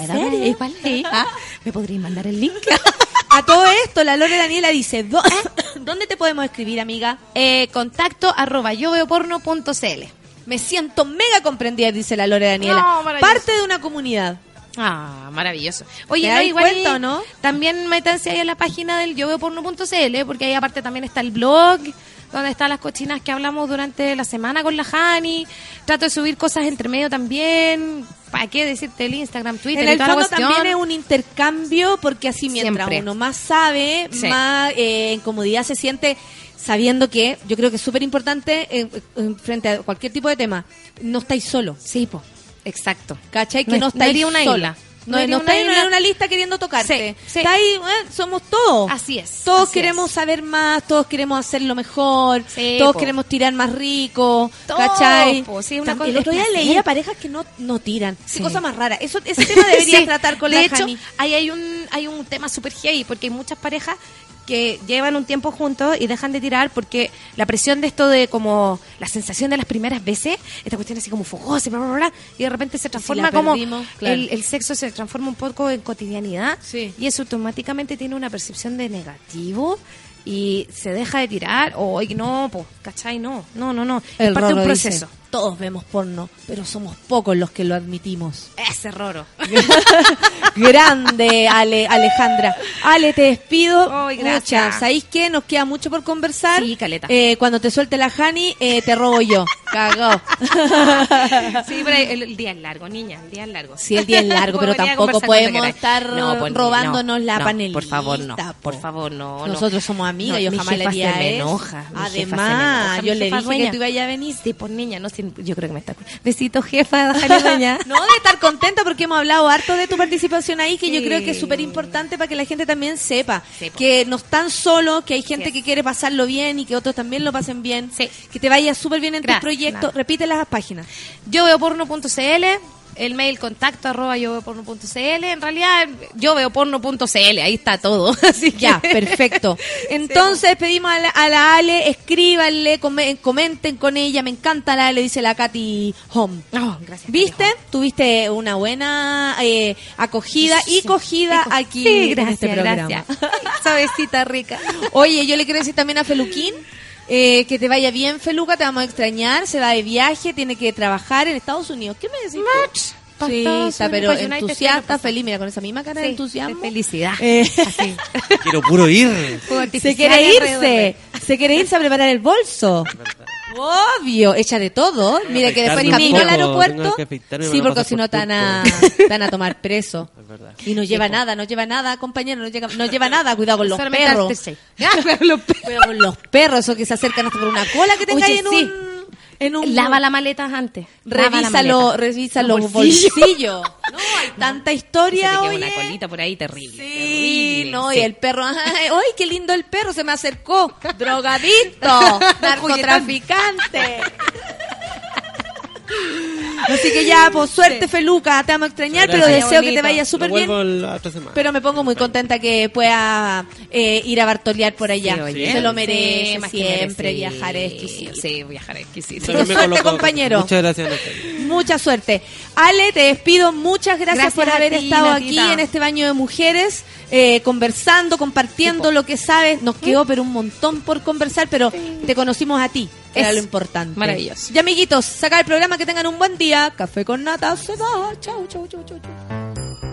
puedo. ¿Ah? ¿Me podrías mandar el link? A todo esto, la Lore Daniela dice, "¿Dó- ¿dónde te podemos escribir, amiga? Eh, contacto arroba yo veo porno.cl. Me siento mega comprendida, dice la Lore Daniela. No. Parte de una comunidad. Ah, maravilloso. Oye, ¿Te no, igual cuenta no? También métanse ahí en la página del yoveoporno.cl, porque ahí aparte también está el blog, donde están las cochinas que hablamos durante la semana con la Hani. Trato de subir cosas entre medio también. ¿Para qué decirte el Instagram, Twitter En y el la fondo cuestión? también es un intercambio porque así mientras Siempre. uno más sabe, Sí. más eh, en comodidad se siente sabiendo que yo creo que es súper importante eh, eh, frente a cualquier tipo de tema, no estáis solo. Sí, po. Exacto. ¿Cachai? Que No no, es- no estáis iría una sola. isla. No, No no, una isla. en una lista queriendo tocarte. Sí, sí. Estáis, eh, somos todos. Así es. Todos así queremos es. saber más, todos queremos hacerlo mejor, Sí, todos po. queremos tirar más rico, Todos, ¿cachai? una cosa- el otro día leía parejas que no, no tiran. Sí. cosa más rara. Eso, ese tema debería tratar con de la hecho, Jani. ahí hay un, hay un tema súper heavy, porque hay muchas parejas que llevan un tiempo juntos y dejan de tirar porque la presión de esto de como la sensación de las primeras veces, esta cuestión así como fogosa, bla, bla, bla, y de repente se transforma como perdimos, claro. el, el sexo se transforma un poco en cotidianidad Sí. y eso automáticamente tiene una percepción de negativo y se deja de tirar o y no, pues, ¿cachai? No, no, no, no. es parte de un dice, proceso. Todos vemos porno, pero somos pocos los que lo admitimos. Ese roro. Grande, Ale, Alejandra. Ale, te despido. Gracias. Muchas. ¿Sabéis qué? Nos queda mucho por conversar. Sí, caleta. Eh, cuando te suelte la Jani, eh, te robo yo. Cagó. Sí, pero el, el día es largo, niña, el día es largo. Sí, el día es largo, pero tampoco podemos estar pues, robándonos la no, panelista. Por favor, no. po. Por favor, no. no. Nosotros somos amigas, No, yo jamás le se me enoja. Además, yo le dije que tú ibas a venir. Sí, por niña, no, sí, yo creo que me está... Besito, jefa, doña. No, de estar contenta porque hemos hablado harto de tu participación ahí, que yo creo que es súper importante para que la gente también sepa Sí, que no están solos, que hay gente Sí. que quiere pasarlo bien y que otros también lo pasen bien. Que te vaya súper bien en Gracias, tus proyectos. nada. Repite las páginas. Yo veo porno.cl, el mail contacto arroba yo veo porno.cl, en realidad yo veo porno.cl, ahí está todo. Así que Ya, perfecto. Entonces pedimos a la, a la Ale, escríbanle, come- comenten con ella. Me encanta la Ale, dice la Katy Home. Oh, gracias. ¿Viste? Tuviste una buena eh, acogida y cogida Sí, aquí en este programa. gracias. Rica. Oye, yo le quiero decir también a Feluquín eh, que te vaya bien, Feluca, te vamos a extrañar, se va de viaje, tiene que trabajar en Estados Unidos. ¿Qué me decís? Pa' Sí, Estados está, Unidos, pero entusiasta, feliz, mira, con esa misma cara de Sí, entusiasmo. de felicidad. Eh, Así. Quiero puro ir. Se quiere irse, de- se quiere irse a preparar el bolso. Obvio, echa de todo. Mire que después camino al aeropuerto. Sí, porque si no van a, a tomar preso. verdad. Y no lleva nada, no lleva nada, compañero, no, llega- no lleva nada. Cuidado con los Solamente perros. Cuidado con los perros, esos que se acercan hasta por una cola que tenga Oye, ahí en sí. un... En un Lava la maleta antes. Revísalo, revisa Los los bolsillos. bolsillos. No, hay tanta Se historia, te queda una colita por ahí terrible. Sí, terrible, no, sí. y el perro, ay, ¡ay, qué lindo el perro! Se me acercó. Drogadicto, narcotraficante. Así que ya, pues suerte, Feluca. Te vamos a extrañar, pero deseo que te vaya súper bien. la otra. Pero me pongo muy contenta que pueda eh, ir a Bartolear por allá. Sí, oye. Se lo Sí, merece siempre. Viajar es exquisito. Sí, viajar es exquisito. Me suerte, coloco- compañero. Muchas gracias, Natalia. Mucha suerte. Ale, te despido. Muchas gracias, Gracias por haber ti, estado Natita. aquí en este baño de mujeres, eh, conversando, compartiendo lo que sabes. Nos quedó pero un montón por conversar, pero te conocimos a ti. Era Es lo importante. maravilloso. Y amiguitos, saca el programa, que tengan un buen día. Café con nata se va. Chau, chau, chau, chau, chau.